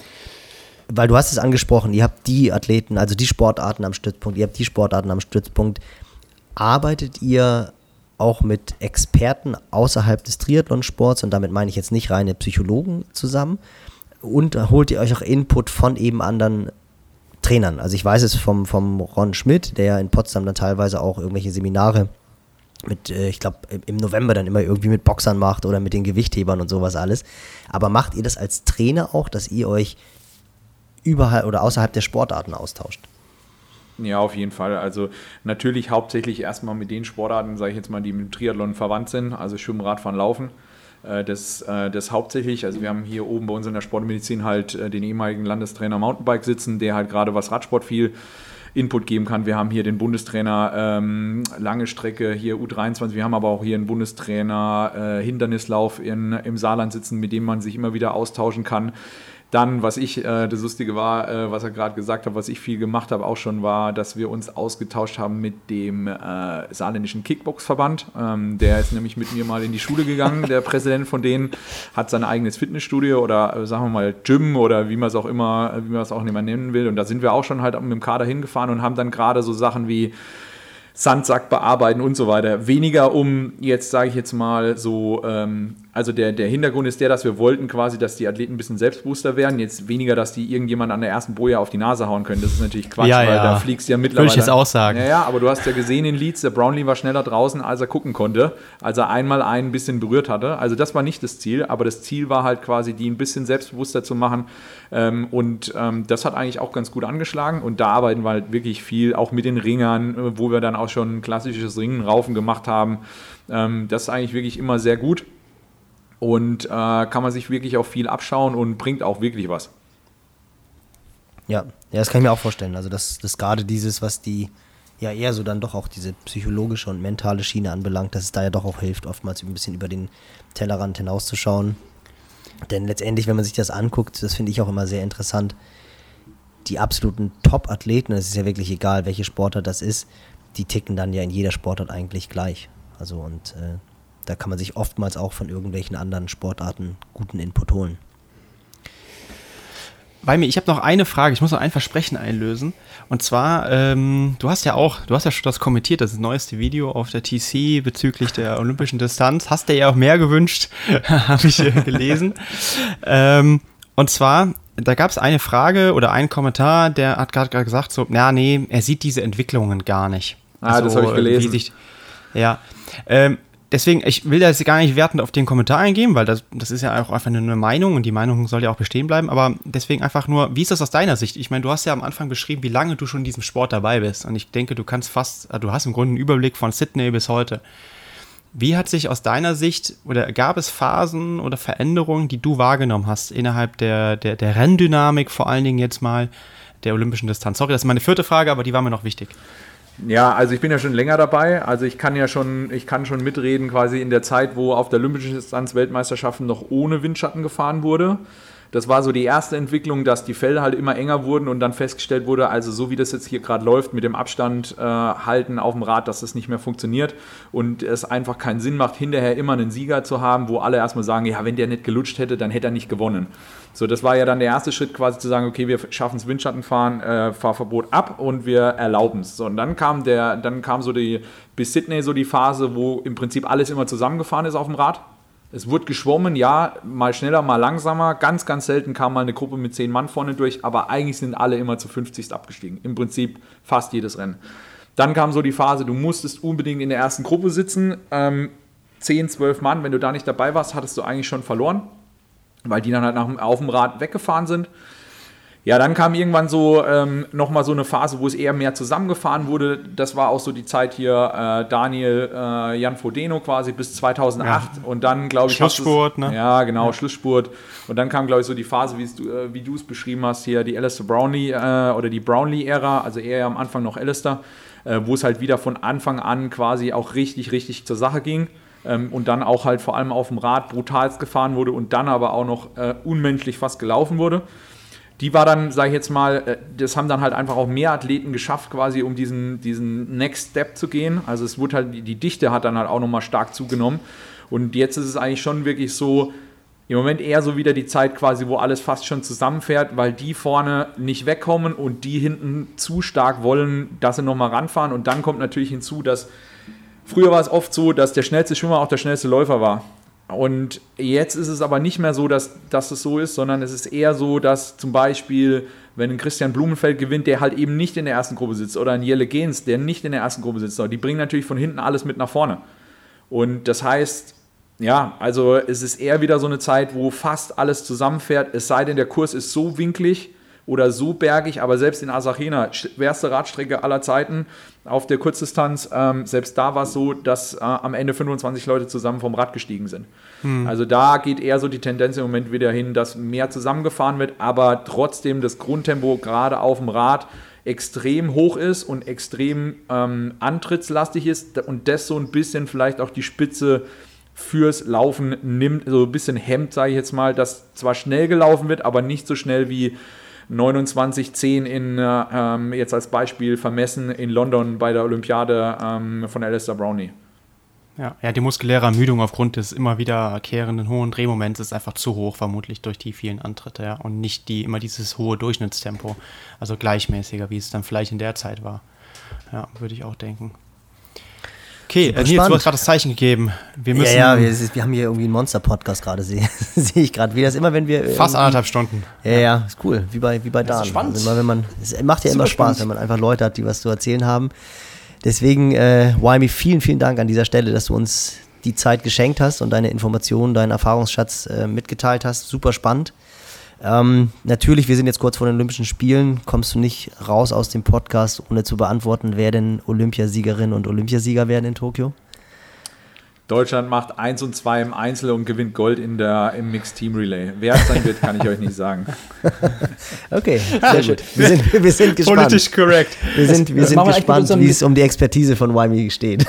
Speaker 2: Weil du hast es angesprochen, ihr habt die Athleten, also die Sportarten am Stützpunkt, ihr habt die Sportarten am Stützpunkt. Arbeitet ihr auch mit Experten außerhalb des Triathlonsports, und damit meine ich jetzt nicht reine Psychologen zusammen, und holt ihr euch auch Input von eben anderen Trainern. Also ich weiß es vom, vom Ron Schmidt, der ja in Potsdam dann teilweise auch irgendwelche Seminare mit, äh, ich glaube, im November dann immer irgendwie mit Boxern macht oder mit den Gewichthebern und sowas alles. Aber macht ihr das als Trainer auch, dass ihr euch überall oder außerhalb der Sportarten austauscht?
Speaker 4: Ja, auf jeden Fall. Also natürlich hauptsächlich erstmal mit den Sportarten, sage ich jetzt mal, die mit dem Triathlon verwandt sind, also Schwimmen, Radfahren, Laufen. Äh, das, äh, das hauptsächlich, also wir haben hier oben bei uns in der Sportmedizin halt äh, den ehemaligen Landestrainer Mountainbike sitzen, der halt gerade was Radsport viel Input geben kann. Wir haben hier den Bundestrainer ähm, lange Strecke, hier U23. Wir haben aber auch hier einen Bundestrainer äh, Hindernislauf in, im Saarland sitzen, mit dem man sich immer wieder austauschen kann. Dann, was ich, äh, das Lustige war, äh, was er gerade gesagt hat, was ich viel gemacht habe, auch schon war, dass wir uns ausgetauscht haben mit dem äh, saarländischen Kickboxverband. Ähm, der ist nämlich mit mir mal in die Schule gegangen. Der (laughs) Präsident von denen hat sein eigenes Fitnessstudio oder äh, sagen wir mal Gym oder wie man es auch immer, wie man es auch mehr nennen will. Und da sind wir auch schon halt mit dem Kader hingefahren und haben dann gerade so Sachen wie Sandsack bearbeiten und so weiter. Weniger um jetzt, sage ich jetzt mal, so ähm, also der, der Hintergrund ist der, dass wir wollten quasi, dass die Athleten ein bisschen selbstbewusster werden. Jetzt weniger, dass die irgendjemand an der ersten Boje auf die Nase hauen können. Das ist natürlich Quatsch,
Speaker 5: ja,
Speaker 4: weil
Speaker 5: ja.
Speaker 4: da fliegst du ja mittlerweile.
Speaker 5: Würde ich jetzt auch sagen.
Speaker 4: Ja, ja, aber du hast ja gesehen in Leeds, der Brownlee war schneller draußen, als er gucken konnte, als er einmal einen ein bisschen berührt hatte. Also das war nicht das Ziel, aber das Ziel war halt quasi, die ein bisschen selbstbewusster zu machen. Ähm, und ähm, das hat eigentlich auch ganz gut angeschlagen. Und da arbeiten wir halt wirklich viel, auch mit den Ringern, äh, wo wir dann auch schon ein klassisches Ringen, Raufen gemacht haben. Ähm, das ist eigentlich wirklich immer sehr gut und äh, kann man sich wirklich auch viel abschauen und bringt auch wirklich was.
Speaker 2: Ja, ja, das kann ich mir auch vorstellen. Also, dass das gerade dieses, was die ja eher so dann doch auch diese psychologische und mentale Schiene anbelangt, dass es da ja doch auch hilft, oftmals ein bisschen über den Tellerrand hinauszuschauen. Denn letztendlich, wenn man sich das anguckt, das finde ich auch immer sehr interessant, die absoluten Top-Athleten, es ist ja wirklich egal, welche Sportart das ist, die ticken dann ja in jeder Sportart eigentlich gleich. Also und äh, da kann man sich oftmals auch von irgendwelchen anderen Sportarten guten Input holen.
Speaker 5: Bei mir, ich habe noch eine Frage, ich muss noch ein Versprechen einlösen. Und zwar, ähm, du hast ja auch, du hast ja schon das kommentiert, das neueste Video auf der TC bezüglich der olympischen Distanz. Hast du ja auch mehr gewünscht, (laughs) habe ich äh, gelesen. ähm, und zwar, da gab es eine Frage oder einen Kommentar, der hat gerade gesagt, so, na nee, er sieht diese Entwicklungen gar nicht.
Speaker 4: Ah, also, das habe ich gelesen.
Speaker 5: Sich, ja. Ähm, deswegen, ich will da jetzt gar nicht wertend auf den Kommentar eingehen, weil das, das ist ja auch einfach eine Meinung und die Meinung soll ja auch bestehen bleiben. Aber deswegen einfach nur, wie ist das aus deiner Sicht? Ich meine, du hast ja am Anfang beschrieben, wie lange du schon in diesem Sport dabei bist. Und ich denke, du kannst fast, du hast im Grunde einen Überblick von Sydney bis heute. Wie hat sich aus deiner Sicht oder gab es Phasen oder Veränderungen, die du wahrgenommen hast innerhalb der, der, der Renndynamik, vor allen Dingen jetzt mal der olympischen Distanz? Sorry, das ist meine vierte Frage, aber die war mir noch wichtig.
Speaker 4: Ja, also ich bin ja schon länger dabei. Also ich kann ja schon, ich kann schon mitreden quasi in der Zeit, wo auf der Olympischen Distanz Weltmeisterschaften noch ohne Windschatten gefahren wurde. Das war so die erste Entwicklung, dass die Felder halt immer enger wurden und dann festgestellt wurde, also so wie das jetzt hier gerade läuft, mit dem Abstand äh, halten auf dem Rad, dass das nicht mehr funktioniert und es einfach keinen Sinn macht, hinterher immer einen Sieger zu haben, wo alle erstmal sagen, ja, wenn der nicht gelutscht hätte, dann hätte er nicht gewonnen. So, das war ja dann der erste Schritt quasi zu sagen, okay, wir schaffen es Windschattenfahren, äh, Fahrverbot ab und wir erlauben es. So, und dann kam der, dann kam so die, bis Sydney so die Phase, wo im Prinzip alles immer zusammengefahren ist auf dem Rad. Es wurde geschwommen, ja, mal schneller, mal langsamer. Ganz, ganz selten kam mal eine Gruppe mit zehn Mann vorne durch, aber eigentlich sind alle immer zu 50 abgestiegen. Im Prinzip fast jedes Rennen. Dann kam so die Phase, du musstest unbedingt in der ersten Gruppe sitzen. Ähm, 10, 12 Mann, wenn du da nicht dabei warst, hattest du eigentlich schon verloren, weil die dann halt nach, auf dem Rad weggefahren sind. Ja, dann kam irgendwann so ähm, nochmal so eine Phase, wo es eher mehr zusammengefahren wurde. Das war auch so die Zeit hier, äh, Daniel äh, Jan Fodeno quasi bis 2008. Ja. Und dann, glaube ich.
Speaker 5: Schlussspurt, ne?
Speaker 4: Ja, genau, ja. Schlussspurt. Und dann kam, glaube ich, so die Phase, äh, wie du es beschrieben hast, hier die Alistair Brownlee äh, oder die Brownlee-Ära, also eher am Anfang noch Alistair, äh, wo es halt wieder von Anfang an quasi auch richtig, richtig zur Sache ging. Ähm, und dann auch halt vor allem auf dem Rad brutalst gefahren wurde und dann aber auch noch äh, unmenschlich fast gelaufen wurde die war dann, sage ich jetzt mal, äh, das haben dann halt einfach auch mehr Athleten geschafft, quasi um diesen, diesen Next Step zu gehen. Also es wurde halt, die Dichte hat dann halt auch nochmal stark zugenommen. Und jetzt ist es eigentlich schon wirklich so, im Moment eher so wieder die Zeit quasi, wo alles fast schon zusammenfährt, weil die vorne nicht wegkommen und die hinten zu stark wollen, dass sie nochmal ranfahren. Und dann kommt natürlich hinzu, dass früher war es oft so, dass der schnellste Schwimmer auch der schnellste Läufer war. Und jetzt ist es aber nicht mehr so, dass, dass es so ist, sondern es ist eher so, dass zum Beispiel, wenn ein Christian Blumenfeld gewinnt, der halt eben nicht in der ersten Gruppe sitzt, oder ein Jelle Gens, der nicht in der ersten Gruppe sitzt, die bringen natürlich von hinten alles mit nach vorne. Und das heißt, ja, also es ist eher wieder so eine Zeit, wo fast alles zusammenfährt, es sei denn, der Kurs ist so winklig, oder so bergig, aber selbst in Asachena, schwerste Radstrecke aller Zeiten auf der Kurzdistanz, ähm, selbst da war es so, dass äh, am Ende 25 Leute zusammen vom Rad gestiegen sind. Hm. Also da geht eher so die Tendenz im Moment wieder hin, dass mehr zusammengefahren wird, aber trotzdem das Grundtempo gerade auf dem Rad extrem hoch ist und extrem ähm, antrittslastig ist und das so ein bisschen vielleicht auch die Spitze fürs Laufen nimmt, so ein bisschen hemmt, sage ich jetzt mal, dass zwar schnell gelaufen wird, aber nicht so schnell wie 29,10 in, äh, ähm, jetzt als Beispiel vermessen in London bei der Olympiade ähm, von Alistair Brownlee.
Speaker 5: Ja, ja, die muskuläre Ermüdung aufgrund des immer wiederkehrenden hohen Drehmoments ist einfach zu hoch, vermutlich durch die vielen Antritte, ja. Und nicht die, immer dieses hohe Durchschnittstempo. Also gleichmäßiger, wie es dann vielleicht in der Zeit war. Ja, würde ich auch denken. Okay, äh, Nils, du hast gerade das Zeichen gegeben.
Speaker 2: Wir müssen. Ja, ja, wir, wir haben hier irgendwie einen Monster-Podcast gerade, (laughs) sehe seh ich gerade. Wie das immer, wenn wir.
Speaker 5: Fast anderthalb Stunden.
Speaker 2: Ja, ja, ist cool. Wie bei, wie bei Dan. spannend. Also wenn man, es macht ja Super immer Spaß, spannend. wenn man einfach Leute hat, die was zu erzählen haben. Deswegen, äh, Wymi, vielen, vielen Dank an dieser Stelle, dass du uns die Zeit geschenkt hast und deine Informationen, deinen Erfahrungsschatz äh, mitgeteilt hast. Super spannend. Ähm, natürlich, wir sind jetzt kurz vor den Olympischen Spielen. Kommst du nicht raus aus dem Podcast, ohne zu beantworten, wer denn Olympiasiegerin und Olympiasieger werden in Tokio?
Speaker 4: Deutschland macht 1 und 2 im Einzel und gewinnt Gold in der, im Mixed Team Relay. Wer es sein wird, kann ich euch nicht sagen. (laughs)
Speaker 2: okay, sehr gut. Wir sind, wir sind gespannt.
Speaker 5: Politisch korrekt.
Speaker 2: Wir sind, wir sind gespannt, wie es um die Expertise von Wymi steht.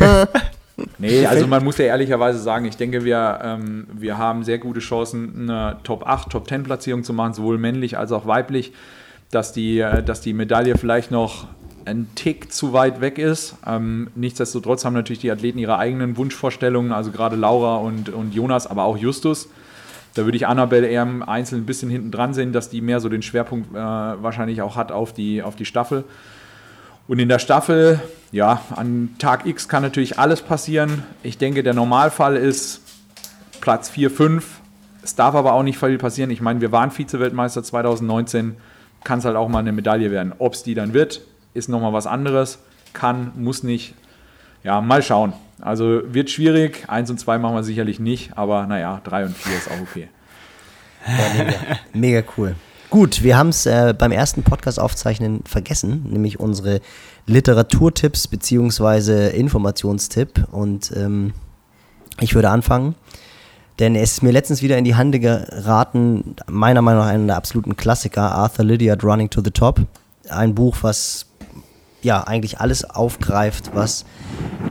Speaker 2: (laughs)
Speaker 4: Nee, also man muss ja ehrlicherweise sagen, ich denke, wir, ähm, wir haben sehr gute Chancen, eine Top 8, Top 10 Platzierung zu machen, sowohl männlich als auch weiblich, dass die, äh, dass die Medaille vielleicht noch ein Tick zu weit weg ist. Ähm, nichtsdestotrotz haben natürlich die Athleten ihre eigenen Wunschvorstellungen, also gerade Laura und, und Jonas, aber auch Justus. Da würde ich Annabelle eher im Einzelnen ein bisschen hinten dran sehen, dass die mehr so den Schwerpunkt äh, wahrscheinlich auch hat auf die, auf die Staffel. Und in der Staffel, ja, an Tag X kann natürlich alles passieren. Ich denke, der Normalfall ist Platz 4, 5. Es darf aber auch nicht viel passieren. Ich meine, wir waren Vize-Weltmeister 2019. Kann es halt auch mal eine Medaille werden. Ob es die dann wird, ist nochmal was anderes. Kann, muss nicht. Ja, mal schauen. Also wird schwierig. Eins und zwei machen wir sicherlich nicht. Aber naja, drei und vier ist auch okay.
Speaker 2: Ja, (laughs) mega. mega cool. Gut, wir haben es äh, beim ersten Podcast aufzeichnen vergessen, nämlich unsere Literaturtipps bzw. Informationstipp. Und ähm, ich würde anfangen, denn es ist mir letztens wieder in die Hände geraten, meiner Meinung nach einer der absoluten Klassiker, Arthur Lydiard Running to the Top. Ein Buch, was ja eigentlich alles aufgreift, was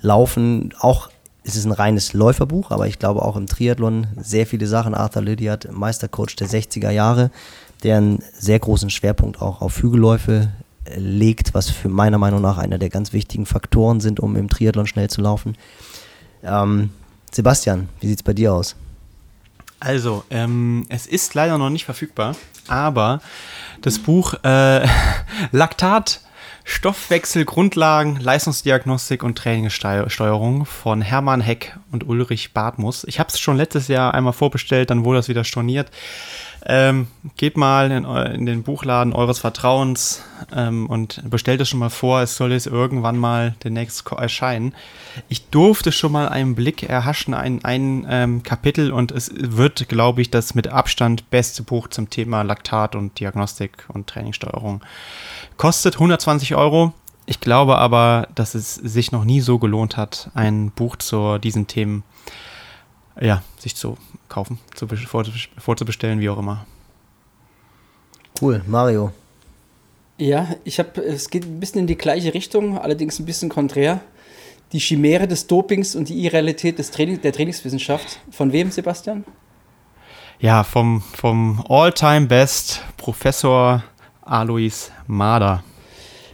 Speaker 2: Laufen auch es ist ein reines Läuferbuch, aber ich glaube auch im Triathlon sehr viele Sachen. Arthur Lydiard, Meistercoach der 60er Jahre, der einen sehr großen Schwerpunkt auch auf Hügelläufe legt, was für meiner Meinung nach einer der ganz wichtigen Faktoren sind, um im Triathlon schnell zu laufen. Ähm, Sebastian, wie sieht es bei dir aus?
Speaker 5: Also, ähm, es ist leider noch nicht verfügbar, aber das Buch äh, (laughs) Laktat Stoffwechselgrundlagen, Leistungsdiagnostik und Trainingssteuerung von Hermann Heck und Ulrich Bartmus. Ich habe es schon letztes Jahr einmal vorbestellt, dann wurde das wieder storniert. Ähm, geht mal in, in, den Buchladen eures Vertrauens ähm, und bestellt es schon mal vor. Es soll jetzt irgendwann mal demnächst erscheinen. Ich durfte schon mal einen Blick erhaschen, ein, ein ähm, Kapitel und es wird, glaube ich, das mit Abstand beste Buch zum Thema Laktat und Diagnostik und Trainingssteuerung. Kostet 120 Euro. Ich glaube aber, dass es sich noch nie so gelohnt hat, ein Buch zu diesen Themen ja, sich zu kaufen, zu, vorzubestellen, wie auch immer.
Speaker 2: Cool, Mario.
Speaker 3: Ja, ich habe, es geht ein bisschen in die gleiche Richtung, allerdings ein bisschen konträr. Die Chimäre des Dopings und die Irrealität des Training, der Trainingswissenschaft. Von wem, Sebastian?
Speaker 5: Ja, vom, vom All-Time-Best Professor Alois Mader.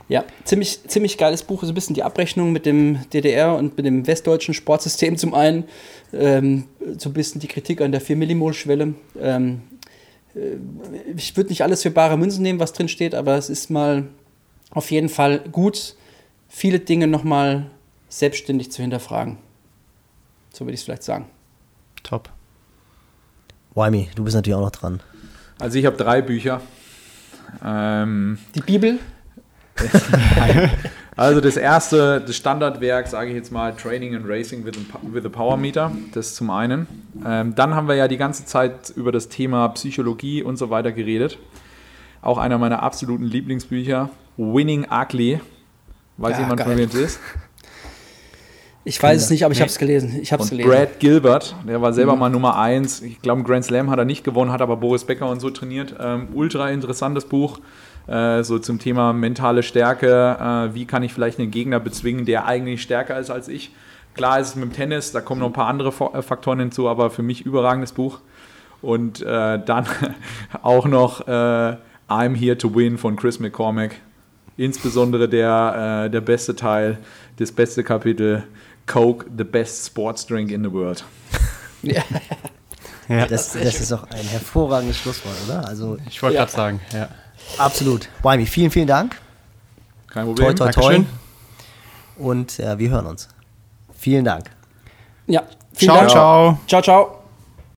Speaker 3: Ja, ziemlich, ziemlich geiles Buch. So ein bisschen die Abrechnung mit dem DDR und mit dem westdeutschen Sportsystem zum einen. Ähm, so ein bisschen die Kritik an der 4-Millimol-Schwelle. Ähm, äh, ich würde nicht alles für bare Münzen nehmen, was drin steht, aber es ist mal auf jeden Fall gut, viele Dinge nochmal selbstständig zu hinterfragen. So würde ich es vielleicht sagen.
Speaker 5: Top.
Speaker 2: Wimey, du bist natürlich auch noch dran.
Speaker 4: Also ich habe drei Bücher.
Speaker 3: Ähm, die Bibel? (laughs) (laughs)
Speaker 4: also das erste, das Standardwerk, sage ich jetzt mal, Training and Racing with a, with a Power Meter, das zum einen. Ähm, dann haben wir ja die ganze Zeit über das Thema Psychologie und so weiter geredet. Auch einer meiner absoluten Lieblingsbücher, Winning Ugly. Weiß ja, jemand, geil. von wem es ist?
Speaker 3: Ich weiß es nicht, aber ich habe es gelesen. Ich habe gelesen.
Speaker 4: Brad Gilbert, der war selber mhm. mal Nummer 1. Ich glaube, Grand Slam hat er nicht gewonnen, hat aber Boris Becker und so trainiert. Ähm, ultra interessantes Buch. Äh, so zum Thema mentale Stärke. Äh, wie kann ich vielleicht einen Gegner bezwingen, der eigentlich stärker ist als ich? Klar ist es mit dem Tennis, da kommen noch ein paar andere äh, Faktoren hinzu, aber für mich überragendes Buch. Und äh, dann (laughs) auch noch äh, I'm Here to Win von Chris McCormack. Insbesondere der, der beste Teil, das beste Kapitel, Coke, the best sports drink in the world. (laughs)
Speaker 2: Ja. ja. Das, das ist auch ein hervorragendes Schlusswort, oder? Also,
Speaker 5: ich wollte ja. gerade sagen, ja.
Speaker 2: Absolut. Wilmy, vielen, vielen Dank.
Speaker 4: Kein Problem.
Speaker 2: Toi, toi, toi. Und äh, wir hören uns. Vielen Dank.
Speaker 3: Ja,
Speaker 5: vielen ciao,
Speaker 3: Dank.
Speaker 5: Ciao,
Speaker 3: ciao. Ciao, ciao.